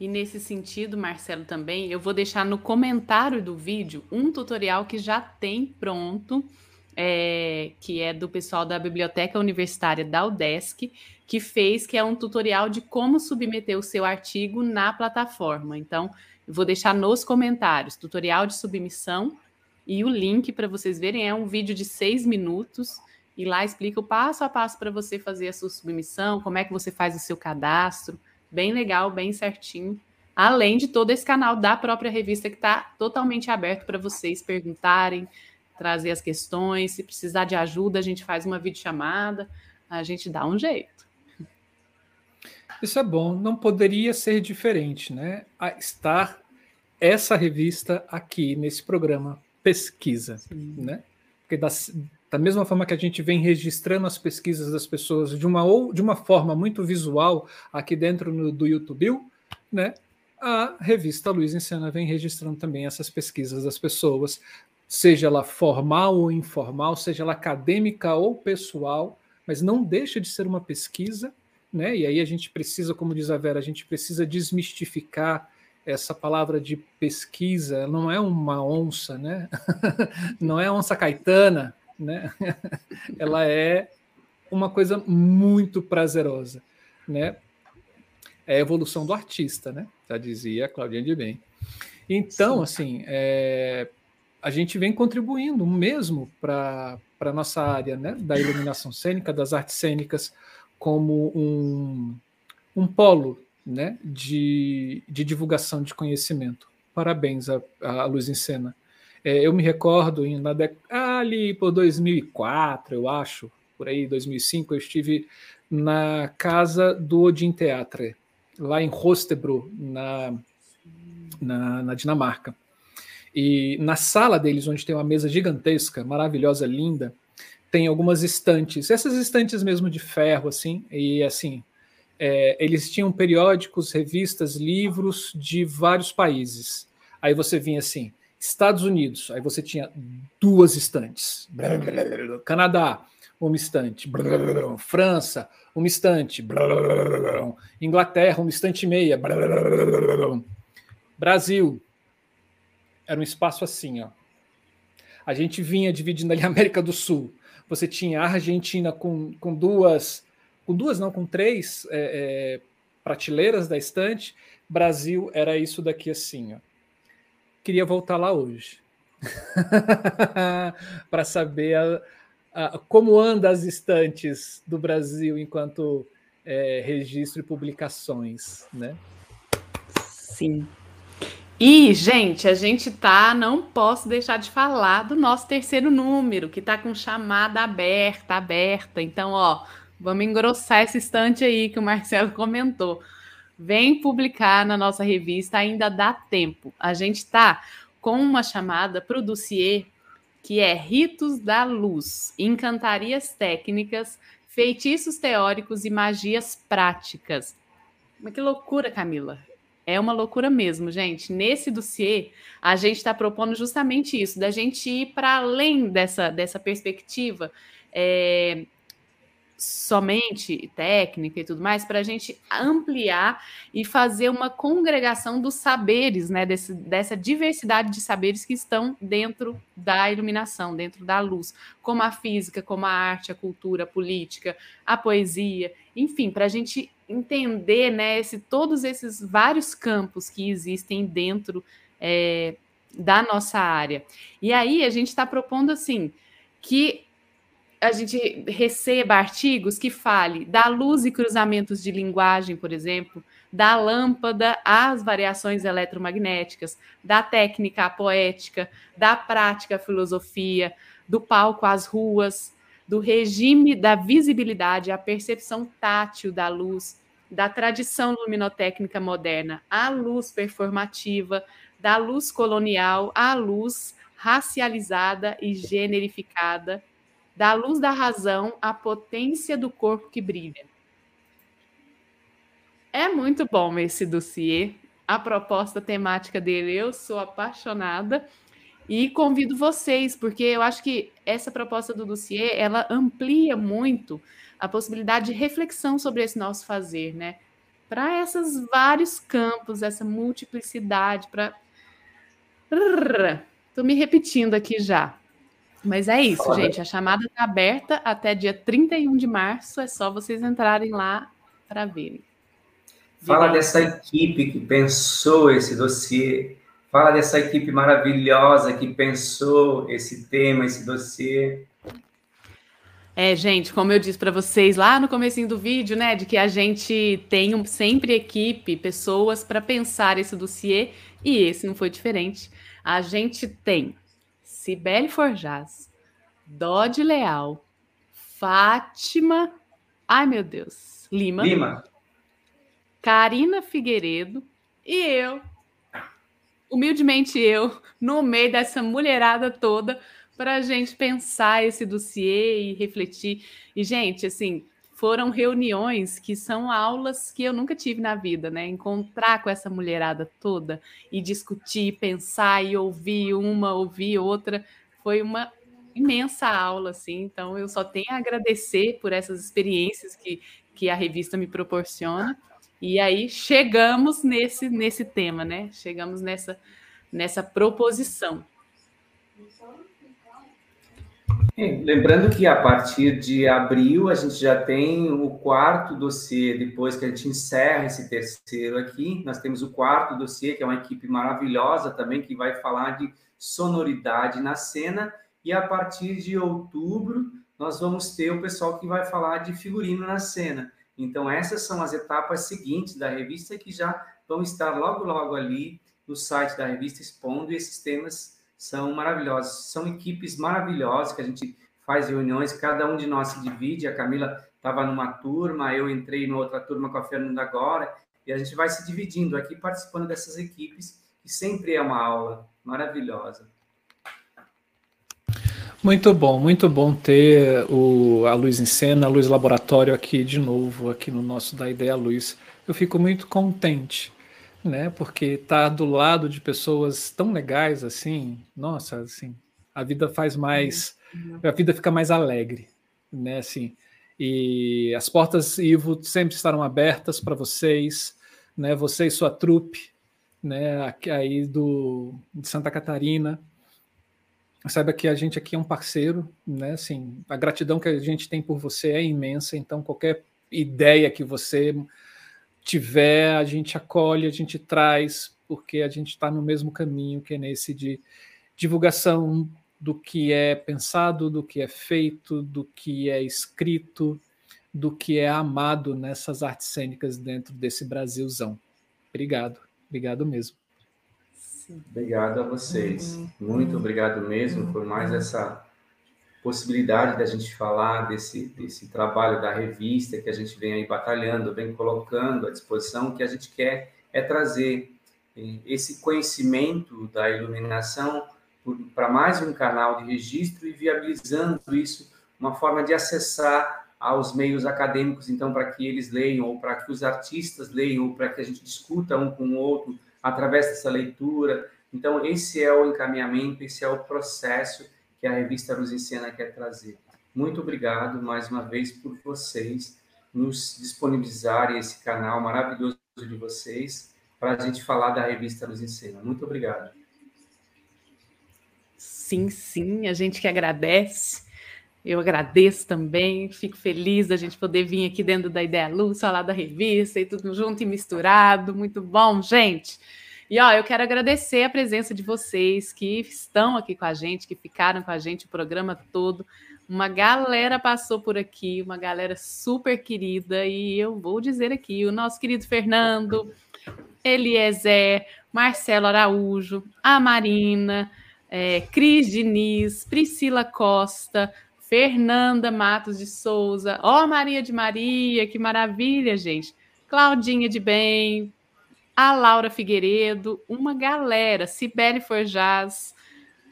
Speaker 2: E nesse sentido, Marcelo, também, eu vou deixar no comentário do vídeo um tutorial que já tem pronto, é, que é do pessoal da Biblioteca Universitária da UDESC, que fez, que é um tutorial de como submeter o seu artigo na plataforma. Então, eu vou deixar nos comentários, tutorial de submissão e o link para vocês verem é um vídeo de seis minutos e lá explica o passo a passo para você fazer a sua submissão, como é que você faz o seu cadastro, bem legal, bem certinho. Além de todo esse canal da própria revista que está totalmente aberto para vocês perguntarem, trazer as questões. Se precisar de ajuda, a gente faz uma videochamada, a gente dá um jeito.
Speaker 1: Isso é bom, não poderia ser diferente, né? A estar essa revista aqui nesse programa pesquisa, Sim. né? Porque da, da mesma forma que a gente vem registrando as pesquisas das pessoas de uma ou de uma forma muito visual aqui dentro no, do YouTube, né? A revista Luiz Encena vem registrando também essas pesquisas das pessoas, seja ela formal ou informal, seja ela acadêmica ou pessoal, mas não deixa de ser uma pesquisa, né? E aí a gente precisa, como diz a Vera, a gente precisa desmistificar essa palavra de pesquisa não é uma onça, né? não é onça caetana, né? Ela é uma coisa muito prazerosa, né? É a evolução do artista, né? Já dizia Claudinha de Bem. Então, Sim. assim, é, a gente vem contribuindo mesmo para a nossa área né, da iluminação cênica, das artes cênicas, como um, um polo né, de, de divulgação de conhecimento. Parabéns à, Luz em Cena. É, eu me recordo, em, na dec... ali por 2004, eu acho, por aí, 2005, eu estive na casa do Odin Theatre, lá em Rostebro, na, na, na Dinamarca. E na sala deles, onde tem uma mesa gigantesca, maravilhosa, linda, tem algumas estantes, essas estantes mesmo de ferro, assim, e assim, é, eles tinham periódicos, revistas, livros de vários países. Aí você vinha assim, Estados Unidos, aí você tinha duas estantes. Canadá, uma estante. França, uma estante. Inglaterra, uma estante e meia. Brasil, era um espaço assim, ó. A gente vinha dividindo ali a América do Sul. Você tinha a Argentina com, com duas com duas, não, com três é, é, prateleiras da estante. Brasil era isso daqui assim, ó. Queria voltar lá hoje para saber a, a, como anda as estantes do Brasil enquanto é, registro e publicações, né?
Speaker 2: Sim. E, gente, a gente tá, não posso deixar de falar do nosso terceiro número, que tá com chamada aberta, aberta. Então, ó, Vamos engrossar esse estante aí que o Marcelo comentou. Vem publicar na nossa revista, ainda dá tempo. A gente está com uma chamada para o dossiê que é Ritos da Luz, Encantarias Técnicas, Feitiços Teóricos e Magias Práticas. Mas que loucura, Camila. É uma loucura mesmo, gente. Nesse dossiê, a gente está propondo justamente isso, da gente ir para além dessa, dessa perspectiva é, somente técnica e tudo mais, para a gente ampliar e fazer uma congregação dos saberes, né, desse, dessa diversidade de saberes que estão dentro da iluminação, dentro da luz, como a física, como a arte, a cultura, a política, a poesia, enfim, para a gente entender né, esse, todos esses vários campos que existem dentro é, da nossa área. E aí a gente está propondo assim que a gente receba artigos que fale da luz e cruzamentos de linguagem, por exemplo, da lâmpada às variações eletromagnéticas, da técnica à poética, da prática à filosofia, do palco às ruas, do regime da visibilidade à percepção tátil da luz, da tradição luminotécnica moderna à luz performativa, da luz colonial à luz racializada e generificada, da luz da razão à potência do corpo que brilha. É muito bom esse dossiê. A proposta temática dele, eu sou apaixonada e convido vocês, porque eu acho que essa proposta do dossiê, ela amplia muito a possibilidade de reflexão sobre esse nosso fazer, né? Para esses vários campos, essa multiplicidade, para Estou me repetindo aqui já. Mas é isso, gente. A chamada está aberta até dia 31 de março. É só vocês entrarem lá para verem.
Speaker 3: Fala dessa equipe que pensou esse dossiê. Fala dessa equipe maravilhosa que pensou esse tema, esse dossiê.
Speaker 2: É, gente, como eu disse para vocês lá no comecinho do vídeo, né, de que a gente tem sempre equipe, pessoas para pensar esse dossiê, e esse não foi diferente. A gente tem Cibele Forjaz, Dodi Leal, Fátima, ai meu Deus, Lima,
Speaker 3: Lima,
Speaker 2: Karina Figueiredo e eu, humildemente eu, no meio dessa mulherada toda, para a gente pensar esse dossiê e refletir. E, gente, assim, foram reuniões que são aulas que eu nunca tive na vida, né? Encontrar com essa mulherada toda e discutir, pensar e ouvir uma, ouvir outra, foi uma imensa aula, assim. Então, eu só tenho a agradecer por essas experiências que, que a revista me proporciona. E aí chegamos nesse, nesse tema, né? Chegamos nessa, nessa proposição.
Speaker 3: Lembrando que a partir de abril a gente já tem o quarto dossiê, depois que a gente encerra esse terceiro aqui, nós temos o quarto dossiê, que é uma equipe maravilhosa também, que vai falar de sonoridade na cena, e a partir de outubro nós vamos ter o pessoal que vai falar de figurino na cena. Então, essas são as etapas seguintes da revista que já vão estar logo, logo ali no site da revista expondo esses temas são maravilhosos. São equipes maravilhosas que a gente faz reuniões, cada um de nós se divide. A Camila estava numa turma, eu entrei em outra turma com a Fernanda agora, e a gente vai se dividindo aqui, participando dessas equipes, que sempre é uma aula maravilhosa.
Speaker 1: Muito bom, muito bom ter o, a Luz em Cena, a Luz Laboratório aqui de novo, aqui no nosso Da Ideia Luz. Eu fico muito contente né? Porque tá do lado de pessoas tão legais assim, nossa, assim, a vida faz mais, uhum. a vida fica mais alegre, né? Assim, e as portas Ivo sempre estarão abertas para vocês, né? Você e sua trupe, né? Aí do de Santa Catarina. Saiba que a gente aqui é um parceiro, né? Assim, a gratidão que a gente tem por você é imensa. Então, qualquer ideia que você tiver, a gente acolhe, a gente traz, porque a gente está no mesmo caminho que é nesse de divulgação do que é pensado, do que é feito, do que é escrito, do que é amado nessas artes cênicas dentro desse Brasilzão. Obrigado, obrigado mesmo.
Speaker 3: Obrigado a vocês. Uhum. Muito obrigado mesmo por mais essa possibilidade da gente falar desse, desse trabalho da revista que a gente vem aí batalhando, vem colocando à disposição, que a gente quer é trazer eh, esse conhecimento da iluminação para mais um canal de registro e viabilizando isso, uma forma de acessar aos meios acadêmicos, então, para que eles leiam, ou para que os artistas leiam, ou para que a gente discuta um com o outro através dessa leitura. Então, esse é o encaminhamento, esse é o processo que a revista Luz em Cena quer trazer. Muito obrigado mais uma vez por vocês nos disponibilizarem esse canal maravilhoso de vocês para a gente falar da revista Luz em Cena. Muito obrigado.
Speaker 2: Sim, sim, a gente que agradece. Eu agradeço também, fico feliz da gente poder vir aqui dentro da Ideia Luz, falar da revista e tudo junto e misturado. Muito bom, gente. E ó, eu quero agradecer a presença de vocês que estão aqui com a gente, que ficaram com a gente o programa todo. Uma galera passou por aqui, uma galera super querida, e eu vou dizer aqui: o nosso querido Fernando, Eliezer, Marcelo Araújo, a Marina, é, Cris Diniz, Priscila Costa, Fernanda Matos de Souza, ó Maria de Maria, que maravilha, gente. Claudinha de Bem, a Laura Figueiredo, uma galera, Cibele Forjaz,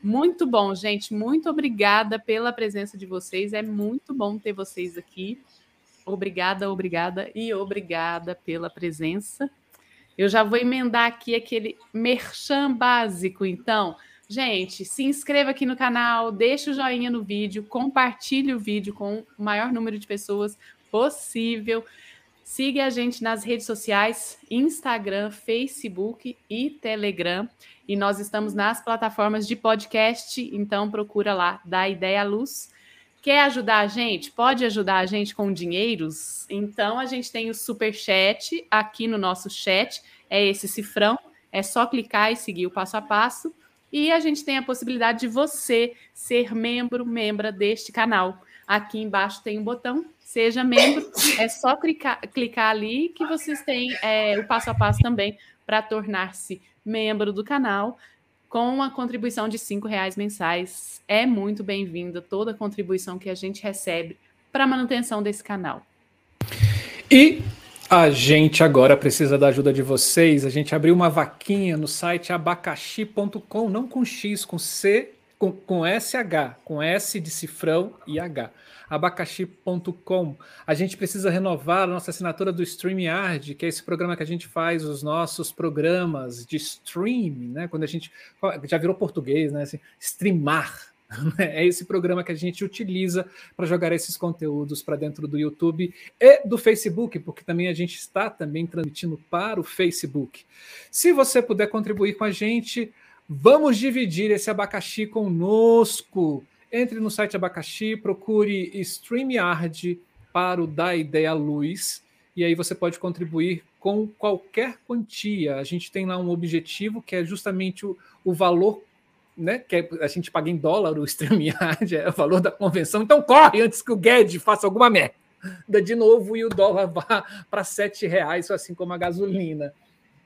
Speaker 2: muito bom, gente. Muito obrigada pela presença de vocês. É muito bom ter vocês aqui. Obrigada, obrigada e obrigada pela presença. Eu já vou emendar aqui aquele merchan básico, então. Gente, se inscreva aqui no canal, deixa o joinha no vídeo, compartilhe o vídeo com o maior número de pessoas possível. Siga a gente nas redes sociais, Instagram, Facebook e Telegram. E nós estamos nas plataformas de podcast, então procura lá, da Ideia Luz. Quer ajudar a gente? Pode ajudar a gente com dinheiros? Então a gente tem o super chat aqui no nosso chat, é esse cifrão, é só clicar e seguir o passo a passo. E a gente tem a possibilidade de você ser membro, membra deste canal. Aqui embaixo tem um botão, seja membro. É só clicar, clicar ali que vocês têm é, o passo a passo também para tornar-se membro do canal com a contribuição de cinco reais mensais. É muito bem-vinda toda a contribuição que a gente recebe para a manutenção desse canal.
Speaker 1: E a gente agora precisa da ajuda de vocês. A gente abriu uma vaquinha no site abacaxi.com, não com X, com C, com, com SH, com S de cifrão e H abacaxi.com. A gente precisa renovar a nossa assinatura do StreamYard, que é esse programa que a gente faz os nossos programas de stream, né? Quando a gente já virou português, né? Assim, streamar. Né? É esse programa que a gente utiliza para jogar esses conteúdos para dentro do YouTube e do Facebook, porque também a gente está também transmitindo para o Facebook. Se você puder contribuir com a gente, vamos dividir esse abacaxi conosco. Entre no site Abacaxi, procure StreamYard para o Da Ideia Luz, e aí você pode contribuir com qualquer quantia. A gente tem lá um objetivo que é justamente o, o valor né, que é, a gente paga em dólar o StreamYard, é o valor da convenção. Então corre antes que o Guedes faça alguma merda de novo e o dólar vá para sete reais, assim como a gasolina.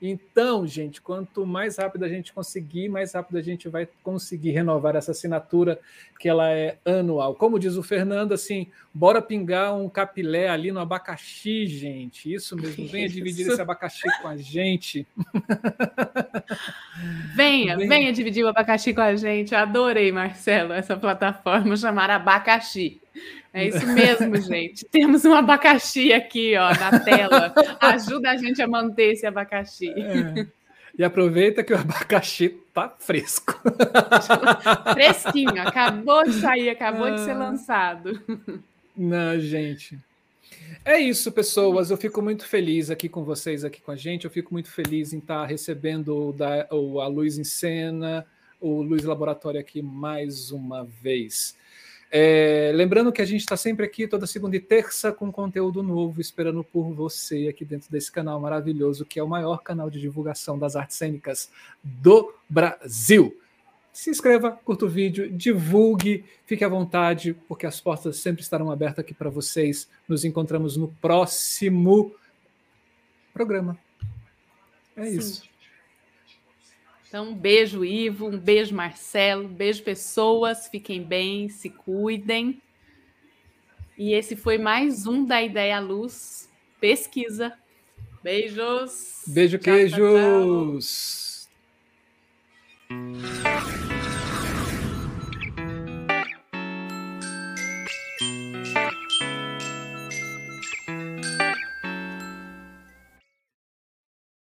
Speaker 1: Então, gente, quanto mais rápido a gente conseguir, mais rápido a gente vai conseguir renovar essa assinatura, que ela é anual. Como diz o Fernando, assim, bora pingar um capilé ali no abacaxi, gente. Isso mesmo, venha Isso. dividir esse abacaxi com a gente.
Speaker 2: Venha, venha, venha dividir o abacaxi com a gente. Eu adorei, Marcelo, essa plataforma chamar abacaxi. É isso mesmo, gente. Temos um abacaxi aqui, ó, na tela. Ajuda a gente a manter esse abacaxi. É.
Speaker 1: E aproveita que o abacaxi tá fresco.
Speaker 2: Fresquinho, acabou de sair, acabou de ser ah. lançado.
Speaker 1: Não, gente. É isso, pessoas. Eu fico muito feliz aqui com vocês, aqui com a gente. Eu fico muito feliz em estar recebendo o da, o, a Luz em Cena, o Luz Laboratório aqui mais uma vez. É, lembrando que a gente está sempre aqui toda segunda e terça com conteúdo novo, esperando por você aqui dentro desse canal maravilhoso, que é o maior canal de divulgação das artes cênicas do Brasil. Se inscreva, curta o vídeo, divulgue, fique à vontade, porque as portas sempre estarão abertas aqui para vocês. Nos encontramos no próximo programa. É Sim. isso.
Speaker 2: Então, um beijo, Ivo, um beijo, Marcelo, um beijo, pessoas. Fiquem bem, se cuidem. E esse foi mais um da Ideia Luz Pesquisa. Beijos.
Speaker 1: Beijo, tchau, queijos. Tchau.